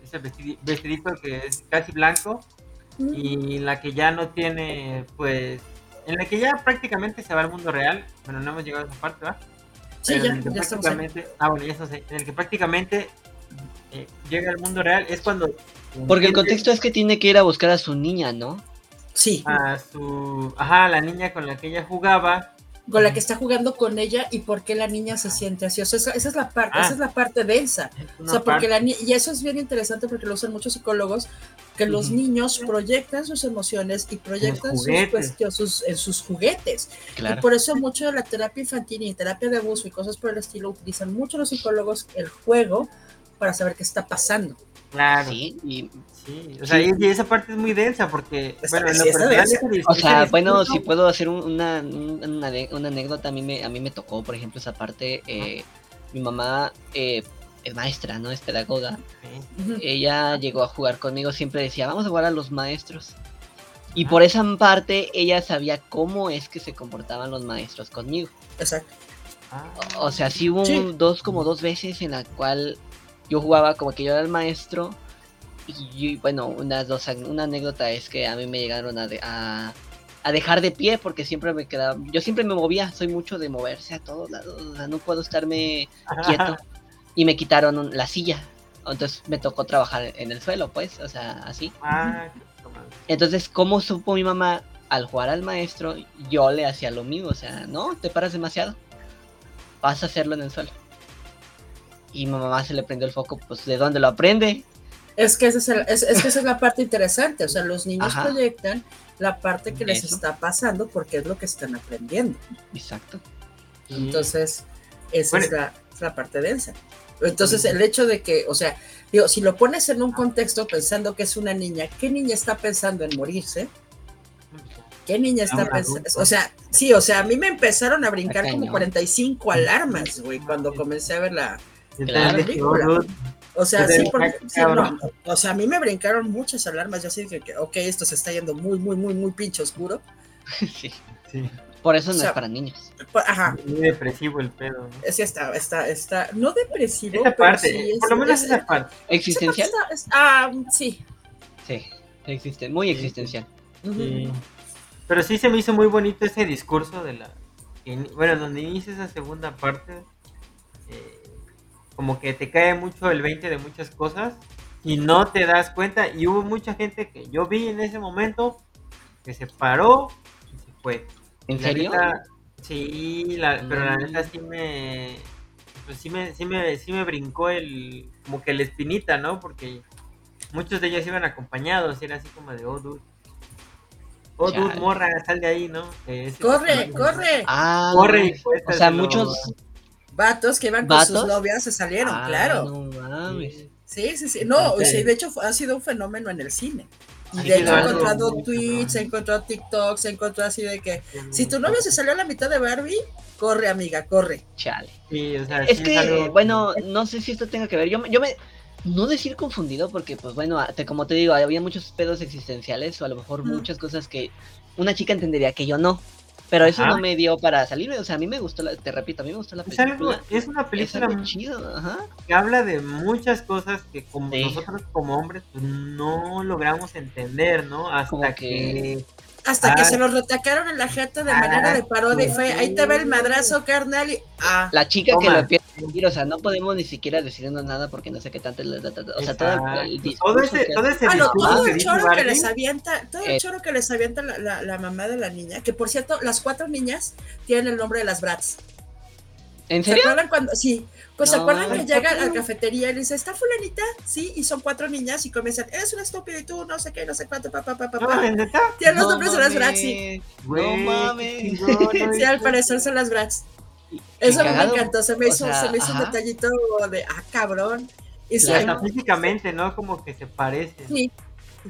ese vestidi- vestidito que es casi blanco y la que ya no tiene pues en la que ya prácticamente se va al mundo real bueno no hemos llegado a esa parte ¿verdad? Sí, Pero ya, en el que ya estamos ahí. prácticamente ah bueno ya estamos ahí. en el que prácticamente eh, llega al mundo real es cuando Porque el contexto es que tiene que ir a buscar a su niña, ¿no? Sí, a su ajá la niña con la que ella jugaba con la que está jugando con ella y por qué la niña se siente así. O sea, esa, esa es la parte, Ah. esa es la parte densa. O sea, porque parte- la ni- y eso es bien interesante porque lo usan muchos psicólogos, que los niños proyectan sus emociones y proyectan sus, juguetes. cuestiones, sus- en sus juguetes. Y por eso mucho de la terapia infantil y terapia de abuso y cosas por el estilo utilizan mucho los psicólogos el juego para saber qué está pasando. claro Sí, y, sí, o sea y, y esa parte es muy densa porque bueno en lo personal o sea, si puedo hacer un- una, un- una, anécdota, a mí, me, a mí me tocó, por ejemplo, esa parte, eh, mi mamá eh, es maestra, ¿no? Es pedagoga. Ella llegó a jugar conmigo, siempre decía, vamos a jugar a los maestros. Y por esa parte, ella sabía cómo es que se comportaban los maestros conmigo. Exacto. Ah, O o sea, sí hubo Sí. un- dos, como dos veces en la cual yo jugaba como que yo era el maestro. Y bueno, unas dos, una anécdota es que a mí me llegaron a, de- a, a dejar de pie porque siempre me quedaba, yo siempre me movía, soy mucho de moverse a todos lados, o sea, no puedo estarme quieto. Y me quitaron un- la silla. Entonces me tocó trabajar en el suelo, pues, o sea, así. ah. Entonces, ¿cómo supo mi mamá al jugar al maestro, yo le hacía lo mismo, o sea, no, te paras demasiado, vas a hacerlo en el suelo. Y mi mamá se le prendió el foco, pues ¿de dónde lo aprende? Es que, esa es, el- es- es que esa es la parte interesante, o sea, los niños Ajá. proyectan la parte que les Eso. está pasando porque es lo que están aprendiendo. Exacto. Entonces, esa es, la, es la parte densa. Entonces, el hecho de que, o sea, digo, si lo pones en un contexto pensando que es una niña, ¿qué niña está pensando en morirse? ¿Qué niña está pensando? O sea, sí, o sea, a mí me empezaron a brincar como cañón. 45 alarmas, güey, cuando comencé a ver la, Claro. oh, dude, O sea, Pues sí, porque, sí, no, o sea, a mí me brincaron muchas alarmas. Yo así que, que, ok, esto se está yendo muy, muy, muy, muy pinche oscuro. <laughs> sí. sí, Por eso O no sea, es para niños. Pa- Ajá, muy depresivo el pedo. ¿no? es que está, está, está, no depresivo, Esa pero parte, sí es- por lo menos es- esa parte. ¿Existencial? esa parte está- es- ah, sí. Sí, existe, muy Sí, existencial. Sí. Pero sí se me hizo muy bonito ese discurso de la. Bueno, donde inicia esa segunda parte. Eh, como que te cae mucho el 20 de muchas cosas y no te das cuenta. Y hubo mucha gente que yo vi en ese momento que se paró y se fue. ¿En La serio? neta, sí, la- pero la Mm. neta sí me. Pues sí me, sí me, sí me brincó el. Como que la espinita, ¿no? Porque muchos de ellos iban acompañados y era así como de, oh, dude. Oh, dude, morra, sal de ahí, ¿no? Ese- Corre, corre. Ah, Corre y o sea, muchos... Vatos que iban con sus novias se salieron, Ah, claro. No mames. Sí, sí, sí. No, Ok. sí, de hecho ha sido un fenómeno en el cine. Y de hecho he encontrado tweets, he encontrado TikToks, he encontrado así de que si tu novio se salió a la mitad de Barbie, corre amiga, corre. Chale. Sí, o sea, Es sí que, algo- bueno, no sé si esto tenga que ver. Yo, me- yo me. No decir confundido, porque, pues bueno, te- como te digo, había muchos pedos existenciales o a lo mejor muchas cosas que una chica entendería que yo no. Pero eso Ajá. no me dio para salirme. O sea, a mí me gustó, la, te repito, a mí me gustó la Es, algo, película. es una Es película algo chido, ajá. que habla de muchas cosas que como Sí. nosotros como hombres pues, no logramos entender, ¿no? Hasta que- Hasta que Ah. se los retacaron en la jeta de Ah, manera de parodia y fue, ahí te ve el madrazo, carnal, y ah, La chica que lo empieza a decir, o sea, no podemos ni siquiera decirnos nada porque no sé qué tanto. O sea, todo el, el Exacto. discurso todo ese, que todo ese Ah, no, todo el choro que les avienta, todo el Eh. choro que les avienta la, la- la mamá de la niña, que por cierto, las cuatro niñas tienen el nombre de las brats. ¿En ¿Se serio? acuerdan cuando, sí, pues se No. acuerdan que llega a ¿por la cafetería y le dice, ¿está fulanita? Sí, y son cuatro niñas y comienzan, eres una estúpida y tú no sé qué, no sé cuánto, papá, papá, papá. Tienen los No nombres de las brats, sí. No mames. <laughs> Sí, al parecer son las brats. Y- Eso me encantó, se me o hizo, sea, se me hizo un detallito de, ah, cabrón. Y Y sí, hasta físicamente, ¿no? Como que se parecen. sí,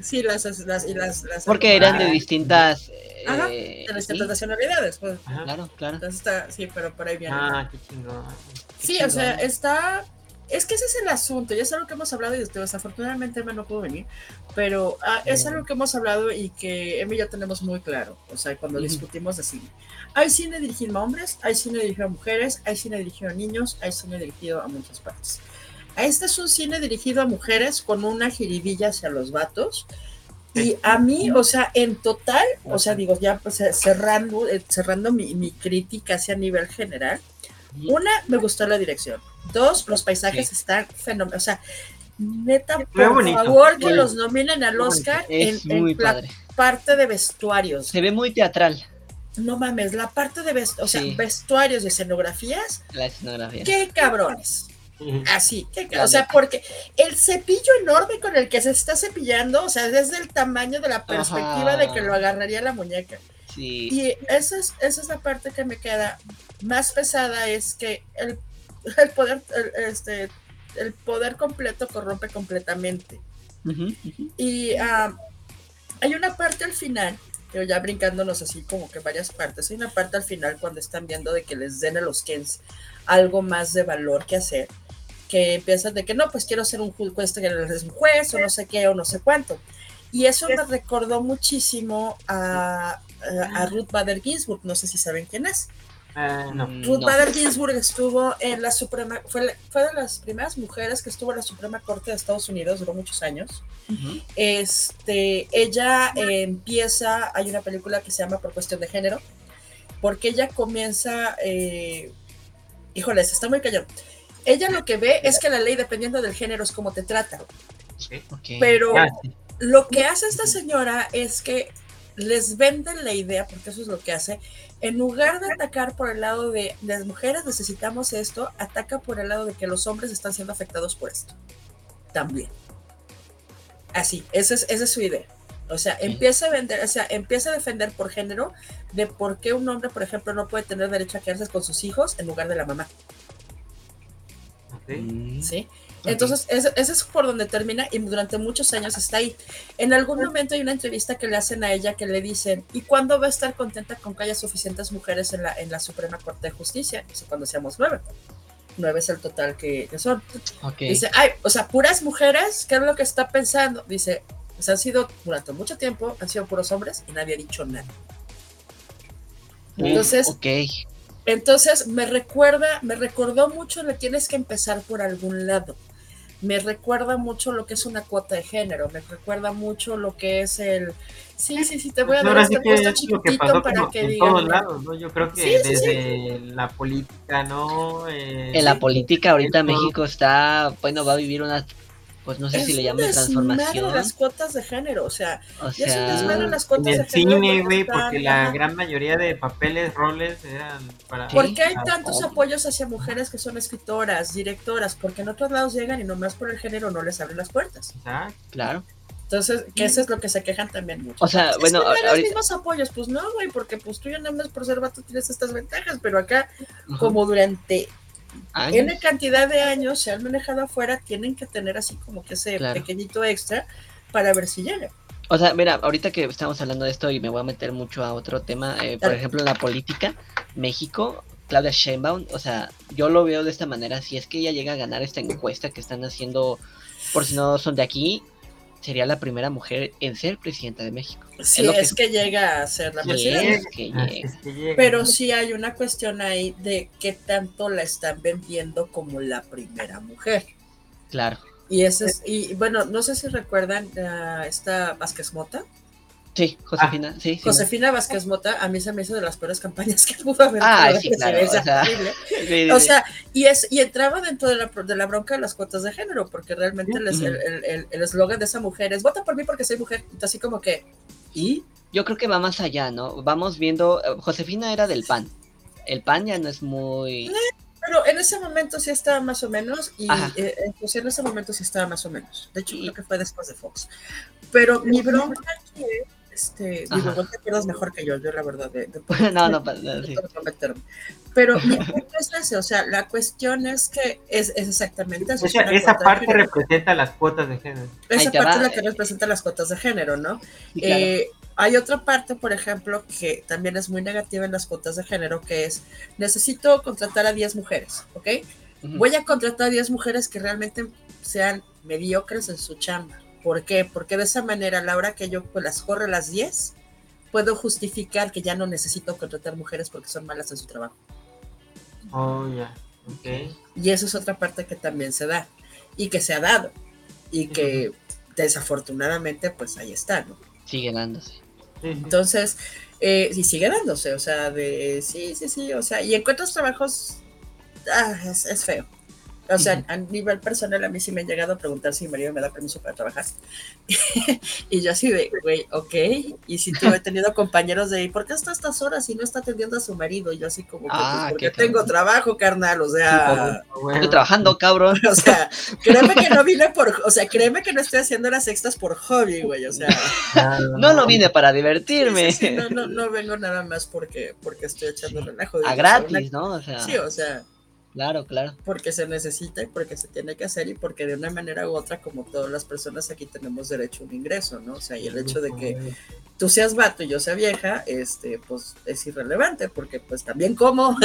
sí, las, las, y las, las Porque eran de Ah. distintas. eh, Ajá, de las sí, nacionalidades, pues. Ajá. claro, claro. Entonces está, sí, pero por ahí viene. Ah, qué chingón. Sí, o sea, está. Es que ese es el asunto, y es algo que hemos hablado, y desafortunadamente Emma no pudo venir, pero ah, es algo que hemos hablado y que Emma y yo tenemos muy claro, o sea, cuando discutimos de cine. Hay cine dirigido a hombres, hay cine dirigido a mujeres, hay cine dirigido a niños, hay cine dirigido a muchas partes. Este es un cine dirigido a mujeres con una jiribilla hacia los vatos. Y a mí, o sea, en total, o sea, digo, ya pues, eh, cerrando, eh, cerrando mi, mi crítica hacia nivel general, una, me gustó la dirección. Dos, los paisajes Sí. están fenomenales. O sea, neta, por favor, que Sí. los nominen al Oscar en, en la padre. parte de vestuarios. Se ve muy teatral No mames, la parte de vestuarios, o sea, Sí. vestuarios y escenografías, la escenografía. qué cabrones. Sí. Así, o sea, porque el cepillo enorme con el que se está cepillando, o sea, desde el tamaño de la perspectiva Ajá. de que lo agarraría la muñeca. Sí. Y esa es, esa es la parte que me queda más pesada, es que el, el poder, el, este, el poder completo corrompe completamente. Y ah, hay una parte al final, pero ya brincándonos así como que varias partes, hay una parte al final cuando están viendo de que les den a los Kens algo más de valor que hacer, que empiezan de que no, pues quiero ser un juez, que es un juez o no sé qué o no sé cuánto. Y eso me recordó muchísimo a, a, a Ruth Bader Ginsburg, no sé si saben quién es. Ah, no. Ruth no. Bader Ginsburg estuvo en la Suprema, fue, la- fue de las primeras mujeres que estuvo en la Suprema Corte de Estados Unidos, duró muchos años. Ujú. Este, ella eh, empieza, hay una película que se llama Por cuestión de género, porque ella comienza, eh, híjoles, está muy callado. Ella lo que ve es que la ley, dependiendo del género, es como te trata. Ok. Pero Ah, sí. lo que hace esta señora es que les venden la idea, porque eso es lo que hace, en lugar de atacar por el lado de las mujeres necesitamos esto, ataca por el lado de que los hombres están siendo afectados por esto. También. Así, esa es, esa es su idea. O sea, empieza a vender, o sea, empieza a defender por género de por qué un hombre, por ejemplo, no puede tener derecho a quedarse con sus hijos en lugar de la mamá. ¿Sí? Entonces, ese, ese es por donde termina y durante muchos años está ahí. En algún momento hay una entrevista que le hacen a ella que le dicen, ¿y cuándo va a estar contenta con que haya suficientes mujeres en la, en la Suprema Corte de Justicia? Dice, cuando seamos nueve. Nueve es el total que, que son. Dice, ay, o sea, puras mujeres, ¿qué es lo que está pensando? Dice, pues han sido durante mucho tiempo, han sido puros hombres y nadie ha dicho nada. Entonces, Ok. Entonces me recuerda, me recordó mucho, le tienes que empezar por algún lado. Me recuerda mucho lo que es una cuota de género, me recuerda mucho lo que es el, sí, sí, sí, te voy a dar Ahora este sí que puesto chiquitito para que en digan. todos lados, ¿no? Yo creo que Sí, sí, sí. desde la política, ¿no? Eh, En la política ahorita. México está, bueno, va a vivir una, pues no sé Es si le llaman transformación. las cuotas de género, o sea, O es un sea, las en cuotas de el género. cine, güey, porque la ajá. gran mayoría de papeles, roles eran para... Sí. ¿Por qué hay tantos apoyos hacia mujeres que son escritoras, directoras? Porque en otros lados llegan y nomás por el género no les abren las puertas. Exacto. claro. Entonces, que eso es lo que se quejan también mucho. O sea, Es bueno, los mismos apoyos, pues no, güey, porque pues tú ya nada más por ser vato tienes estas ventajas, pero acá, como durante Años. N cantidad de años se han manejado afuera, tienen que tener así como que ese Claro. pequeñito extra para ver si llega. O sea, mira, ahorita que estamos hablando de esto y me voy a meter mucho a otro tema, eh, por ejemplo, en la política, México, Claudia Sheinbaum, o sea, yo lo veo de esta manera, si es que ella llega a ganar esta encuesta que están haciendo, por si no son de aquí, sería la primera mujer en ser presidenta de México. Si lo que es que llega a ser la Si presidenta. es que Ah, llega. es que llega. Pero sí hay una cuestión ahí de qué tanto la están vendiendo como la primera mujer. Claro. Y ese es, y bueno, no sé si recuerdan a esta Vázquez Mota. Sí, Josefina, sí. sí, Josefina Vázquez Mota, a mí se me hizo de las peores campañas que pudo haber. Ah, sí, la claro, presidencia, o sea, horrible. <laughs> sí, sí, O sea, y es y entraba dentro de la, de la bronca de las cuotas de género, porque realmente el es- Ujú. el el- el- el eslogan de esa mujer es vota por mí porque soy mujer. Entonces, así como que, ¿y? Yo creo que va más allá, ¿no? Vamos viendo, eh, Josefina era del PAN. El PAN ya no es muy... Pero en ese momento sí estaba más o menos, y Ajá. eh, eh, pues en ese momento sí estaba más o menos. De hecho, Y- creo que fue después de Fox. Pero mi bronca aquí es, este, digo, Ajá. no te acuerdas mejor que yo, yo la verdad, de, de <laughs> no, no, sí. Pero mi punto es ese, o sea, la cuestión es que es, es exactamente eso. O sea, esa parte representa las cuotas de género. Esa te parte va, es la que representa las cuotas de género, ¿no? Sí, claro. Eh, hay otra parte, por ejemplo, que también es muy negativa en las cuotas de género, que es, necesito contratar a 10 mujeres, ¿ok? Voy a contratar a 10 mujeres que realmente sean mediocres en su chamba. ¿Por qué? Porque de esa manera, a la hora que yo pues, las corro a las 10, puedo justificar que ya no necesito contratar mujeres porque son malas en su trabajo. Oh, ya. Ok. Y eso es otra parte que también se da y que se ha dado y que desafortunadamente pues ahí está, ¿no? Sigue dándose. Entonces, eh, y sigue dándose, o sea, de sí, sí, sí, o sea, y encuentras trabajos, ah, es, es feo. O sea, a nivel personal, a mí sí me han llegado a preguntar si mi marido me da permiso para trabajar. <laughs> y yo así de, güey, ok. Y si tú he tenido compañeros de, ¿por qué está a estas horas y no está atendiendo a su marido? Y yo así como, que, Ah, pues, porque qué tengo cabrón. trabajo, carnal, o sea... Bueno. <laughs> Estoy trabajando, cabrón. O sea, <laughs> créeme que no vine por, o sea, créeme que no estoy haciendo las extras por hobby, güey, o sea, No lo vine para divertirme. Sí, sí, sí, no, no, no vengo nada más porque, porque estoy echando relajo. A gratis, una- ¿no? O sea, Sí, o sea, claro, claro. porque se necesita y porque se tiene que hacer y porque de una manera u otra, como todas las personas aquí tenemos derecho a un ingreso, ¿no? O sea, y el hecho de que tú seas vato y yo sea vieja, este, pues es irrelevante, porque pues también como,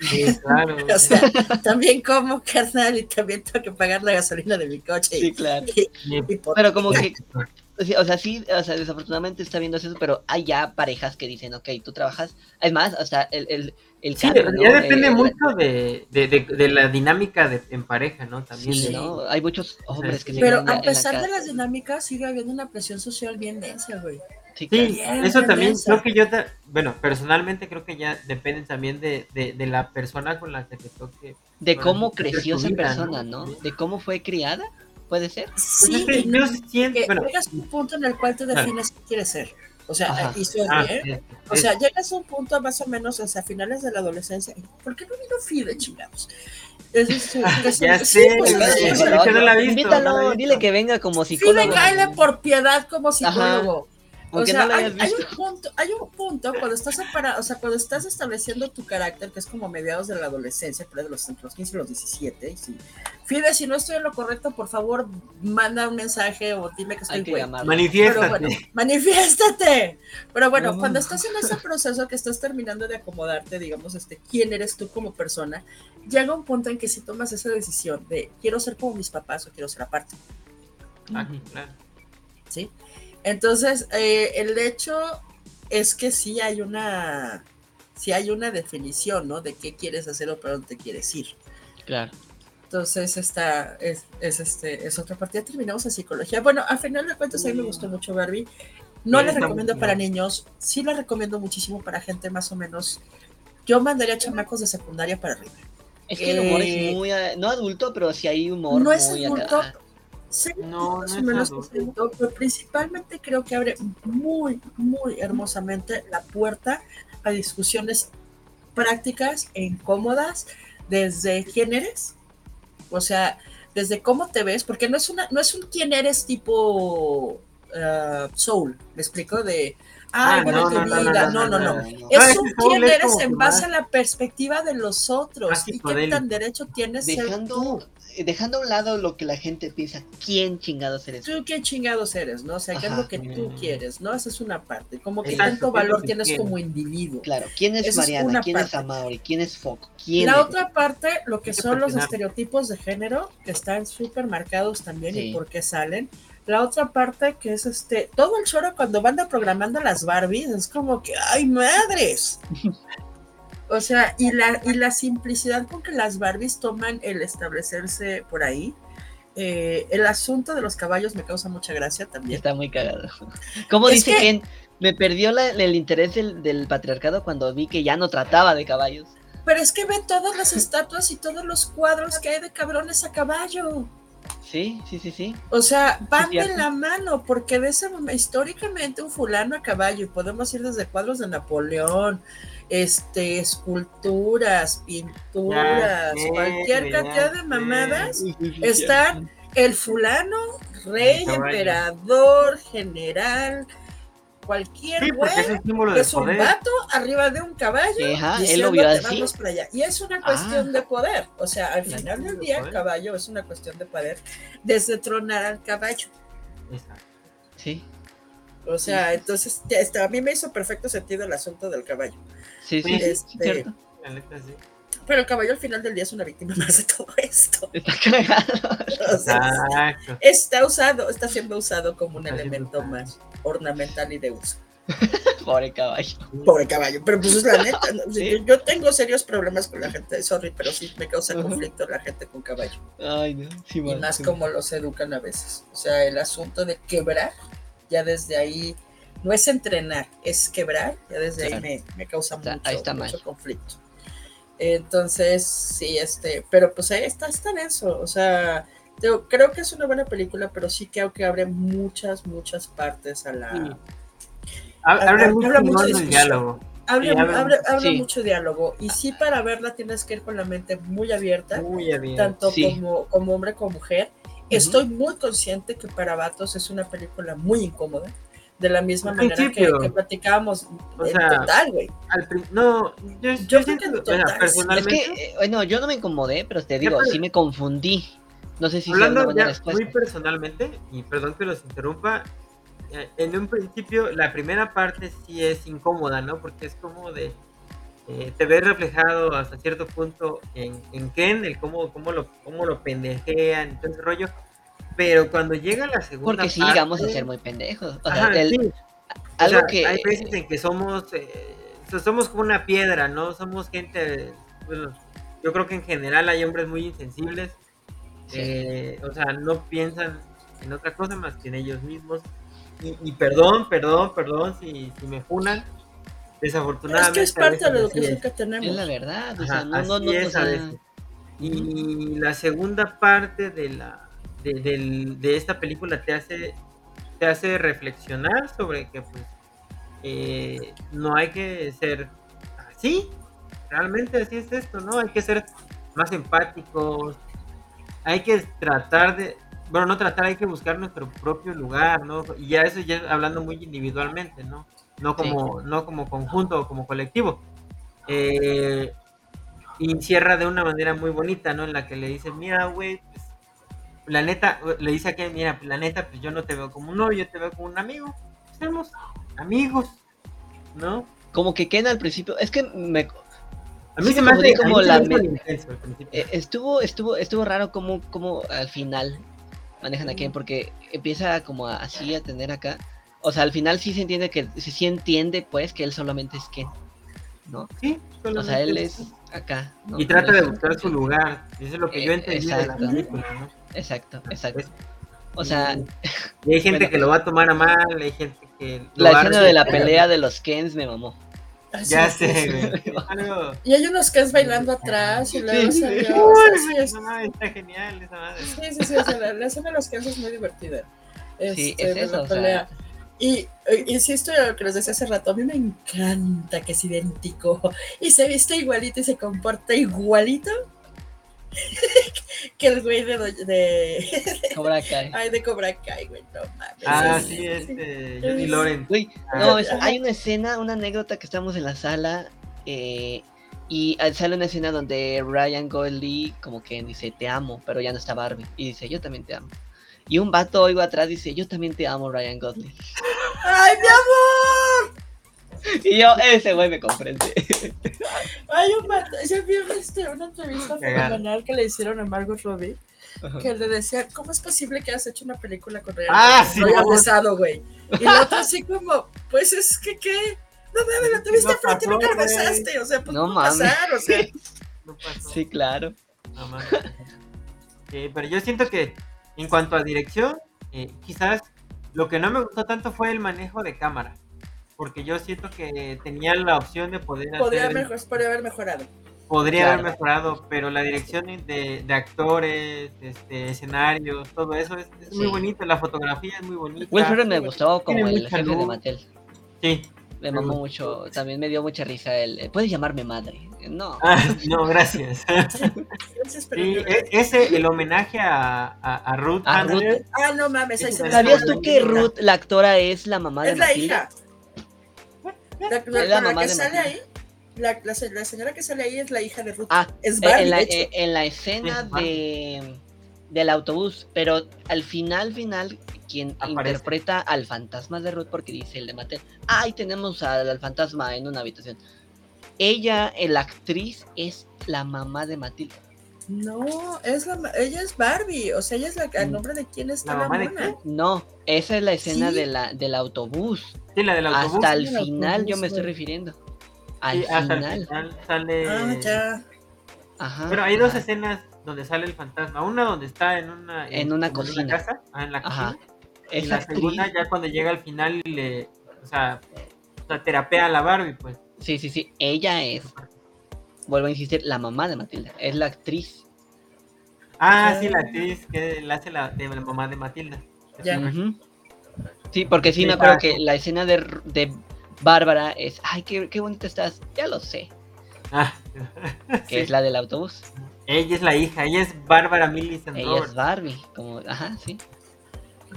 Sí, claro. <laughs> o sea, también como, carnal, y también tengo que pagar la gasolina de mi coche. Sí, claro. Y Pero como que, <laughs> o sea, o sea, sí, o sea, desafortunadamente está viendo eso, pero hay ya parejas que dicen, ok, tú trabajas. Es más, o sea, el, el, el Sí, cambio, ya ¿no? depende Eh, mucho de, de, de, de la dinámica de, en pareja, ¿no? También. Sí, de- ¿no? Hay muchos hombres que se Pero a la pesar de las dinámicas, sigue habiendo una presión social bien densa, güey. Sí, claro. Sí, Bien, eso bien también densa. creo que yo, ta- bueno, personalmente creo que ya depende también de, de, de la persona con la que te toque. De cómo creció esa vida, persona, ¿no? ¿no? De cómo fue criada, puede ser. Pues Sí, es que yo siento, que bueno, llegas a un punto en el cual te defines qué quieres ser. O sea, Ajá. y oye, Ah, O sea, llegas a un punto más o menos, o sea, finales de la adolescencia. ¿Por qué no vino Fide, chingados? Es, <laughs> Ya sé, pues, Invítalo, dile que venga como Fide, psicólogo. cáele por piedad como psicólogo. O sea, no hay, hay un punto, hay un punto cuando estás separa- o sea, cuando estás estableciendo tu carácter, que es como a mediados de la adolescencia, por ahí de los, entre los 15 y los 17, y si, Fide, si no estoy en lo correcto, por favor, manda un mensaje o dime que estoy güey. llamarlo. Pero Manifiéstate. bueno, manifiéstate. Pero bueno, No. cuando estás en ese proceso que estás terminando de acomodarte, digamos, este, quién eres tú como persona, llega un punto en que si tomas esa decisión de quiero ser como mis papás o quiero ser aparte, Ah, claro. ¿sí? Entonces, eh, el hecho es que sí hay una, sí hay una definición, ¿no? De qué quieres hacer o para dónde quieres ir. Claro. Entonces, esta es, es, este, es otra parte. Ya terminamos en psicología. Bueno, a final de cuentas, a mí me gustó mucho Barbie. No la recomiendo muy para niños, sí la recomiendo muchísimo para gente más o menos. Yo mandaría chamacos de secundaria para arriba. Es que el humor Eh, es muy, eh, no adulto, pero sí hay humor no es muy adulto, acá. Sí, No, más no o menos pero principalmente creo que abre muy, muy hermosamente la puerta a discusiones prácticas e incómodas desde quién eres, o sea, desde cómo te ves, porque no es una, no es un quién eres tipo ah, soul, me explico de ay, Ah, bueno, no, tu no, no, vida, no, no, no, no, no. no, no. Es un quién es eres en base a la perspectiva de los otros y qué tan derecho tienes ser tú. Dejando, eh, dejando a un lado lo que la gente piensa, ¿quién chingados eres? tú qué chingados eres, ¿no? O sea, qué es Ajá. lo que tú quieres, ¿no? Esa es una parte. Como que Exacto, tanto ¿qué es valor que tienes como individuo. Claro, ¿quién es Esa es Mariana? ¿Quién es parte. Amaury? ¿Quién es Foco? ¿Quién La es? otra parte, lo que son los estereotipos de género, que están súper marcados también Sí. y por qué salen. La otra parte, que es este, todo el choro cuando van a programando las Barbies, es como que, ¡ay, madres! <laughs> O sea, y la, y la simplicidad con que las Barbies toman el establecerse por ahí. Eh, el asunto de los caballos me causa mucha gracia también. Está muy cagado. <laughs> ¿Cómo Es dice que- Ken? Me perdió la- el interés del, del patriarcado cuando vi que ya no trataba de caballos. Pero es que ve todas las estatuas y todos los cuadros que hay de cabrones a caballo. Sí, sí, sí, sí. O sea, van de la mano, porque de ese momento, históricamente un fulano a caballo, y podemos ir desde cuadros de Napoleón, este, esculturas, pinturas, Ya sé, cualquier ya cantidad de mamadas, están el fulano, rey, emperador, general, cualquier Sí, porque es güey un es un poder. vato arriba de un caballo él lo vio así. vamos para allá. Y es una Ah. cuestión de poder. O sea, al final del de día, el caballo es una cuestión de poder desde tronar al caballo. Exacto. Sí, O sea, entonces, a mí me hizo perfecto sentido el asunto del caballo. sí, sí, sí, Este- cierto. Pero el caballo al final del día es una víctima más de todo esto. Está cagado. O sea, Exacto. está usado, está siendo usado como un Está elemento más ornamental y de uso. <laughs> Pobre caballo. Pobre caballo, pero pues es la neta. ¿no? Sí. yo, tengo serios problemas con la gente, sorry, pero sí me causa conflicto la gente con caballo. Ay, no. Sí, y más sí. como los educan a veces. O sea, el asunto de quebrar, ya desde ahí, no es entrenar, es quebrar, ya desde ahí me, me causa Está- mucho, ahí está mucho mal. conflicto. Entonces, sí, este, pero pues ahí está, está denso. O sea, creo que es una buena película, pero sí creo que abre muchas, muchas partes a la. Sí. Habla- mucho de diálogo. Sí, habla- abre- habla sí. mucho diálogo. Y sí, para verla tienes que ir con la mente muy abierta Muy tanto Sí. como, como hombre como mujer. Estoy muy consciente que para Vatos es una película muy incómoda, de la misma Al manera que, platicábamos O en sea, total, güey. No, yo, yo, creo siento que que, en total, o sea, sí. Es que, eh, bueno, yo no me incomodé, pero te digo, sí me confundí. No sé si hablando ya respuesta. muy personalmente, y perdón que los interrumpa, eh, en un principio la primera parte sí es incómoda, ¿no? Porque es como de, eh, te ves reflejado hasta cierto punto en, en Ken, el cómo, cómo, lo, cómo lo pendejean y todo ese rollo, pero cuando llega la segunda Porque sí, parte, llegamos a ser muy pendejos. O sea, Ajá, el- sí. O algo sea, que. Hay veces en que somos, eh, so- somos como una piedra, ¿no? Somos gente, bueno, yo creo que en general hay hombres muy insensibles, Sí. eh, o sea, no piensan en otra cosa más que en ellos mismos. Y, y perdón, perdón, perdón si, si me funan. Es Desafortunadamente. que es parte de la educación es. que tenemos. Es la verdad. O sea, Ajá, no, no, así no. es a veces. Y la segunda parte de la de, del- de esta película te hace te hace reflexionar sobre que pues eh, no hay que ser así, realmente así es esto, ¿no? Hay que ser más empáticos, hay que tratar de, bueno, no tratar, hay que buscar nuestro propio lugar, ¿no? Y ya eso ya es hablando muy individualmente, ¿no? No como, no como conjunto o como colectivo. Eh, y cierra de una manera muy bonita, ¿no? En la que le dice, mira, güey, pues, la neta, le dice a que, mira, la neta, pues yo no te veo como un novio, yo te veo como un amigo. Somos amigos, ¿no? Como que Ken al principio, es que me, A mí Sí, se me hace como la me intenso. Eh, estuvo, estuvo, estuvo raro como, como al final manejan a Ken, porque empieza como a- así a tener acá. O sea, al final sí se entiende que, sí, sí entiende pues que él solamente es Ken, ¿no? Sí, O sea, él solamente es acá. ¿no? Y trata de buscar su lugar. Eso es lo que yo Eh, entendí de la exacto. película, ¿no? Exacto, exacto. Es- O sea, Y <laughs> hay gente Bueno. que lo va a tomar a mal, hay gente que... la escena de la pelea de los Kens me mamó. Así Ya sé, sí. <laughs> Y hay unos que es bailando atrás y luego Sí. salió. Sí, es- esa madre está genial, esa madre. Sí, sí, sí, o sea, la, la escena de los Kens es muy divertida. Sí, Este, es eso, la o sea. Y eh, insisto en lo que les decía hace rato, a mí me encanta que es idéntico y se viste igualito y se comporta igualito <laughs> que el güey de, <laughs> Cobra Kai. <laughs> ay, de Cobra Kai, güey, no mames. Ah, sí, este, Johnny Lawrence. Güey, Ah. no, es- hay una escena, una anécdota que estamos en la sala eh, y ah, sale una escena donde Ryan Gosling como que dice te amo, pero ya no está Barbie y dice yo también te amo. Y un vato oigo atrás dice yo también te amo Ryan Gosling. ¡Ay, mi amor! Y yo, ese güey me comprende. Hay un vato, ya vieron este, una entrevista fenomenal que le hicieron a Margot Robbie que le decía, ¿cómo es posible que hayas hecho una película con Ryan Ah, Gosling? sí, besado, güey. Y el otro así como, pues es que, ¿qué? No mames, lo tuviste No frente y nunca lo besaste. O sea, pues No no, pasar, o sea. No pasó. Sí, claro. No mames. Eh, pero yo siento que en cuanto a dirección, eh, quizás lo que no me gustó tanto fue el manejo de cámara. Porque yo siento que tenía la opción de poder Podría, hacer, mejor, podría haber mejorado. podría Claro. haber mejorado, pero la dirección de, de actores, este, escenarios, todo eso es, es muy bonito, la fotografía es muy bonita. Will Ferrell me gustó como el jefe de. Mattel. Sí. Me mamó mucho. También me dio mucha risa el. eh, Puedes llamarme madre. No. <laughs> Ah, no, gracias. Sí, e- ese, el homenaje a, a, a Ruth A Handler, Ah, no mames, ahí se me ¿Sabías tú que. Ruth, la actora, es la mamá de Es la Matilda? hija. La, la- Es la con la mamá que de sale Matilda. ahí, la, la, se- la señora que sale ahí es la hija de Ruth. Ah, es Eh, Barbie, en, la, de hecho. eh, en la escena Barbie. de del autobús, pero al final, final, quien Aparece. interpreta al fantasma de Ruth, porque dice el de Mattel, ah, ahí tenemos al, al fantasma en una habitación. Ella, la actriz, es la mamá de Matilda. No, es la, ma- ella es Barbie. O sea, ella es la, el Mm. nombre de quién está ¿La la, mamá de mona. No, esa es la escena Sí. de la, del autobús. sí, la del autobús. Hasta el del final yo me estoy refiriendo. Al Sí, hasta el final. sale. Ah, ya. Ajá. Pero hay dos escenas donde sale el fantasma. Una donde está en una, En una como cocina. casa, ah, en la Ajá. Y la actriz. segunda, ya cuando llega al final y le. O sea, sea, terapea a la Barbie, pues. Sí, sí, sí. Ella es, vuelvo a insistir, la mamá de Matilda. Es la actriz. Ah, Ah. sí, la actriz que la hace la, de la mamá de Matilda. Ya. Sí, porque sí, Sí, me acuerdo que la escena de, de Bárbara es, ay, qué, qué bonita estás. Ya lo sé, Ah, <laughs> que sí. es la del autobús. Ella es la hija, ella es Bárbara Millicent Ella es Barbie, como, ajá, sí.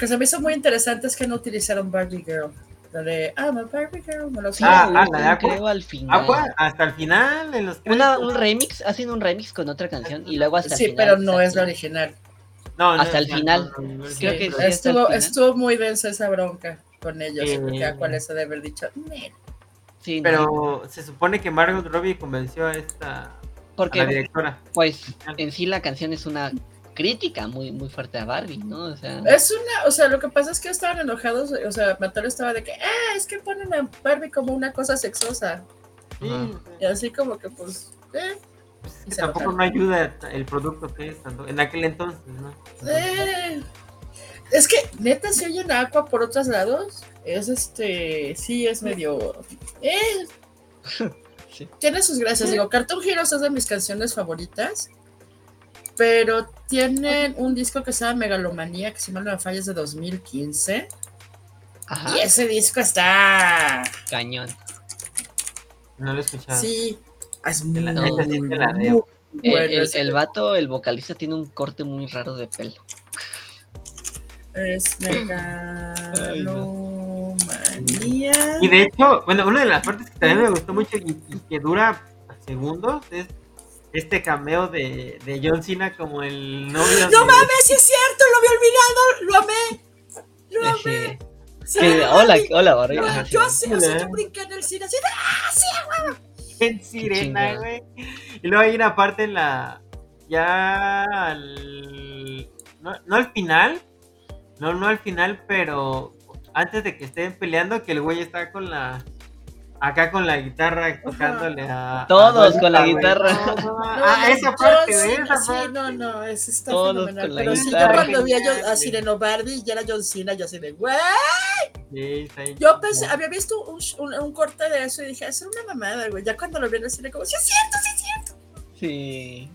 Lo que se me hizo muy interesante es que no utilizaron Barbie Girl. La de, I'm a Barbie Girl. Me lo Sí, Ah, la ah, la de Aqua. al final. Agua, hasta el final, en los Una, un remix, hacen un remix con otra canción y luego hasta el Sí, final. pero no es la original. No, no, hasta el final. Creo sí, que sí. el Estuvo, muy densa esa bronca con ellos. Eh, porque a cuál se debe haber dicho. Sí, no, Pero se supone que Margot Robbie convenció a esta a porque la directora. pues en sí la canción es una crítica muy, muy fuerte a Barbie, ¿no? O sea, Es una, o sea, lo que pasa es que estaban enojados, o sea, Mattel estaba de que, ah, es que ponen a Barbie como una cosa sexosa. Y así como que, pues, eh, pues, que tampoco no ayuda el producto que es tanto en aquel entonces, ¿no? eh. Es que, neta, si oyen a Aqua por otros lados, es este, sí, es medio, eh. <laughs> Sí. Tiene sus gracias, digo, Cartoon Heroes es de mis canciones favoritas, pero tienen un disco que se llama Megalomanía, que si mal no me falla es de 2015. Ajá, Y ese disco está. cañón. No lo he escuchado. Sí, es muy, La la muy debo. El, bueno el- el vato, el vocalista, tiene un corte muy raro de pelo. Es megalomanía. Y de hecho, bueno, una de las partes que también me gustó mucho y, y que dura segundos es este cameo de, de John Cena como el novio. ¡No de- mames, sí es cierto! ¡Lo había olvidado! ¡Lo amé! ¡Lo amé! Sí, hola, hola, Ajá, sí. Yo sé, o sea, yo brinqué en el cine así ¡ah, sí! en sirena, güey. Y luego hay una parte en la. Ya. al- no, no al final. No, no al final, pero antes de que estén peleando, que el güey está con la. Acá con la guitarra tocándole a. a Todos con la guitarra. No, no, No, ah, esa parte, sí, güey, esa sí, parte. no, no, es está Todos fenomenal. con la Pero sí, yo guitarra. cuando vi a, John- a Sireno Barbie y ya era John Cena, yo así de, güey. Sí. Yo pensé, había visto un, un, un corte de eso y dije, es una mamada, güey. Ya cuando lo vi en el cine, como, sí es cierto, sí es cierto. Sí.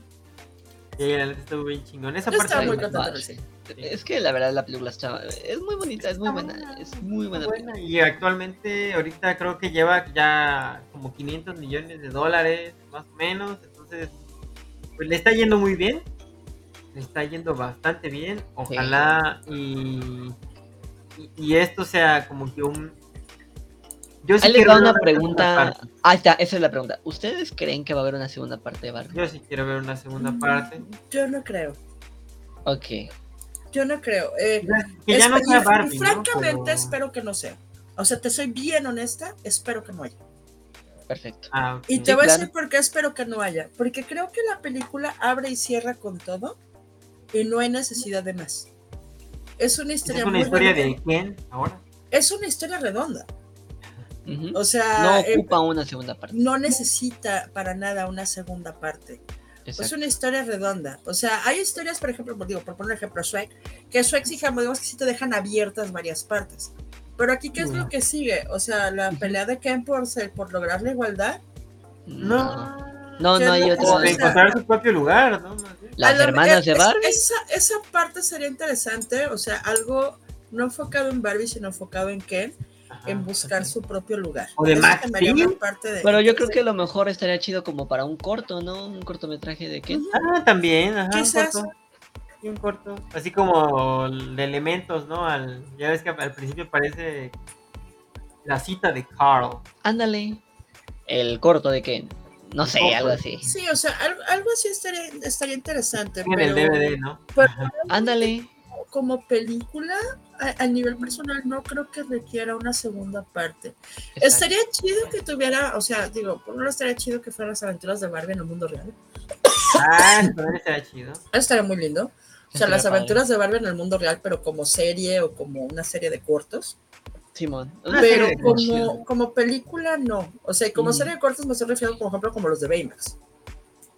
Sí, estuvo bien chingón. Esa Yo parte estaba de- muy del cine. Es que la verdad la película está. Es muy bonita, es muy buena. Es muy buena. buena. Y actualmente, ahorita creo que lleva ya como 500 millones de dólares, más o menos. Entonces, pues le está yendo muy bien. Le está yendo bastante bien. Ojalá y, y, y esto sea como que un. Yo Ahí les quiero una pregunta. Ah, está, esa es la pregunta. ¿Ustedes creen que va a haber una segunda parte de Barbie? Yo sí quiero ver una segunda Mm. parte. Yo no creo. Ok. Yo no creo. Eh, Que ya no sea Barbie. y ¿no? francamente Pero- espero que no sea. O sea, te soy bien honesta, espero que no haya. Perfecto. Ah. Y te Sí, voy a decir por qué espero que no haya. Porque creo que la película abre y cierra con todo y no hay necesidad de más. Es una ¿Esa historia es una muy historia redonda. de quién ahora? Es una historia redonda. O sea, No eh, ocupa una segunda parte. no necesita para nada una segunda parte. Es Exacto. una historia redonda. O sea, hay historias, por ejemplo, por, digo, por poner un ejemplo, Shrek, que Shrek sí, digamos que sí te dejan abiertas varias partes. Pero aquí, ¿qué es lo que sigue? O sea, la pelea de Ken por, ser- por lograr la igualdad. No. No, ¿Qué no es hay lo que otra. O de sea, encontrar su propio lugar, ¿no? Las A lo- hermanas de es- Barbie. Esa, esa parte sería interesante, o sea, algo no enfocado en Barbie, sino enfocado en Ken, Ajá. en buscar su propio lugar. O de Max parte de- Pero yo creo que a lo mejor estaría chido como para un corto, ¿no? Un cortometraje de qué. Ah, también, ajá. Quizás. Un corto. Sí, un corto. Así como de elementos, ¿no? Al, ya ves que al principio parece la cita de Carl. Ándale. El corto de Ken. No sé, algo así. Sí, o sea, algo, algo así estaría, estaría interesante. En el pero- DVD, ¿no? pero Ándale. como película, a, a nivel personal, no creo que requiera una segunda parte. Exacto. Estaría chido que tuviera, o sea, digo, por lado estaría chido que fueran las aventuras de Barbie en el mundo real. Ah, estaría chido. Estaría muy lindo. O sea, Estaría las padre. aventuras de Barbie en el mundo real, pero como serie o como una serie de cortos. Simón. Pero como, como película, no. O sea, como Mm. serie de cortos me estoy refiriendo, por ejemplo, como los de Baymax.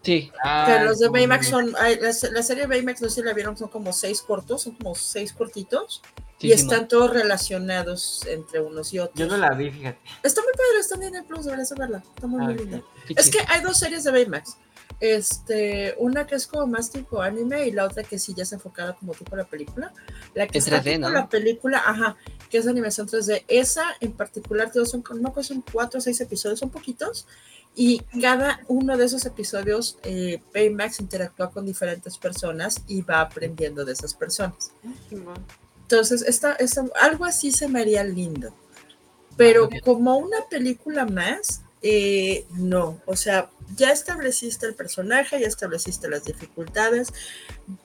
Sí. Ah, los de como Baymax son, la, la serie de Baymax, no sé si la vieron, son como seis cortos, son como seis cortitos. sí, y están todos relacionados entre unos y otros. Yo no la vi, fíjate. Está muy padre, está bien en Plus, deberías verla. Está muy, Ah, muy linda. Es que hay dos series de Baymax. Este, una que es como más tipo anime y la otra que sí ya es enfocada como tipo la película. La que está 3D, tipo ¿no? la película, ajá, que es de animación 3D. Esa en particular, todos son, no, pues son cuatro o seis episodios, son poquitos. Y cada uno de esos episodios, eh, Baymax interactúa con diferentes personas y va aprendiendo de esas personas. Entonces, esta, esta- algo así se me haría lindo. Pero Ok. como una película más, eh, no. O sea, ya estableciste el personaje, ya estableciste las dificultades.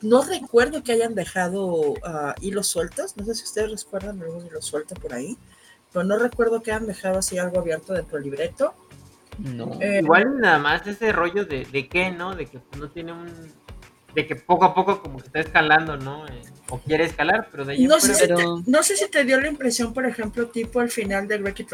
No recuerdo que hayan dejado ah, hilos sueltos. No sé si ustedes recuerdan algún hilo suelto por ahí. Pero no recuerdo que hayan dejado así algo abierto dentro del libreto. No. Eh, Igual nada más ese rollo de, de qué, ¿no? De que no tiene un... De que poco a poco como que está escalando, ¿no? Eh, o quiere escalar, pero de ahí no, sé fuera, si pero- te, no sé si te dio la impresión, por ejemplo, tipo al final de Wreck-It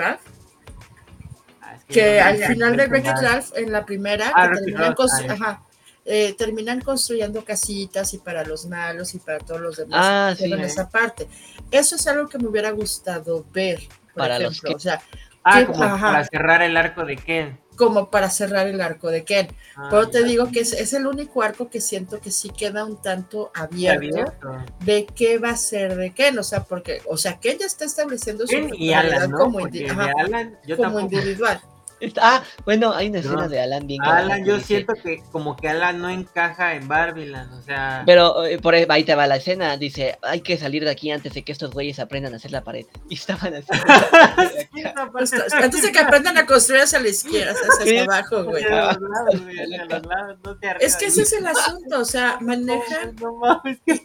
que al final de Wreck-It. Ralph, en la primera, Ah, que terminan, constru- ah, ajá, eh, terminan construyendo casitas y para los malos y para todos los demás. Ah, sí. esa parte. Eso es algo que me hubiera gustado ver, por Para los ejemplo. que- O sea, Ah, que- como ajá. para cerrar el arco de Ken. como para cerrar el arco de Ken. Ah, Pero te ya. digo que es, es el único arco que siento que sí queda un tanto abierto Abierto. de qué va a ser de Ken, o sea, porque, o sea, Ken ya está estableciendo su y Alan, ¿no? como, Porque indi- de ajá, Alan, yo como tampoco. individual. <laughs> Ah, bueno, hay una escena No. de Alan bien Alan, yo dice- siento que como que Alan no encaja en Barbiland, o sea. Pero eh, por ahí, ahí te va la escena, dice, hay que salir de aquí antes de que estos güeyes aprendan a hacer la pared. Y estaban así. <laughs> Antes de que aprendan a construir hacia la izquierda, hacia, abajo, güey. Hacia los lados, güey, hacia los lados, no te Es que ese es el asunto, o sea, <laughs> manejan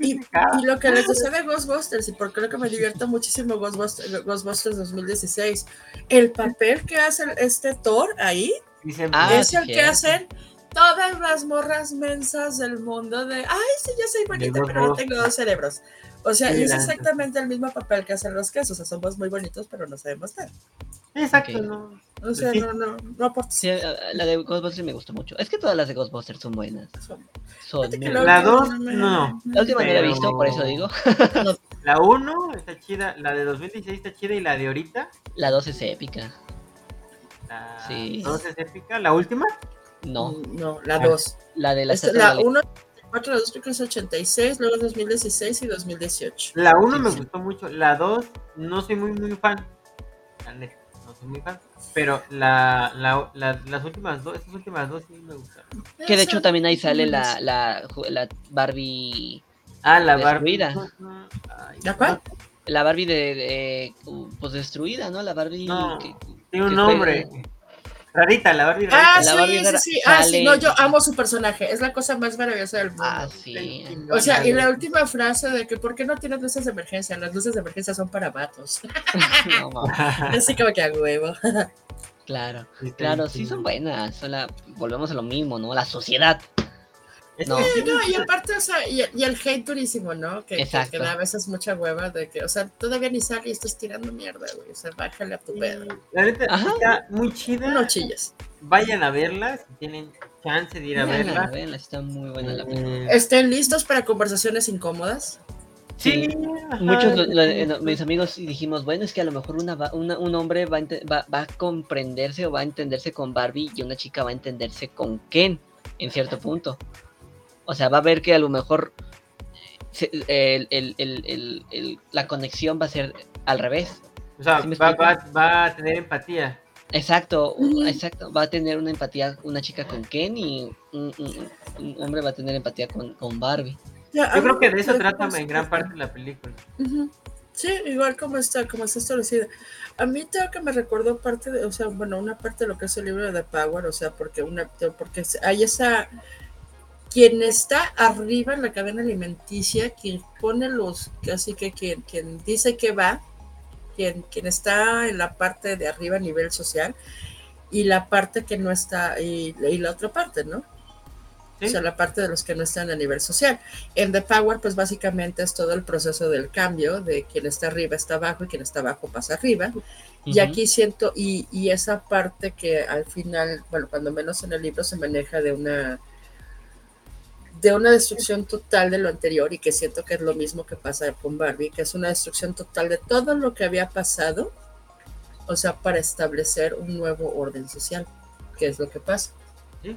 Y, lo que les decía de Ghostbusters, y por creo que me divierto muchísimo Ghostbusters, Ghostbusters 2016, el papel que hace este Thor ahí Ah, es el que hacen todas las morras mensas del mundo de, ay, sí, yo soy bonita, pero no Ghostbusters. tengo dos cerebros. O sea, es exactamente el mismo papel que hacen los quesos, o sea, somos muy bonitos, pero no sabemos nada. Exacto, Ok. no. O sea, Sí. no, no, no aporta. Sí, la de Ghostbusters me gustó mucho. Es que todas las de Ghostbusters son buenas. Son muy la buenas. La última dos, me- no. La última no la he pero- visto, por eso digo. <laughs> La 1 está chida, la de 2016 está chida y la de ahorita, La 2 es épica. La Sí. 2 es épica. ¿La última? No, No, la Ah. 2. la de la la de la- 1, 4, la 2 creo que es 86, luego 2016 y 2018. La 1 Sí, me sí. gustó mucho, la 2 no soy muy muy fan. No soy muy fan. Pero la, la, la- las últimas dos, estas últimas dos sí me gustaron. Que de hecho también ahí sale la, la, la Barbie. Ah, la Barbie. Destruida. Ay, ¿La cuál? La Barbie de, de- pues destruida, ¿no? La Barbie. No, que- Tiene un nombre. fue- Rarita, la Barbie Ah, rarita. La sí, Barbie sí, sí. Ah, sí, no, yo amo su personaje. Es la cosa más maravillosa del mundo. Ah, sí. O sea, y la última frase de que ¿por qué no tienes luces de emergencia? Las luces de emergencia son para vatos. <laughs> No, Así como que a huevo. claro, Sí, está claro, sí son buenas. son la- volvemos a lo mismo, ¿no? La sociedad. No. <laughs> Sí, y aparte, o sea, y, y el hate durísimo, ¿no? Que, que, Exacto. que da a veces mucha hueva de que, o sea, todavía ni sale y estás tirando mierda, güey. O sea, bájale a tu pedo. La neta Ajá. está muy chida. No chilles. Vayan a verla si tienen chance de ir a Véanla, verla. está muy buena la película. Eh, Estén listos para conversaciones incómodas. Sí, ajá. Muchos lo- lo- eh, mis amigos dijimos, bueno, es que a lo mejor una, va- una- un hombre va a, ente- va, va a comprenderse o va a entenderse con Barbie y una chica va a entenderse con Ken en cierto punto. O sea, va a ver que a lo mejor se- el- el- el- el- el- la conexión va a ser al revés. O sea, ¿Sí me va, explico? va- va a tener empatía. Exacto, exacto. Va a tener una empatía una chica con Ken y un, un- un hombre va a tener empatía con, con Barbie. Ya, Yo creo que de eso trata en gran parte la película. Sí, igual como está, como está establecida. A mí tengo que me recordó parte de, o sea, bueno, una parte de lo que es el libro de The Power, o sea, porque una, porque hay esa, quien está arriba en la cadena alimenticia, quien pone los, así que quien, quien dice que va, quien, quien está en la parte de arriba a nivel social, y la parte que no está, y, y la otra parte, ¿no? ¿Sí? O sea, la parte de los que no están a nivel social. En The Power, pues básicamente es todo el proceso del cambio, de quien está arriba está abajo y quien está abajo pasa arriba. Y aquí siento, y, y esa parte que al final, bueno, cuando menos en el libro se maneja de una de una destrucción total de lo anterior y que siento que es lo mismo que pasa con Barbie, que es una destrucción total de todo lo que había pasado, o sea, para establecer un nuevo orden social, que es lo que pasa. Sí.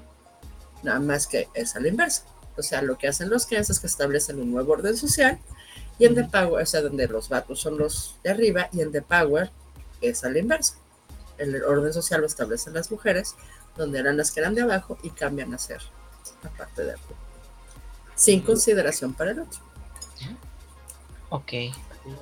Nada más que es a la inversa. O sea, lo que hacen los Kens es que establecen un nuevo orden social y en The Power, o sea, donde los vatos son los de arriba y en The Power es a la inversa. El orden social lo establecen las mujeres, donde eran las que eran de abajo y cambian a ser la parte de arriba. Sin consideración para el otro. Ok.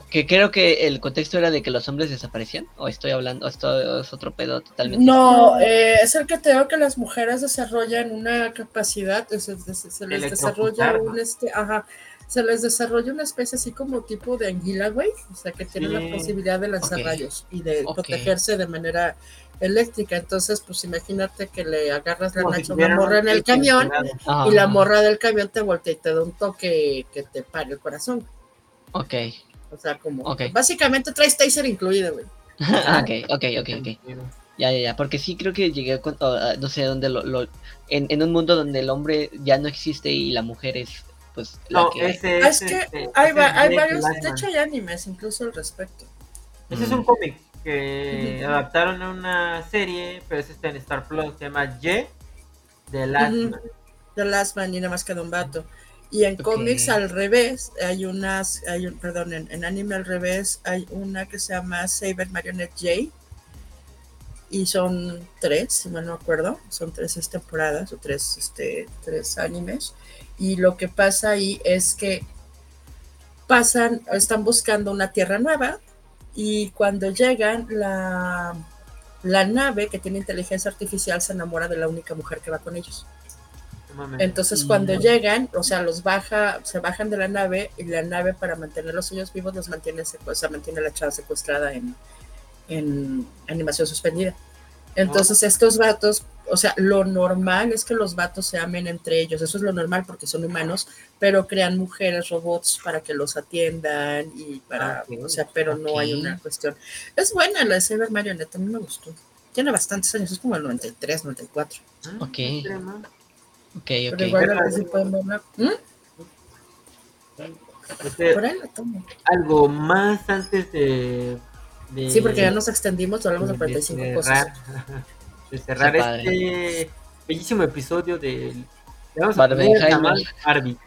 Que creo que el contexto era de que los hombres desaparecían. O estoy hablando, esto es otro pedo totalmente. No, eh, es el que te digo que las mujeres desarrollan una capacidad, se, se- se les desarrolla un este, ajá, se les desarrolla una especie así como tipo de anguila, güey, o sea que tienen Sí. la posibilidad de lanzar rayos y de protegerse de manera eléctrica. Entonces, pues imagínate que le agarras la Como si nacha a una morra en el camión. Ah, y la morra del camión te voltea y te da un toque que te pare el corazón. Ok. O sea, como Ok. básicamente traes taser incluido, güey. <laughs> Ah, ok, ok, ok, ok. Ya, ya, ya. Porque sí creo que llegué con, ah, no sé dónde lo, lo- en, en un mundo donde el hombre ya no existe y la mujer es, pues, la No, que. ese Ah, es, es que este, hay, ese va- es hay varios, de hecho hay animes incluso al respecto. Ese es un cómic. Que adaptaron a una serie, pero es está en Star Plus, se llama Y de Last Ujú. Man. The Last Man y nada más queda un vato. Y en cómics al revés, hay unas, hay un, perdón, en, en anime al revés, hay una que se llama Saber Marionette J. Y son tres, si mal no acuerdo, son tres es, temporadas o tres, este, tres animes. Y lo que pasa ahí es que pasan, están buscando una tierra nueva y cuando llegan, la, la nave que tiene inteligencia artificial se enamora de la única mujer que va con ellos. Entonces cuando llegan, o sea, los baja, se bajan de la nave y la nave para mantenerlos ellos vivos los mantiene, o sea, mantiene a la chava secuestrada en, en animación suspendida. Entonces estos vatos, o sea, lo normal es que los vatos se amen entre ellos, eso es lo normal porque son humanos, pero crean mujeres robots para que los atiendan y para, Ah, ok, o sea, pero no hay ok. una cuestión. Es buena la de Cyber Marionette, a mí me gustó. Tiene bastantes años, es como el 93, 94. Ah, Ok. extrema. Ok, Pero ok. igual a ver si pueden verla. ¿Mm? Este, Por ahí la tomo. algo más antes de, de- Sí, porque ya nos extendimos, hablamos de 45 de cosas. cerrar, <laughs> de cerrar Está este bellísimo episodio del le vamos a Barbie.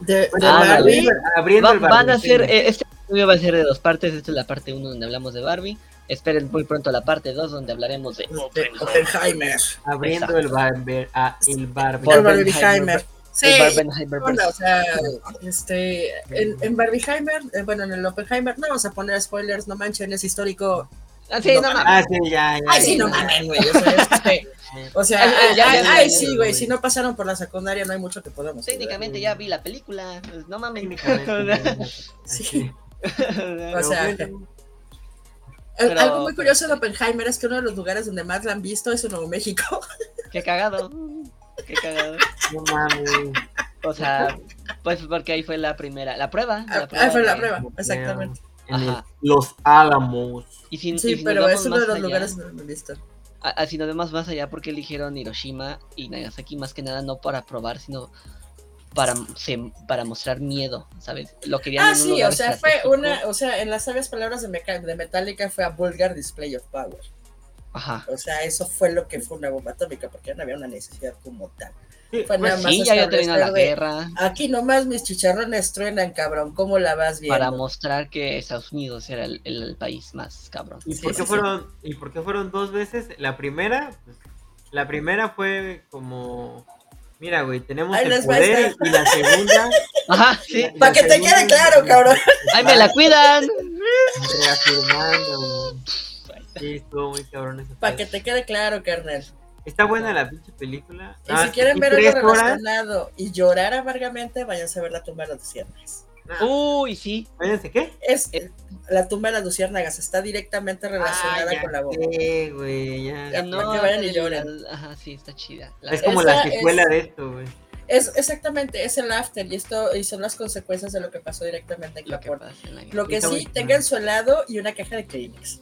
De, de Bueno, Ah, Barbie, abriendo, Va- el van a ser, eh, este episodio va a ser de dos partes. Esta es la parte 1 donde hablamos de Barbie. Esperen muy pronto la parte 2 donde hablaremos de de Oppenheimer. abriendo el Barber, ah, el Barbie. El Barbenheimer. Barbieheimer. Sí, el Barbenheimer. onda, o sea, este, en, en Barbieheimer, eh, bueno, en el Oppenheimer, no vamos a poner spoilers, no manchen, es histórico. Ah, sí, no mames. Ah, sí, ya, ya. Ay, sí, ya. no mamen, güey. O sea, este, o sea, <laughs> ay, ya, ay, ya, ay, ya, sí, güey, si no pasaron por la secundaria no hay mucho que podamos. hacer. Técnicamente ya vi la película. pues, No mames. <laughs> Sí. O sea, Pero- Algo muy curioso de Oppenheimer es que uno de los lugares donde más la han visto es en Nuevo México. Qué cagado. <laughs> Qué cagado. no mames. O sea, pues porque ahí fue la primera, la prueba. La Ah, fue la de- prueba, exactamente. En el- Ajá. los Álamos. Y si, y Sí, si pero es uno de más los allá- lugares donde lo han visto. a- a- si nos vemos más allá, porque eligieron Hiroshima y Nagasaki más que nada no para probar, sino para, se- para mostrar miedo, ¿sabes? Lo querían Ah, en un sí, lugar o sea, fue una, o sea, en las sabias palabras de, Meca- de Metallica fue a vulgar display of power. Ajá. O sea, eso fue lo que fue una bomba atómica, porque ya no había una necesidad como tal. Fue pues, nada más Sí, ya había terminado la guerra Aquí nomás mis chicharrones truenan, cabrón, ¿cómo la vas viendo? para mostrar que Estados Unidos era el, el- el país más cabrón. ¿Y Sí, por qué sí. fueron y por qué fueron dos veces? La primera, pues, la primera fue como mira, güey, tenemos Ahí el poder y la segunda <laughs> Ajá, sí. la- Pa' la que te quede claro, cabrón. ¡Ay, me la cuidan! <laughs> Reafirmando, güey. Sí, estuvo muy cabrón ese Para que te quede claro, carnal. Está buena la pinche película. Y Ah, si quieren ver algo horas, relacionado y llorar amargamente, váyanse a ver la tumba de las luciérnagas. ah, Uy, sí. váyanse, ¿qué? Es la tumba de las luciérnagas, está directamente relacionada Ah, ya con la bomba. sé, güey, ya. Ya, Eh, no, para que vayan y el- lloren. el- Ajá, sí, está chida. La- Es como la secuela es- de esto, güey. Es exactamente, es el after y esto y son las consecuencias de lo que pasó directamente en lo que Japón. pasa en la Lo que sí, tengan su helado y una caja de Kleenex.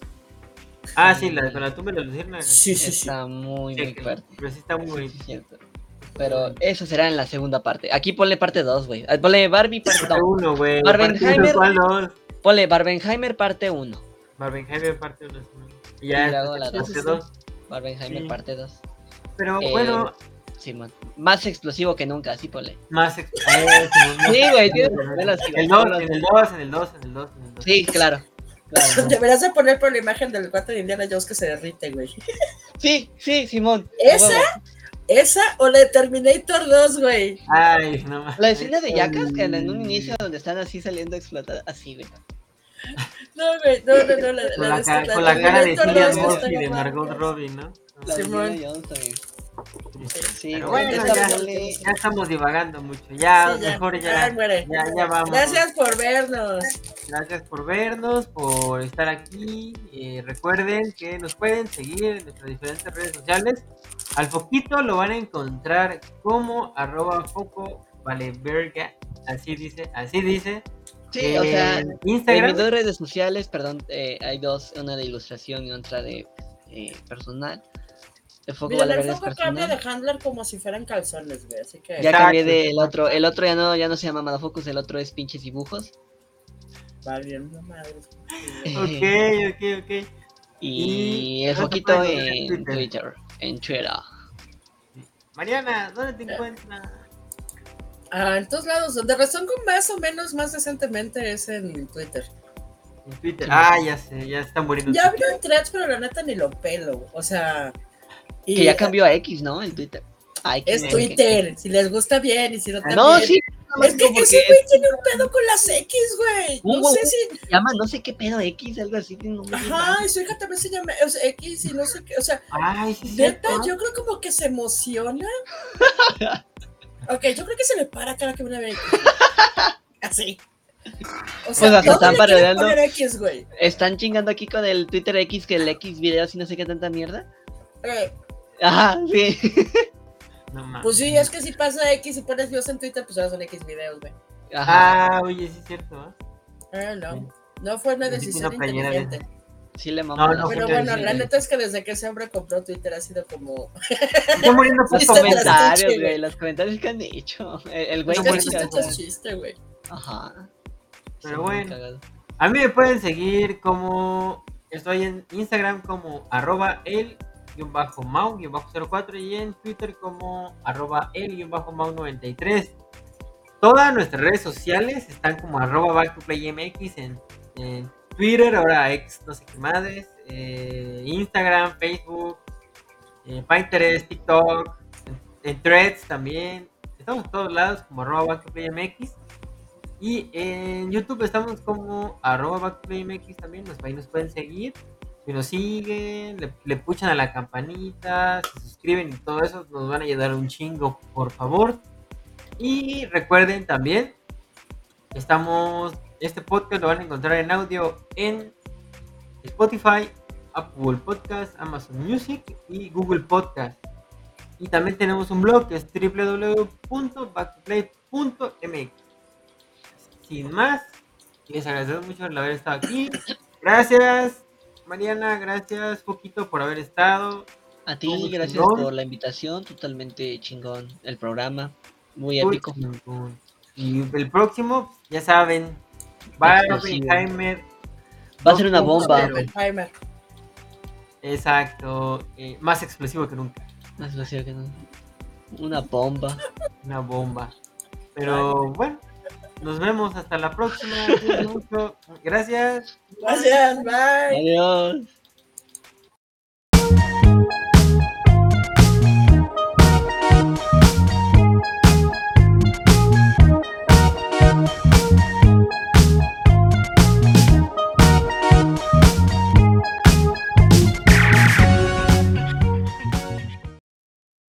Ah, sí, la con la tumba de los luciérnagas. Sí, sí, sí. Está muy, Sí, muy fuerte. Pero sí está muy Sí, bonito. sí, cierto. Pero eso será en la segunda parte. Aquí ponle parte 2, güey. Ah, Ponle Barbie parte Parte 2. uno, güey. Barbenheimer. Parte uno, ¿cuál dos? Ponle Barbenheimer parte 1. Barbenheimer parte uno. Y Y ya, luego la parte dos. dos. Barbenheimer Sí. parte 2. Pero Eh, bueno, Simón. Más explosivo que nunca, así ponle. más. ex- <laughs> eh, Sí, güey, <laughs> 2, en el 2, en el 2, en el 2, en el 2. Sí, claro. Claro. Deberías de poner por la imagen del cuate de Indiana Jones que se derrite, güey. Sí, sí, Simón. ¿Esa? ¿Esa o la de Terminator 2, güey? Ay, no más. La escena de Yakas, que en un inicio donde están así saliendo explotadas, así, güey. No, güey, no, no, no, la, Con la la, de ca- esta- con la cara de Cillian 2 que Murphy de. Margot Robbie, ¿no? La de Simón. Jones también. Sí, bueno, ya, ya estamos divagando mucho. Ya, Sí, ya. mejor ya. Ya, ya vamos. Gracias por vernos. Gracias por vernos, por estar aquí. Eh, recuerden que nos pueden seguir en nuestras diferentes redes sociales. Al foquito lo van a encontrar como arroba foco vale verga. Así dice, así dice. Sí, o sea, En en Instagram. mis dos redes sociales, perdón, eh, hay dos, una de ilustración y otra de eh, personal. El foco Mira, el foco cambia de handler como si fueran calzones, güey. Así que Ya Exacto, cambié del otro, el otro ya no, ya no se llama Madafocus, el otro es pinches dibujos. va bien, no madre. <laughs> Ok, ok, ok. Y, Y el foquito en en Twitter. Twitter. En Twitter. Mariana, ¿dónde te encuentras? Ah, en todos lados, donde razón con más o menos más decentemente es en Twitter. En Twitter. Ah, ya sé, ya están muriendo. Ya abrió en threads, pero la neta ni lo pelo. O sea. Y- Que ya cambió a X, ¿no? El Twitter. Ay, Es Twitter, si les gusta bien y si no también. No, sí. Es que ese güey tiene un pedo con las X, güey. No sé si. se llama no sé qué pedo X, algo así. tiene un Ajá, y su hija también se llama o sea, X y no sé qué. O sea, Ay, sí, neta, yo creo como que se emociona. <laughs> Ok, yo creo que se le para cada que una ve X. <laughs> Así. O sea, se todo están parodiando. poner X, güey. Están chingando aquí con el Twitter X que el X videos y no sé qué tanta mierda. Eh, Ajá, sí. No mames. pues sí, es que si pasa X y pones videos en Twitter, pues ahora son X videos, güey. Ajá. Ah, oye, sí es cierto, ¿eh? Ah, no. No fue una decisión de inteligente. Sí le mamó no, Pero bueno, la neta es que desde que ese hombre compró Twitter ha sido como. Están muriendo Sí, tras- comentarios, güey, los comentarios que han hecho. El, güey que chiste chiste, güey. Ajá. Pero Sí, bueno. A mí me pueden seguir como. Estoy en Instagram como arroba el guion bajo mau guion bajo 04 y en Twitter como arroba el guion bajo mau 93. Todas nuestras redes sociales están como arroba back en, Twitter, ahora ex no sé qué madres, eh, Instagram, Facebook, eh, Pinterest, TikTok, en, Threads también. Estamos en todos lados como arroba back. Y en YouTube estamos como arroba back también, nos, ahí nos pueden seguir. Si nos siguen, le, le puchan a la campanita, se suscriben y todo eso, nos van a ayudar un chingo, por favor. Y recuerden también, estamos, este podcast lo van a encontrar en audio en Spotify, Apple Podcast, Amazon Music y Google Podcast. Y también tenemos un blog que es www.backplay.mx. Sin más, les agradezco mucho el haber estado aquí. Gracias, Mariana, gracias, Poquito, por haber estado. A ti, gracias chingón. por la invitación. Totalmente chingón el programa. Muy épico. chingón. Y el próximo, ya saben, Barbie Explosivo. Heimer. Va a ser una bomba. Oppenheimer. Exacto, eh, más explosivo que nunca. Más vacío que no. Una bomba. Una bomba. Pero bueno, nos vemos hasta la próxima. <laughs> Gracias. Gracias, bye. Adiós.